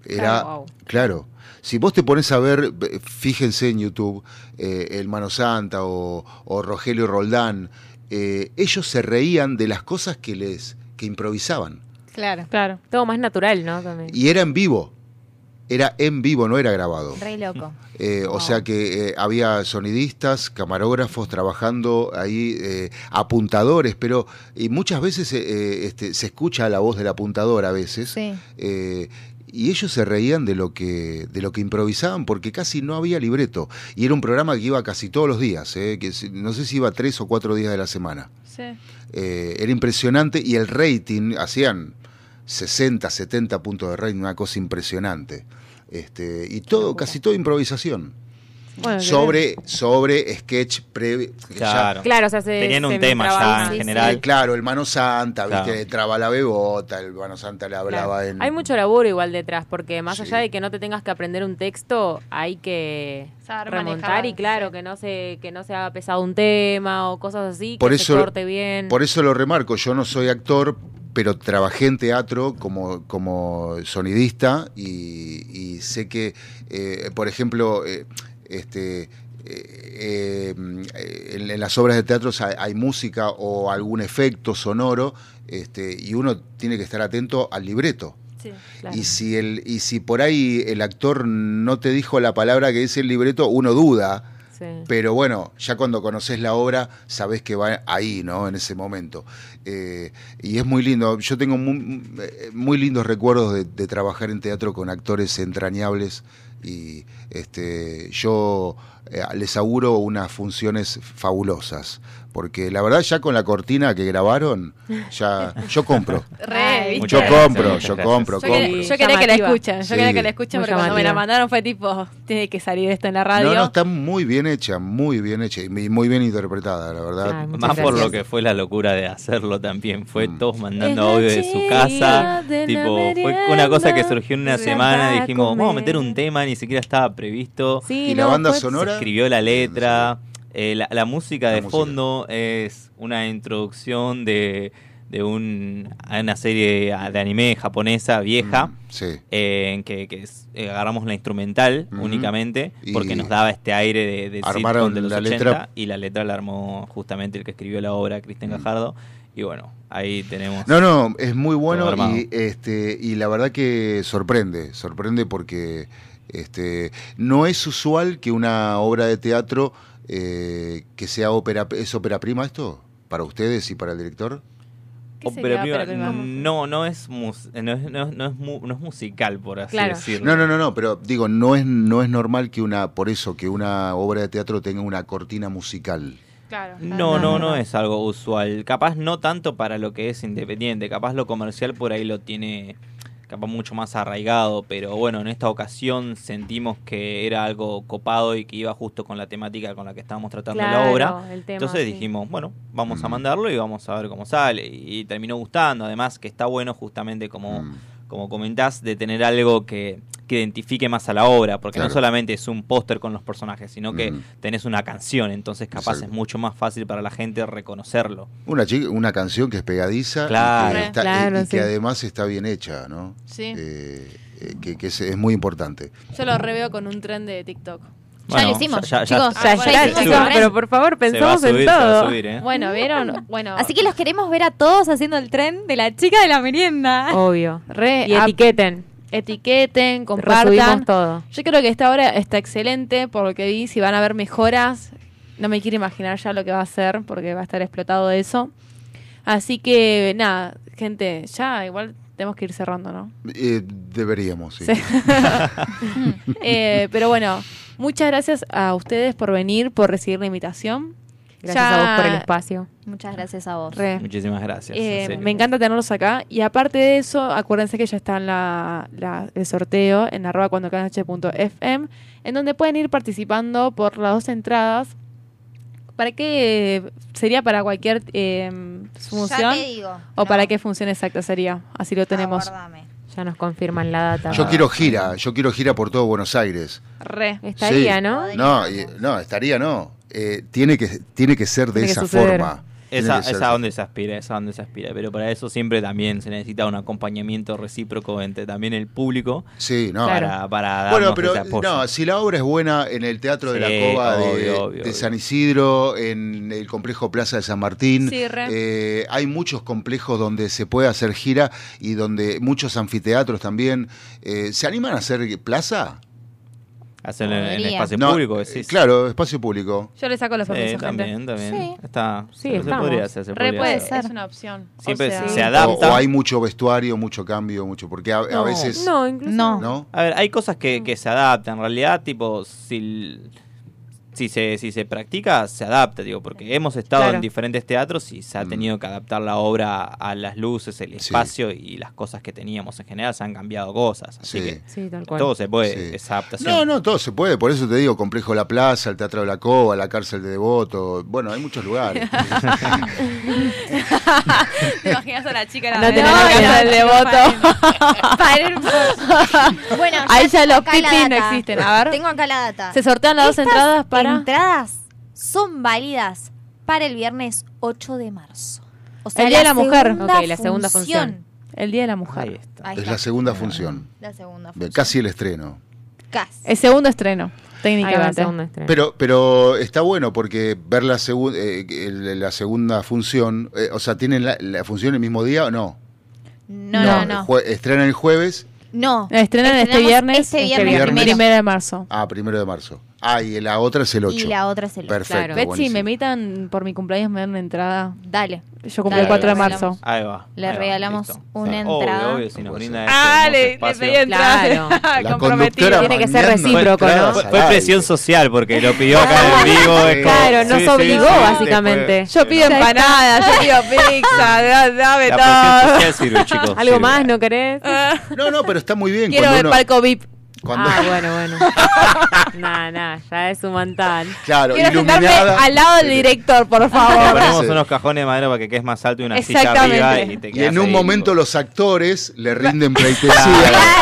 Era, Claro, wow. claro. Si vos te pones a ver, fíjense en YouTube, eh, El Mano Santa o, o Rogelio Roldán, eh, ellos se reían de las cosas que les que improvisaban. Claro. Claro. Todo más natural, ¿no? También. Y era en vivo. Era en vivo, no era grabado. Re loco. Eh, O sea que eh, había sonidistas, camarógrafos trabajando ahí, eh, apuntadores, pero y muchas veces este, se escucha la voz del apuntador a veces. Sí. Y ellos se reían de lo que de lo que improvisaban porque casi no había libreto. Y era un programa que iba casi todos los días eh, que no sé si iba tres o cuatro días de la semana. Sí. Eh, era impresionante y el rating hacían 60 70 puntos de rating una cosa impresionante. Este y todo casi todo improvisación Bueno, sobre sobre sketch previo ya- Claro. Claro, o sea, se- Tenían un se tema ya en sí, general. Claro, el Mano Santa, ¿viste? Claro. Le traba la bebota, el Mano Santa le hablaba Claro. en... Hay mucho laburo igual detrás, porque más Sí. allá de que no te tengas que aprender un texto, hay que Saber remontar manejar, y claro, que no se que no se haga pesado un tema o cosas así, Por que eso- se corte bien. Por eso lo remarco, yo no soy actor, pero trabajé en teatro como, como sonidista y, y sé que, eh, por ejemplo, eh, este, eh, eh, en, en las obras de teatro hay, hay música o algún efecto sonoro este, y uno tiene que estar atento al libreto. Sí. Claro. Y si el y si por ahí el actor no te dijo la palabra que dice el libreto, uno duda. Sí. Pero bueno, ya cuando conoces la obra, sabes que va ahí, ¿no? En ese momento. Eh, y es muy lindo. Yo tengo muy, muy lindos recuerdos de, de trabajar en teatro con actores entrañables. Y este, yo eh, les auguro unas funciones fabulosas. Porque la verdad ya con la cortina que grabaron, ya yo compro. *laughs* Re, ¿viste? Yo compro, yo compro, compro. yo quería que la escuchen, yo Sí. quería que la escuchen porque cuando me la mandaron fue tipo, tiene que salir esto en la radio. No, no, está muy bien hecha, muy bien hecha y muy bien interpretada, la verdad. Más por lo que fue la locura de hacerlo también. Fue Mm. todos mandando audio de su casa. Tipo, fue una cosa que surgió en una semana. Dijimos, vamos a meter un tema, ni siquiera estaba previsto. Sí, ¿Y la no, banda sonora? Se escribió la letra. Eh, la, la música La de música. fondo es una introducción de, de un, a una serie de anime japonesa vieja. Mm, sí. eh, en que, que es- eh, agarramos la instrumental Ujú. únicamente Y porque nos daba este aire de, de armaron sitcom de los la 80 letra. y la letra la armó justamente el que escribió la obra, Cristian Gajardo. Y bueno, ahí tenemos. No, no, es muy bueno y este y la verdad que sorprende, sorprende porque este no es usual que una obra de teatro eh, que sea ópera es ópera prima esto para ustedes y para el director. ¿Qué ópera prima, prima? no, no es, mus- no, es, no, es- no es mu- no es musical, por así Claro. decirlo. No, no, no, no, pero digo, no es no es normal que una por eso que una obra de teatro tenga una cortina musical. Claro. No, no, no es algo usual. Capaz no tanto para lo que es independiente. Capaz lo comercial por ahí lo tiene capaz mucho más arraigado. Pero bueno, en esta ocasión sentimos que era algo copado y que iba justo con la temática con la que estábamos tratando la obra. el tema, Entonces sí. dijimos, bueno, vamos a mandarlo y vamos a ver cómo sale. Y terminó gustando. Además que está bueno justamente como, Mm. como comentás, de tener algo que, que identifique más a la obra. Porque no solamente es un póster con los personajes, sino que Mm. tenés una canción. Entonces capaz Exacto. es mucho más fácil para la gente reconocerlo. Una chica, una canción que es pegadiza y que, está- Claro, y que sí. además está bien hecha, ¿no? Sí. Eh, eh, que, que es, es muy importante. Yo lo reveo con un tren de TikTok. Ya lo hicimos, ya- ya- chicos. Ya, Ah, ya, chicos, pero por favor, Se va a pensamos subir, en se va a todo. subir, ¿eh? Bueno, ¿vieron? Bueno, Así que los queremos ver a todos haciendo el tren de la chica de la merienda. Obvio. re Y etiqueten. Etiqueten, Resubimos compartan. todo. Yo creo que esta obra está excelente por lo que vi. Si van a haber mejoras, no me quiero imaginar ya lo que va a ser porque va a estar explotado eso. Así que nada, gente, ya igual tenemos que ir cerrando, ¿no? Eh, deberíamos, sí. Sí. *laughs* Eh, pero bueno, muchas gracias a ustedes por venir, por recibir la invitación. Gracias Ya- a vos por el espacio. Muchas gracias a vos. Re. Muchísimas gracias. Eh, me encanta tenerlos acá. Y aparte de eso, acuérdense que ya está en la, la- el sorteo en arroba cuando cada noche punto FM, en donde pueden ir participando por las dos entradas. ¿Para qué sería para cualquier eh, función? te digo, ¿O no. para qué función exacta sería? Así lo tenemos. Aguardame. Ya nos confirman la data. Yo quiero gira, yo quiero gira por todo Buenos Aires. Re. Estaría, Sí. ¿no? No, y- no, estaría no. Eh, tiene que tiene que ser de esa suceder. forma. Esa, esa así. donde se aspira, esa donde se aspira. Pero para eso siempre también se necesita un acompañamiento recíproco entre también el público. Sí, no. Para, para darnos Bueno, pero ese apoyo. no, si la obra es buena en el Teatro de Sí, la Cova de, obvio. San Isidro, en el complejo Plaza de San Martín, Sí, eh, hay muchos complejos donde se puede hacer gira y donde muchos anfiteatros también. Eh, ¿Se animan a hacer plaza? Hacerlo en, espacio No, público, eh, decís. claro, espacio público. Yo le saco los permisos, gente. también, también. Sí. Está, Sí, se, se podría hacer, se podría puede hacer. ser. Es una opción. O Siempre sea, se adapta. o hay mucho vestuario, mucho cambio, mucho. Porque a, veces. No, incluso. No. ¿No? A ver, hay cosas que, que se adaptan. En realidad, tipo, si, si, se, si se practica, se adapta, digo, porque hemos estado Claro. en diferentes teatros y se ha Mm. tenido que adaptar la obra a las luces, el Sí. espacio y las cosas que teníamos. En general se han cambiado cosas. Así Sí. que Sí, tal cual. todo se puede, Sí. esa adaptación. No, no, todo se puede. Por eso te digo, Complejo La Plaza, el Teatro de la Cova, la Cárcel de Devoto. Bueno, hay muchos lugares. *laughs* ¿Te imaginas a la chica No la tenés verdad, que que dar el devoto? Bueno, Ahí ya los la pipis no existen. A ver. Tengo acá la data. Se sortean las dos entradas para. Entradas son válidas para el viernes 8 de marzo. O El Día de la Mujer. la segunda función. El Día de la Ahí Mujer. está. Ahí es la segunda función. La segunda Ve, función. Casi el estreno. Casi. El segundo estreno, técnicamente. Pero, pero está bueno porque ver la, segu- eh, la segunda función, eh, o sea, ¿tienen la, la función el mismo día o no? No, no, no. jue- estrenan el jueves, No. La estrenan este viernes, Este este viernes, viernes. primero. primero de marzo. ah, primero de marzo. Ah, y la otra es el 8. Y la otra es el ocho. Perfecto. Claro. Betsy, buenísimo. me invitan por mi cumpleaños, me dan una entrada. Dale. Yo cumplo el 4 de marzo. Ahí va. Le ahí va, regalamos listo. una Obvio, entrada. obvio, si nos brinda Ah, este le- le pedí entrada. Claro. *laughs* Comprometido. Tiene que ser recíproco, ¿no? Fue, fue presión social porque lo pidió acá en vivo. es como- Claro, nos sí, obligó sí, básicamente. después- Yo pido empanadas, yo pido *laughs* pizza, da- dame todo. sirve, chicos. ¿Algo sirve. más no querés? No, no, pero está muy bien. Quiero el uno- palco VIP. Cuando- Ah, bueno, bueno. *laughs* nah, nah, ya es un montón. Claro, Quiero sentarme iluminada. al lado del director, por Le favor. ponemos unos cajones de madera para que quedes más alto y una silla Exactamente. arriba y te Y quedas en un ahí. momento los actores le rinden pleitesía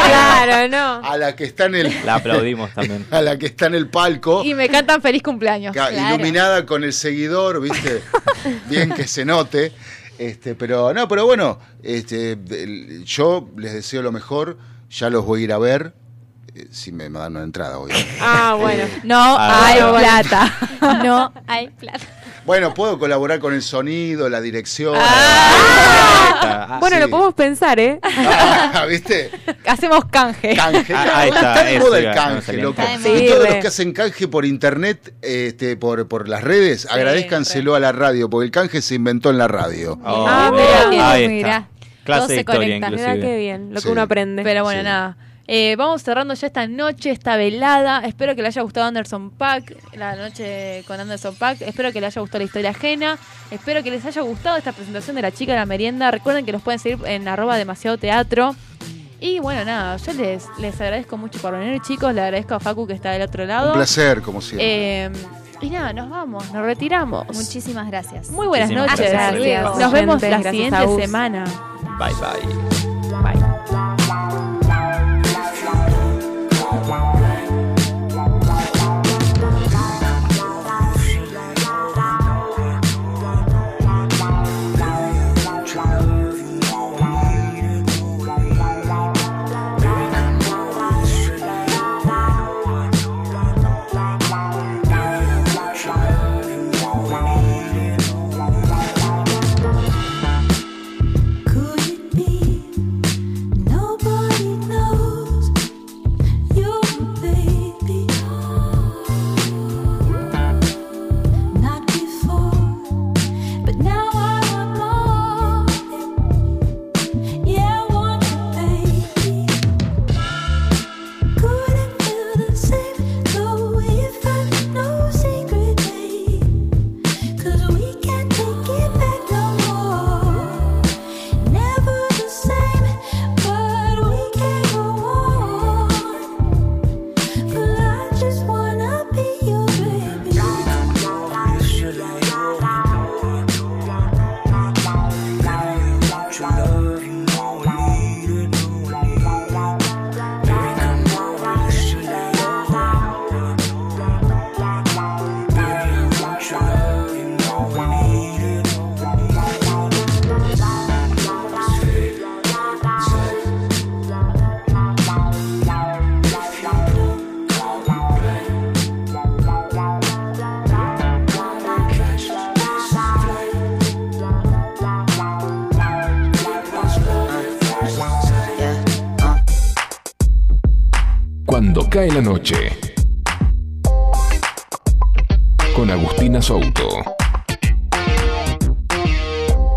Claro, no. a la que está en el La aplaudimos también. *laughs* a la que está en el palco. Y me cantan feliz cumpleaños. Claro. iluminada con el seguidor, ¿viste? *laughs* Bien que se note. Este, pero no, pero bueno, este, el- yo les deseo lo mejor, ya los voy a ir a ver. Eh, Si me, me dan una entrada, hoy. Ah, bueno. No Ah, hay bueno. plata. *laughs* No hay plata. Bueno, puedo colaborar con el sonido, la dirección. Ah, Bueno, sí. lo podemos pensar, ¿eh? Ah, ¿Viste? Hacemos canje. Canje. Ah, ahí está, está, eso moda el no canje, salía loco. en Y todos Sí, los re. que hacen canje por internet, este, por, por las redes, agradezcanselo a la radio, porque el canje se inventó en la radio. Oh, Ah, mira, ahí mira. está. Clase Todo de se historia, conecta. Mira qué bien, lo que Sí. uno aprende. Pero bueno, Sí. nada. Eh, vamos cerrando ya esta noche, esta velada. Espero que le haya gustado Anderson Pack, la noche con Anderson Pack. Espero que le haya gustado la historia ajena. Espero que les haya gustado esta presentación de la chica de la merienda. Recuerden que los pueden seguir en arroba demasiado teatro. Y bueno, nada, yo les, les agradezco mucho por venir, chicos. Le agradezco a Facu que está del otro lado. Un placer, como siempre. Eh, y nada, nos vamos, nos retiramos. Muchísimas gracias. Muy buenas Muchísimas noches. gracias. Gracias, Nos vemos la siguiente semana. Bye, bye. Bye. Cuando